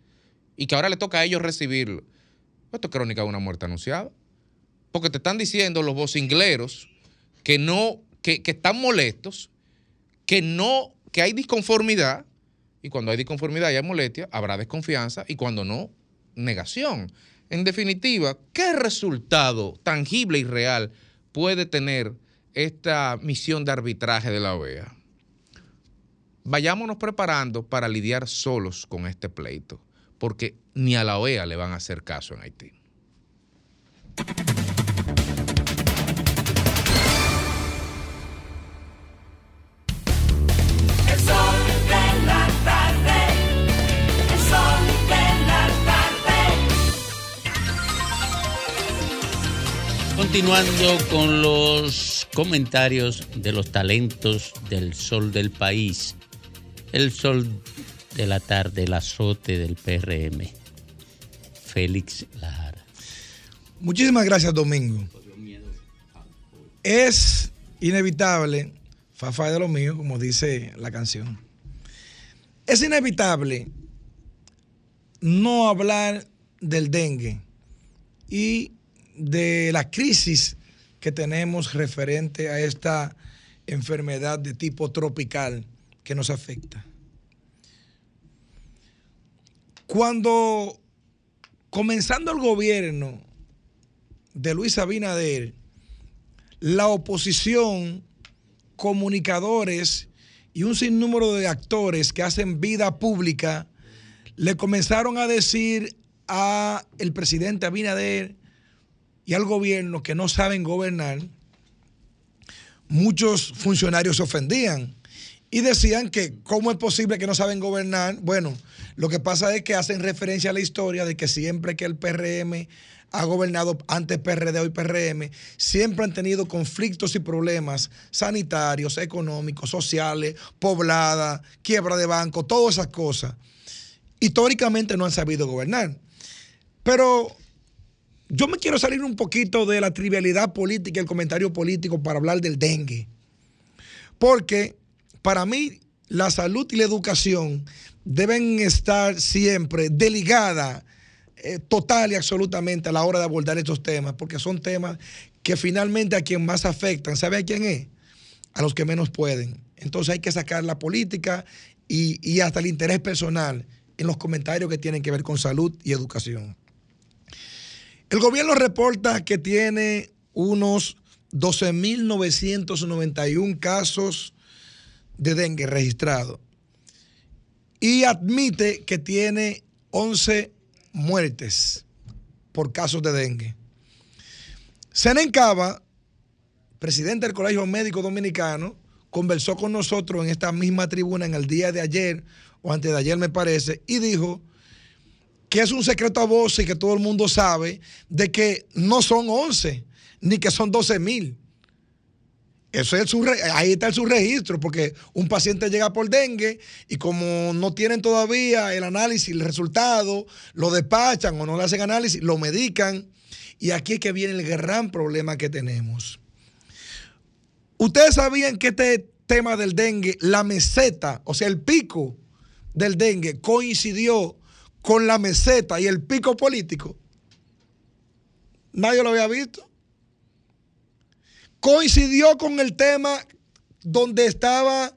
y que ahora le toca a ellos recibirlo. Esto es crónica de una muerte anunciada. Porque te están diciendo los vocingleros que no, que, que están molestos, que no, que hay disconformidad, y cuando hay disconformidad y hay molestia, habrá desconfianza, y cuando no, negación. En definitiva, ¿qué resultado tangible y real puede tener esta misión de arbitraje de la OEA? Vayámonos preparando para lidiar solos con este pleito, porque ni a la OEA le van a hacer caso en Haití. Continuando con los comentarios de los talentos del sol del país. El sol de la tarde, el azote del PRM. Félix Lara. Muchísimas gracias, Domingo. Es inevitable, Fafa de lo mío, como dice la canción. Es inevitable no hablar del dengue y de la crisis que tenemos referente a esta enfermedad de tipo tropical que nos afecta. Cuando comenzando el gobierno de Luis Abinader, la oposición, comunicadores y un sinnúmero de actores que hacen vida pública le comenzaron a decir a el presidente Abinader y al gobierno que no saben gobernar, muchos funcionarios se ofendían y decían que cómo es posible que no saben gobernar. Bueno, lo que pasa es que hacen referencia a la historia de que siempre que el PRM ha gobernado antes PRD hoy PRM, siempre han tenido conflictos y problemas sanitarios, económicos, sociales, poblada, quiebra de banco, todas esas cosas. Históricamente no han sabido gobernar. Pero yo me quiero salir un poquito de la trivialidad política, el comentario político para hablar del dengue. Porque para mí la salud y la educación deben estar siempre deligadas eh, total y absolutamente a la hora de abordar estos temas, porque son temas que finalmente a quien más afectan, ¿sabe a quién es? A los que menos pueden. Entonces hay que sacar la política y, y hasta el interés personal en los comentarios que tienen que ver con salud y educación. El gobierno reporta que tiene unos 12.991 casos de dengue registrados y admite que tiene 11 muertes por casos de dengue. Senen Cava, presidente del Colegio Médico Dominicano, conversó con nosotros en esta misma tribuna en el día de ayer, o antes de ayer me parece, y dijo que es un secreto a voces y que todo el mundo sabe de que no son 11, ni que son 12 mil. Eso es su ahí está el subregistro, porque un paciente llega por dengue y como no tienen todavía el análisis, el resultado, lo despachan o no le hacen análisis, lo medican. Y aquí es que viene el gran problema que tenemos. Ustedes sabían que este tema del dengue, la meseta, o sea, el pico del dengue coincidió con la meseta y el pico político. Nadie lo había visto coincidió con el tema donde estaba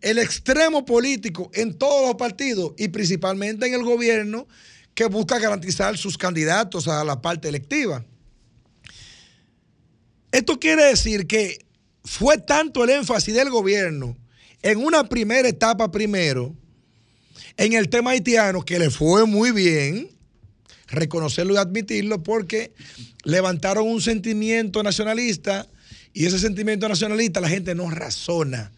el extremo político en todos los partidos y principalmente en el gobierno que busca garantizar sus candidatos a la parte electiva. Esto quiere decir que fue tanto el énfasis del gobierno en una primera etapa primero, en el tema haitiano, que le fue muy bien, reconocerlo y admitirlo, porque levantaron un sentimiento nacionalista y ese sentimiento nacionalista la gente no razona.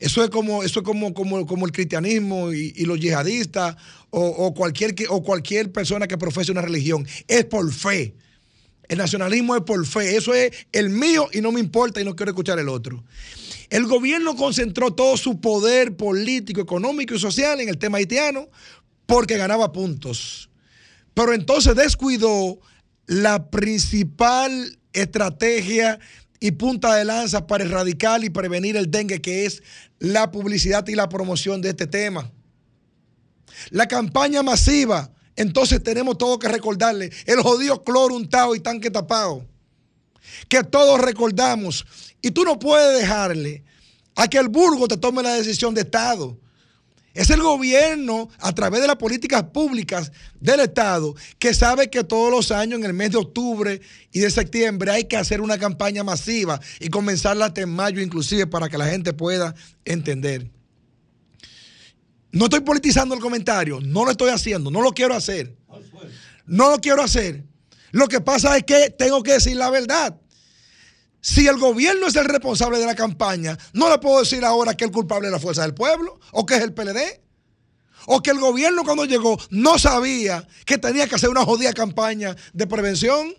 Eso es como, eso es como, como, como el cristianismo y, los yihadistas o, o cualquier, o cualquier persona que profese una religión. Es por fe. El nacionalismo es por fe. Eso es el mío y no me importa y no quiero escuchar el otro. El gobierno concentró todo su poder político, económico y social en el tema haitiano porque ganaba puntos. pero entonces descuidó la principal estrategia y punta de lanza para erradicar y prevenir el dengue, que es la publicidad y la promoción de este tema. La campaña masiva, entonces tenemos todo que recordarle, el jodido cloro untado y tanque tapado, que todos recordamos. Y tú no puedes dejarle a que el Burgo te tome la decisión de Estado. Es el gobierno, a través de las políticas públicas del Estado, que sabe que todos los años, en el mes de octubre y de septiembre, hay que hacer una campaña masiva y comenzarla hasta en mayo, inclusive, para que la gente pueda entender. No estoy politizando el comentario, no lo estoy haciendo, no lo quiero hacer. No lo quiero hacer. Lo que pasa es que tengo que decir la verdad. Si el gobierno es el responsable de la campaña, no le puedo decir ahora que el culpable es la fuerza del pueblo o que es el PLD. O que el gobierno cuando llegó no sabía que tenía que hacer una jodida campaña de prevención.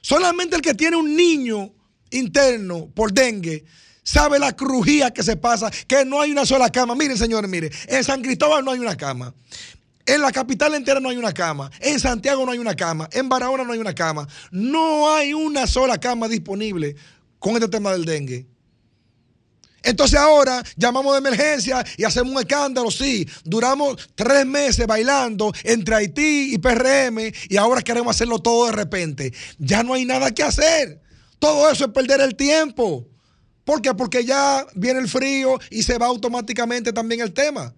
Solamente el que tiene un niño interno por dengue sabe la crujía que se pasa, que no hay una sola cama. Miren, señores, miren, en San Cristóbal no hay una cama. En la capital entera no hay una cama. En Santiago no hay una cama. En Barahona no hay una cama. No hay una sola cama disponible con este tema del dengue. Entonces ahora llamamos de emergencia y hacemos un escándalo, sí. Duramos tres meses bailando entre Haití y PRM y ahora queremos hacerlo todo de repente. Ya no hay nada que hacer. Todo eso es perder el tiempo. ¿Por qué? Porque ya viene el frío y se va automáticamente también el tema.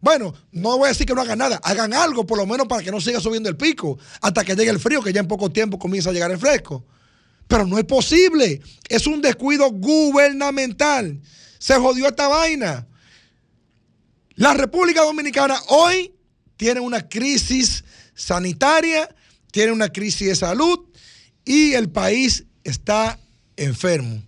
Bueno, no voy a decir que no hagan nada, hagan algo por lo menos para que no siga subiendo el pico hasta que llegue el frío, que ya en poco tiempo comienza a llegar el fresco. Pero no es posible, es un descuido gubernamental. Se jodió esta vaina. La República Dominicana hoy tiene una crisis sanitaria, tiene una crisis de salud y el país está enfermo.